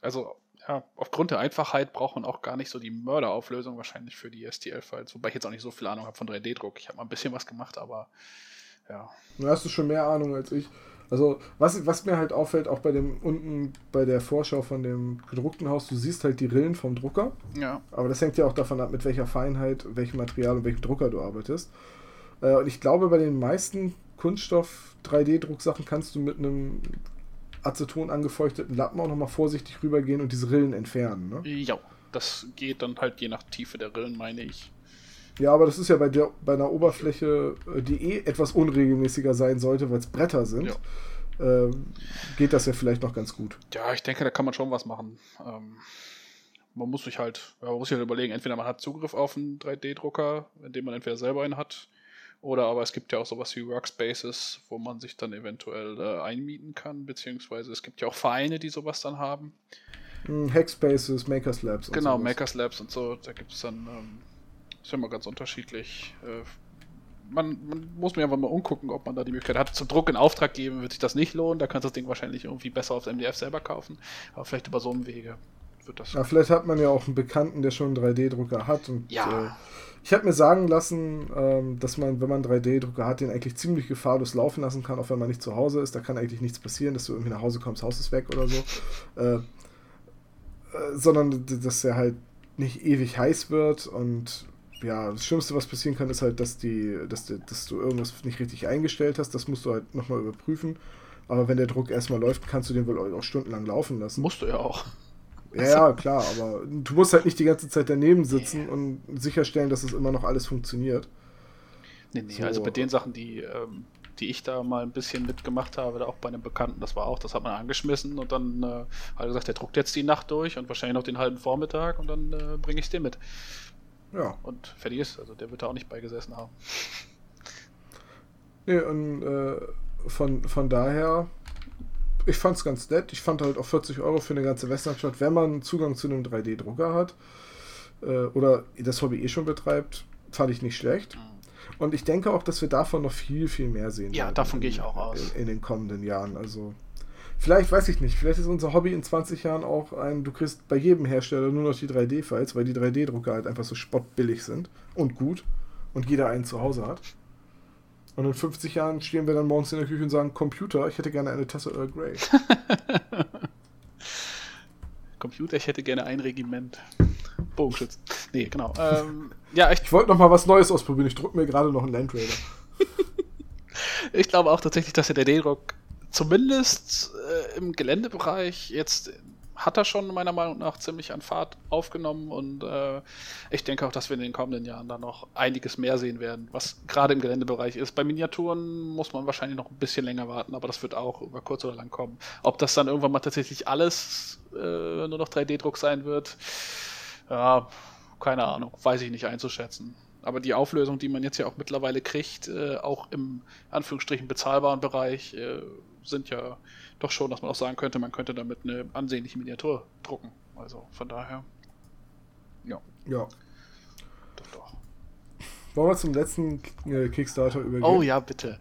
also ja, aufgrund der Einfachheit braucht man auch gar nicht so die Mörderauflösung wahrscheinlich für die STL-Files, wobei ich jetzt auch nicht so viel Ahnung habe von 3D-Druck. Ich habe mal ein bisschen was gemacht, aber ja. Du hast du schon mehr Ahnung als ich. Also, was, was mir halt auffällt, auch bei dem unten bei der Vorschau von dem gedruckten Haus, du siehst halt die Rillen vom Drucker. Ja. Aber das hängt ja auch davon ab, mit welcher Feinheit, welchem Material und welchem Drucker du arbeitest. Äh, und ich glaube, bei den meisten Kunststoff 3D-Drucksachen kannst du mit einem Aceton angefeuchteten Lappen auch nochmal vorsichtig rübergehen und diese Rillen entfernen. Ne? Ja, das geht dann halt je nach Tiefe der Rillen, meine ich. Ja, aber das ist ja bei, der, bei einer Oberfläche, äh, die eh etwas unregelmäßiger sein sollte, weil es Bretter sind, ja. äh, geht das ja vielleicht noch ganz gut. Ja, ich denke, da kann man schon was machen. Ähm, man muss sich halt, man muss sich halt überlegen, entweder man hat Zugriff auf einen 3D-Drucker, indem man entweder selber einen hat, oder aber es gibt ja auch sowas wie Workspaces, wo man sich dann eventuell äh, einmieten kann, beziehungsweise es gibt ja auch Vereine, die sowas dann haben. Hm, Hackspaces, Makers Labs. Genau, Makers Labs und so, da gibt es dann. Ähm, ist ja immer ganz unterschiedlich. Äh, man, man, muss mir einfach mal umgucken, ob man da die Möglichkeit hat. Zum Druck in Auftrag geben wird sich das nicht lohnen. Da kannst du das Ding wahrscheinlich irgendwie besser aufs MDF selber kaufen. Aber vielleicht über so einen Wege wird das. Ja, vielleicht hat man ja auch einen Bekannten, der schon einen 3D-Drucker hat. Und, ja. Äh, ich habe mir sagen lassen, ähm, dass man, wenn man einen 3D-Drucker hat, den eigentlich ziemlich gefahrlos laufen lassen kann, auch wenn man nicht zu Hause ist. Da kann eigentlich nichts passieren, dass du irgendwie nach Hause kommst, Haus ist weg oder so. Äh, äh, sondern dass er halt nicht ewig heiß wird und ja, das Schlimmste, was passieren kann, ist halt, dass die, dass, dass du irgendwas nicht richtig eingestellt hast. Das musst du halt nochmal überprüfen. Aber wenn der Druck erstmal läuft, kannst du den wohl auch stundenlang laufen lassen. Musst du ja auch. Ja, ja, klar, aber du musst halt nicht die ganze Zeit daneben sitzen yeah. und sicherstellen, dass es immer noch alles funktioniert. Nee, nee, so. also bei den Sachen, die, ähm, die ich da mal ein bisschen mitgemacht habe, da auch bei einem Bekannten, das war auch, das hat man angeschmissen und dann äh, hat er gesagt, der druckt jetzt die Nacht durch und wahrscheinlich noch den halben Vormittag und dann äh, bringe ich es dir mit. Ja. Und fertig ist, also der wird da auch nicht beigesessen haben. Nee, und äh, von, von daher, ich fand es ganz nett. Ich fand halt auch 40 Euro für eine ganze Westernstadt, wenn man Zugang zu einem 3D-Drucker hat äh, oder das Hobby eh schon betreibt, fand ich nicht schlecht. Mhm. Und ich denke auch, dass wir davon noch viel, viel mehr sehen Ja, davon gehe ich auch aus. In, in, den kommenden Jahren. Also, vielleicht, weiß ich nicht, vielleicht ist unser Hobby in 20 Jahren auch ein, du kriegst bei jedem Hersteller nur noch die 3D-Files, weil die 3D-Drucker halt einfach so spottbillig sind und gut und jeder einen zu Hause hat. Und in 50 Jahren stehen wir dann morgens in der Küche und sagen, Computer, ich hätte gerne eine Tasse Earl Grey. Computer, ich hätte gerne ein Regiment. Bogenschützen. Nee, genau. Ähm, ja, ich, ich wollte noch mal was Neues ausprobieren. Ich drücke mir gerade noch einen Land Raider. ich glaube auch tatsächlich, dass der D-Druck zumindest äh, im Geländebereich jetzt hat er schon meiner Meinung nach ziemlich an Fahrt aufgenommen und äh, ich denke auch, dass wir in den kommenden Jahren da noch einiges mehr sehen werden, was gerade im Geländebereich ist. Bei Miniaturen muss man wahrscheinlich noch ein bisschen länger warten, aber das wird auch über kurz oder lang kommen. Ob das dann irgendwann mal tatsächlich alles äh, nur noch 3D-Druck sein wird, ja, keine Ahnung, weiß ich nicht einzuschätzen. Aber die Auflösung, die man jetzt ja auch mittlerweile kriegt, äh, auch im Anführungsstrichen bezahlbaren Bereich, äh, sind ja doch schon, dass man auch sagen könnte, man könnte damit eine ansehnliche Miniatur drucken. Also von daher. Ja. Ja. Doch, doch. Wollen wir zum letzten äh, Kickstarter übergehen? Oh ja, bitte.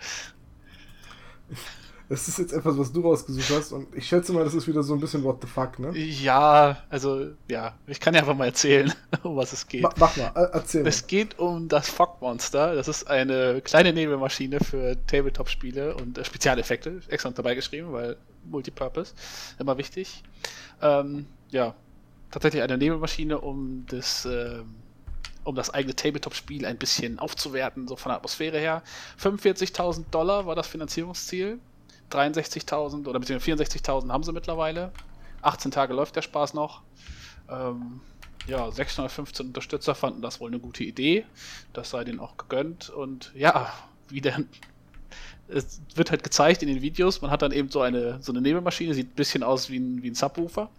Das ist jetzt etwas, was du rausgesucht hast und ich schätze mal, das ist wieder so ein bisschen what the fuck, ne? Ja, also, ja, ich kann ja einfach mal erzählen, um was es geht. Ma mach mal, erzähl. Es geht um das Fog Monster. Das ist eine kleine Nebelmaschine für Tabletop-Spiele und äh, Spezialeffekte. Extra dabei geschrieben, weil Multipurpose, immer wichtig. Ähm, ja, tatsächlich eine Nebelmaschine, um das. Ähm, um das eigene Tabletop-Spiel ein bisschen aufzuwerten, so von der Atmosphäre her. 45.000 Dollar war das Finanzierungsziel. 63.000 oder beziehungsweise 64.000 haben sie mittlerweile. 18 Tage läuft der Spaß noch. Ähm, ja, 615 Unterstützer fanden das wohl eine gute Idee. Das sei denen auch gegönnt. Und ja, wie denn. Es wird halt gezeigt in den Videos. Man hat dann eben so eine, so eine Nebelmaschine, sieht ein bisschen aus wie ein, wie ein Subwoofer.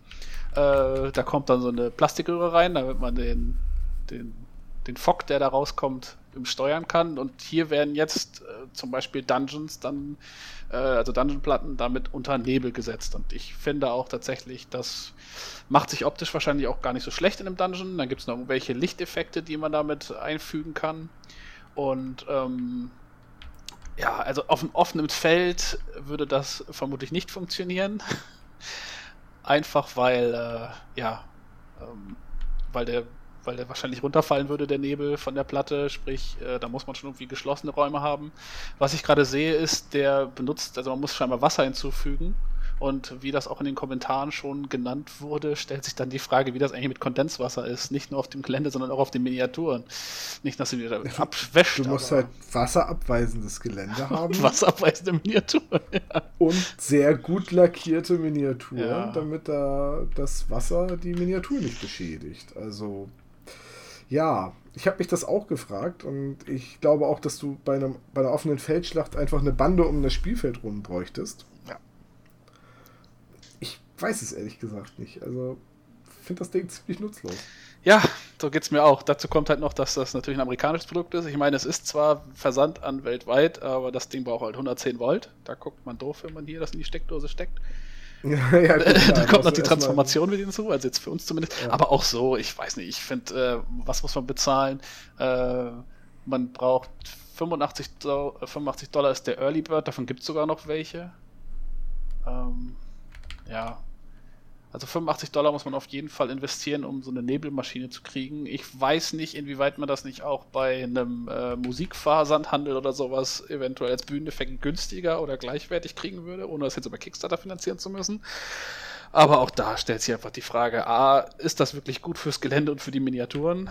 Äh, da kommt dann so eine Plastikröhre rein, damit man den, den, den Fock, der da rauskommt, steuern kann. Und hier werden jetzt äh, zum Beispiel Dungeons dann äh, also Dungeon-Platten, damit unter Nebel gesetzt. Und ich finde auch tatsächlich, das macht sich optisch wahrscheinlich auch gar nicht so schlecht in einem Dungeon. Dann gibt es noch irgendwelche Lichteffekte, die man damit einfügen kann. Und ähm, ja, also auf einem offenen Feld würde das vermutlich nicht funktionieren. Einfach weil, äh, ja, ähm, weil der weil der wahrscheinlich runterfallen würde, der Nebel von der Platte. Sprich, äh, da muss man schon irgendwie geschlossene Räume haben. Was ich gerade sehe, ist, der benutzt, also man muss scheinbar Wasser hinzufügen. Und wie das auch in den Kommentaren schon genannt wurde, stellt sich dann die Frage, wie das eigentlich mit Kondenswasser ist. Nicht nur auf dem Gelände, sondern auch auf den Miniaturen. Nicht, dass sie wieder abwäscht. Du musst halt wasserabweisendes Gelände haben. Wasserabweisende Miniaturen, ja. Und sehr gut lackierte Miniaturen, ja. damit da das Wasser die Miniatur nicht beschädigt. Also ja, ich habe mich das auch gefragt und ich glaube auch, dass du bei, einem, bei einer offenen Feldschlacht einfach eine Bande um das Spielfeld rum bräuchtest. Ja. Ich weiß es ehrlich gesagt nicht. Also, finde das Ding ziemlich nutzlos. Ja, so geht es mir auch. Dazu kommt halt noch, dass das natürlich ein amerikanisches Produkt ist. Ich meine, es ist zwar Versand an weltweit, aber das Ding braucht halt 110 Volt. Da guckt man doof, wenn man hier das in die Steckdose steckt. Ja, gut, da kommt noch die Transformation mit hinzu, also jetzt für uns zumindest. Ja. Aber auch so, ich weiß nicht, ich finde, äh, was muss man bezahlen? Äh, man braucht 85, 85 Dollar ist der Early Bird, davon gibt es sogar noch welche. Ähm, ja, also 85 Dollar muss man auf jeden Fall investieren, um so eine Nebelmaschine zu kriegen. Ich weiß nicht, inwieweit man das nicht auch bei einem äh, Musikversandhandel oder sowas eventuell als Bühneneffekt günstiger oder gleichwertig kriegen würde, ohne das jetzt über Kickstarter finanzieren zu müssen. Aber auch da stellt sich einfach die Frage: A, ist das wirklich gut fürs Gelände und für die Miniaturen?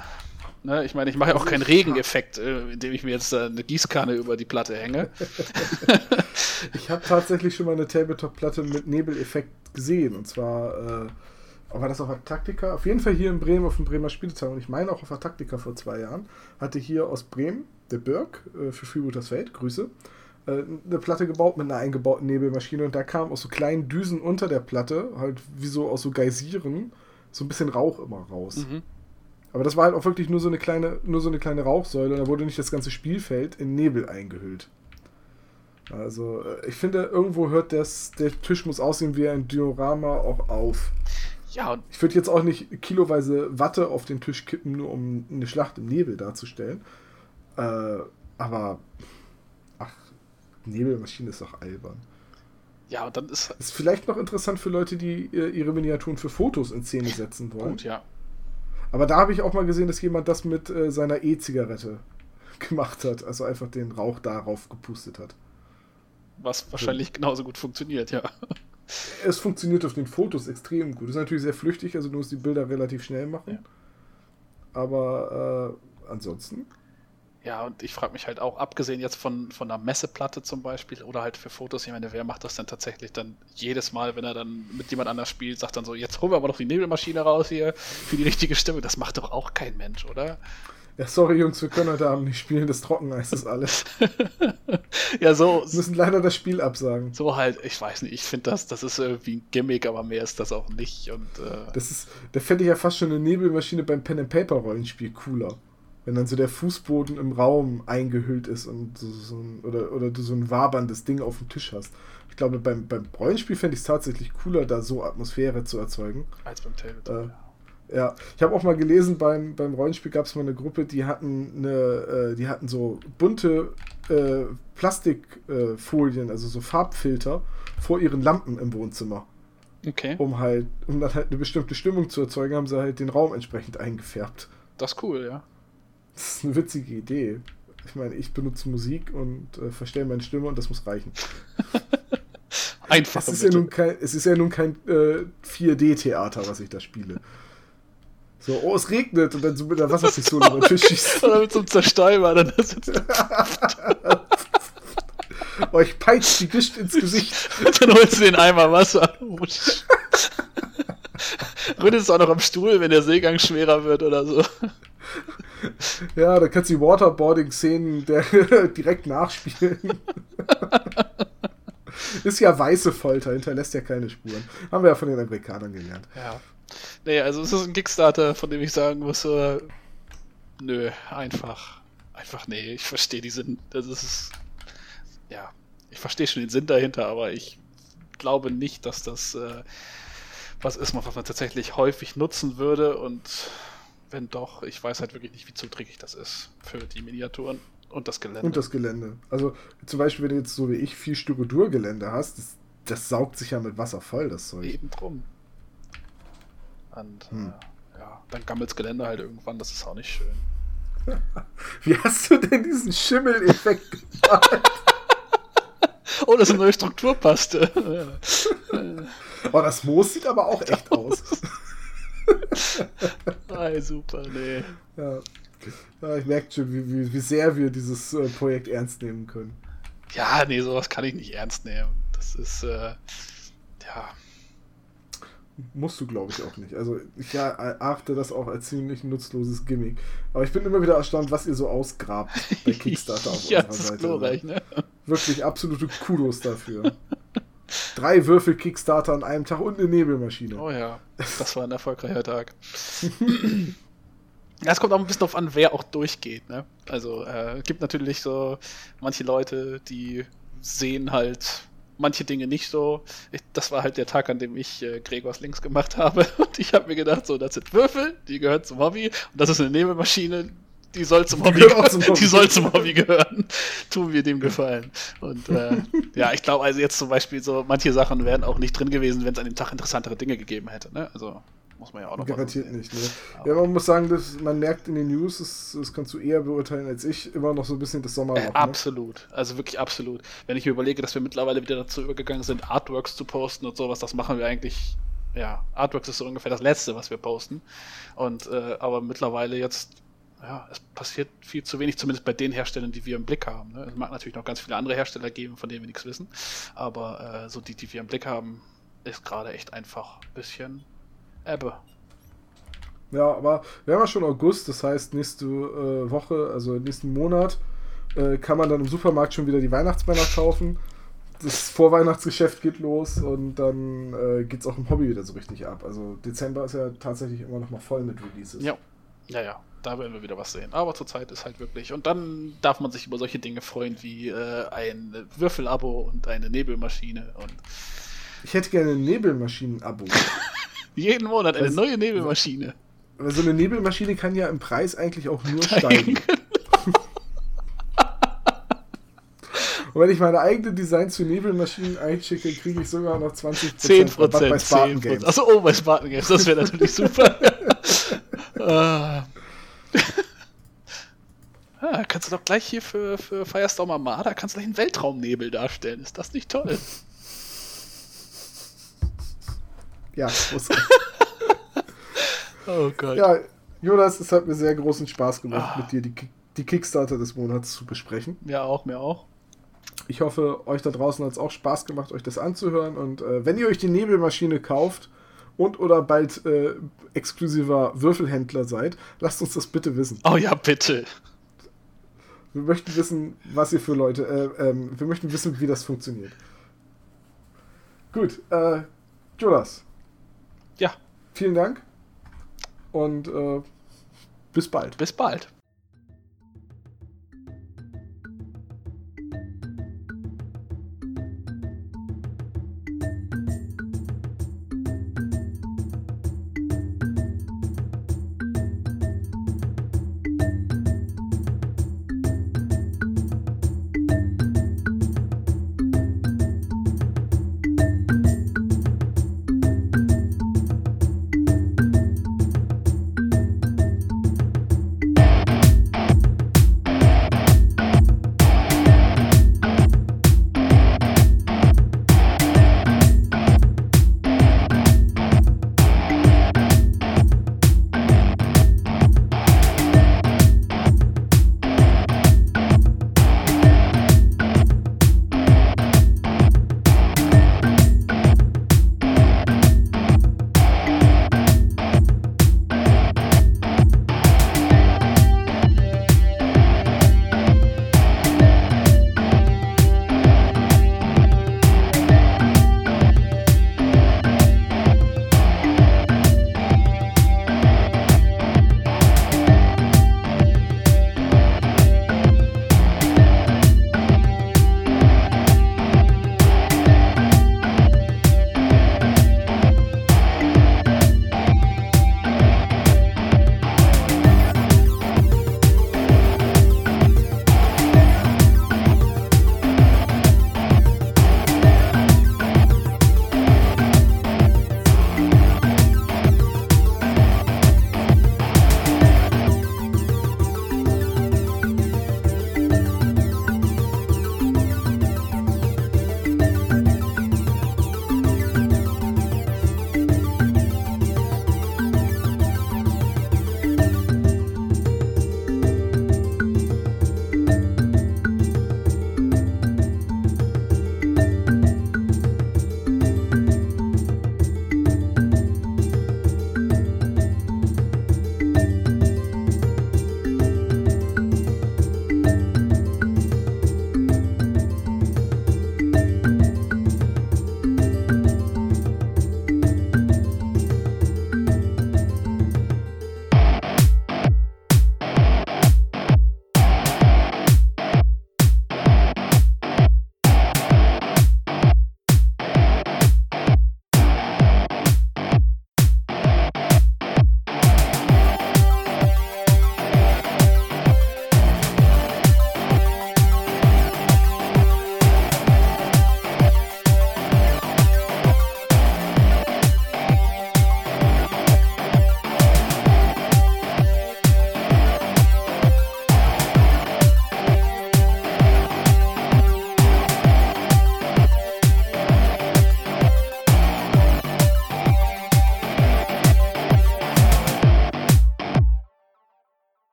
Ne, ich meine, ich mache ja auch keinen Regeneffekt, äh, indem ich mir jetzt äh, eine Gießkanne über die Platte hänge. ich habe tatsächlich schon mal eine Tabletop-Platte mit Nebeleffekt gesehen. Und zwar, äh, war das auf der Taktika? Auf jeden Fall hier in Bremen auf dem Bremer Spieltag. Und ich meine auch auf der Taktika vor zwei Jahren. Hatte hier aus Bremen, der Birk, äh, für Freebooters Feld, Grüße, äh, eine Platte gebaut mit einer eingebauten Nebelmaschine. Und da kam aus so kleinen Düsen unter der Platte, halt wie so aus so Geysiren, so ein bisschen Rauch immer raus. Mhm. Aber das war halt auch wirklich nur so eine kleine, nur so eine kleine Rauchsäule und da wurde nicht das ganze Spielfeld in Nebel eingehüllt. Also, äh, ich finde, irgendwo hört das, der Tisch muss aussehen wie ein Diorama auch auf. Ja, und ich würde jetzt auch nicht kiloweise Watte auf den Tisch kippen, nur um eine Schlacht im Nebel darzustellen. Äh, aber, ach, Nebelmaschine ist doch albern. Ja, und dann ist. Ist vielleicht noch interessant für Leute, die äh, ihre Miniaturen für Fotos in Szene setzen wollen. Gut, ja. Aber da habe ich auch mal gesehen, dass jemand das mit äh, seiner E-Zigarette gemacht hat. Also einfach den Rauch darauf gepustet hat. Was wahrscheinlich so. genauso gut funktioniert, ja. Es funktioniert auf den Fotos extrem gut. Ist natürlich sehr flüchtig, also du musst die Bilder relativ schnell machen. Ja. Aber äh, ansonsten ja, und ich frage mich halt auch, abgesehen jetzt von, von einer Messeplatte zum Beispiel oder halt für Fotos, ich meine, wer macht das denn tatsächlich dann jedes Mal, wenn er dann mit jemand anders spielt, sagt dann so, jetzt holen wir aber noch die Nebelmaschine raus hier für die richtige Stimme. Das macht doch auch kein Mensch, oder? Ja, sorry Jungs, wir können heute Abend nicht spielen, das Trockeneis ist alles. ja, so. Wir müssen leider das Spiel absagen. So halt, ich weiß nicht, ich finde das, das ist irgendwie ein Gimmick, aber mehr ist das auch nicht. Und, äh das ist, da fände ich ja fast schon eine Nebelmaschine beim Pen and Paper Rollenspiel cooler. Wenn dann so der Fußboden im Raum eingehüllt ist und so, so ein, oder, oder du so ein waberndes Ding auf dem Tisch hast. Ich glaube, beim, beim Rollenspiel fände ich es tatsächlich cooler, da so Atmosphäre zu erzeugen. Als beim Tabletop. Äh, ja, ich habe auch mal gelesen, beim, beim Rollenspiel gab es mal eine Gruppe, die hatten eine, äh, die hatten so bunte äh, Plastikfolien, also so Farbfilter vor ihren Lampen im Wohnzimmer. Okay. Um halt, um dann halt eine bestimmte Stimmung zu erzeugen, haben sie halt den Raum entsprechend eingefärbt. Das ist cool, ja. Das ist eine witzige Idee. Ich meine, ich benutze Musik und äh, verstelle meine Stimme und das muss reichen. Einfach. Es ist, ja nun kein, es ist ja nun kein äh, 4D-Theater, was ich da spiele. So, oh, es regnet und dann so mit der Wasserpistole über den Tisch schießt. Oder mit so einem Zerstäuber, dann sitzt Euch peitscht die Gischt ins Gesicht. dann holst du den Eimer Wasser. Rüttelst auch noch am Stuhl, wenn der Seegang schwerer wird oder so. Ja, da kannst du die Waterboarding-Szenen direkt nachspielen. Ist ja weiße Folter, hinterlässt ja keine Spuren. Haben wir ja von den Amerikanern gelernt. Ja. Nee, also es ist ein Kickstarter, von dem ich sagen muss, äh, nö, einfach. Einfach, nee, ich verstehe die Sinn. Das ist. Ja, ich verstehe schon den Sinn dahinter, aber ich glaube nicht, dass das äh, was ist, was man tatsächlich häufig nutzen würde und wenn doch, ich weiß halt wirklich nicht, wie zuträglich das ist für die Miniaturen und das Gelände. Und das Gelände. Also zum Beispiel, wenn du jetzt so wie ich viel Styrodur-Gelände hast, das, das, saugt sich ja mit Wasser voll, das Zeug. Eben drum. Und hm. äh, ja, dann gammelt's Gelände halt irgendwann, das ist auch nicht schön. wie hast du denn diesen Schimmeleffekt gemacht? oh, das ist eine neue Strukturpaste. oh, das Moos sieht aber auch echt aus. Ei, super, nee. Ja. ja ich merke schon, wie, wie, wie, sehr wir dieses äh, Projekt ernst nehmen können. Ja, nee, sowas kann ich nicht ernst nehmen. Das ist, äh, ja. Musst du, glaube ich, auch nicht. Also, ich erachte das auch als ziemlich nutzloses Gimmick. Aber ich bin immer wieder erstaunt, was ihr so ausgrabt bei Kickstarter auf ja, unserer Seite. Glorreich, ne? Wirklich absolute Kudos dafür. Drei Würfel Kickstarter an einem Tag und eine Nebelmaschine. Oh ja, das war ein erfolgreicher Tag. Es kommt auch ein bisschen darauf an, wer auch durchgeht. Ne? Also äh, gibt natürlich so manche Leute, die sehen halt manche Dinge nicht so. Ich, das war halt der Tag, an dem ich äh, Gregors Links gemacht habe. Und ich habe mir gedacht, so, das sind Würfel, die gehören zum Hobby. Und das ist eine Nebelmaschine, die soll zum Hobby, zum Hobby. Die soll zum Hobby gehören. Tun wir dem Gefallen. Und äh, ja, ich glaube also jetzt zum Beispiel so, manche Sachen wären auch nicht drin gewesen, wenn es an dem Tag interessantere Dinge gegeben hätte. Ne? Also muss man ja auch noch Garantiert nicht, ne? Ja, man muss sagen, dass man merkt in den News, das, das, kannst du eher beurteilen als ich, immer noch so ein bisschen das Sommerloch. Äh, ne? absolut, also wirklich absolut. Wenn ich mir überlege, dass wir mittlerweile wieder dazu übergegangen sind, Artworks zu posten und sowas, das machen wir eigentlich ja, Artworks ist so ungefähr das Letzte, was wir posten. Und äh, aber mittlerweile jetzt, ja, es passiert viel zu wenig, zumindest bei den Herstellern, die wir im Blick haben. Ne? Es mag natürlich noch ganz viele andere Hersteller geben, von denen wir nichts wissen. Aber äh, so die, die wir im Blick haben, ist gerade echt einfach ein bisschen Ebbe. Ja, aber wir haben ja schon August, das heißt nächste äh, Woche, also nächsten Monat, äh, kann man dann im Supermarkt schon wieder die Weihnachtsmänner kaufen. Das Vorweihnachtsgeschäft geht los und dann äh, geht es auch im Hobby wieder so richtig ab. Also Dezember ist ja tatsächlich immer noch mal voll mit Releases. Ja, ja, ja. Da werden wir wieder was sehen. Aber zurzeit ist halt wirklich. Und dann darf man sich über solche Dinge freuen wie äh, ein Würfelabo und eine Nebelmaschine. Und ich hätte gerne ein Nebelmaschinen-Abo. Jeden Monat eine das, neue Nebelmaschine. Aber so eine Nebelmaschine kann ja im Preis eigentlich auch nur steigen. Und wenn ich meine eigene Designs für Nebelmaschinen einschicke, kriege ich sogar noch 20% 10% Rabatt bei Spartan Games. Achso, oh, bei Spartan Games, das wäre natürlich super. ah. ah, kannst du doch gleich hier für, für Firestorm Armada kannst du gleich einen Weltraumnebel darstellen. Ist das nicht toll? Ja, muss Oh Gott. Ja, Jonas, es hat mir sehr großen Spaß gemacht, ah. mit dir die, die Kickstarter des Monats zu besprechen. Ja, auch, mir auch. Ich hoffe, euch da draußen hat es auch Spaß gemacht, euch das anzuhören. Und äh, wenn ihr euch die Nebelmaschine kauft und oder bald äh, exklusiver Würfelhändler seid, lasst uns das bitte wissen. Oh ja, bitte. Wir möchten wissen, was ihr für Leute. Äh, ähm, wir möchten wissen, wie das funktioniert. Gut, äh, Jonas. Ja. Vielen Dank und äh, bis bald. Bis bald.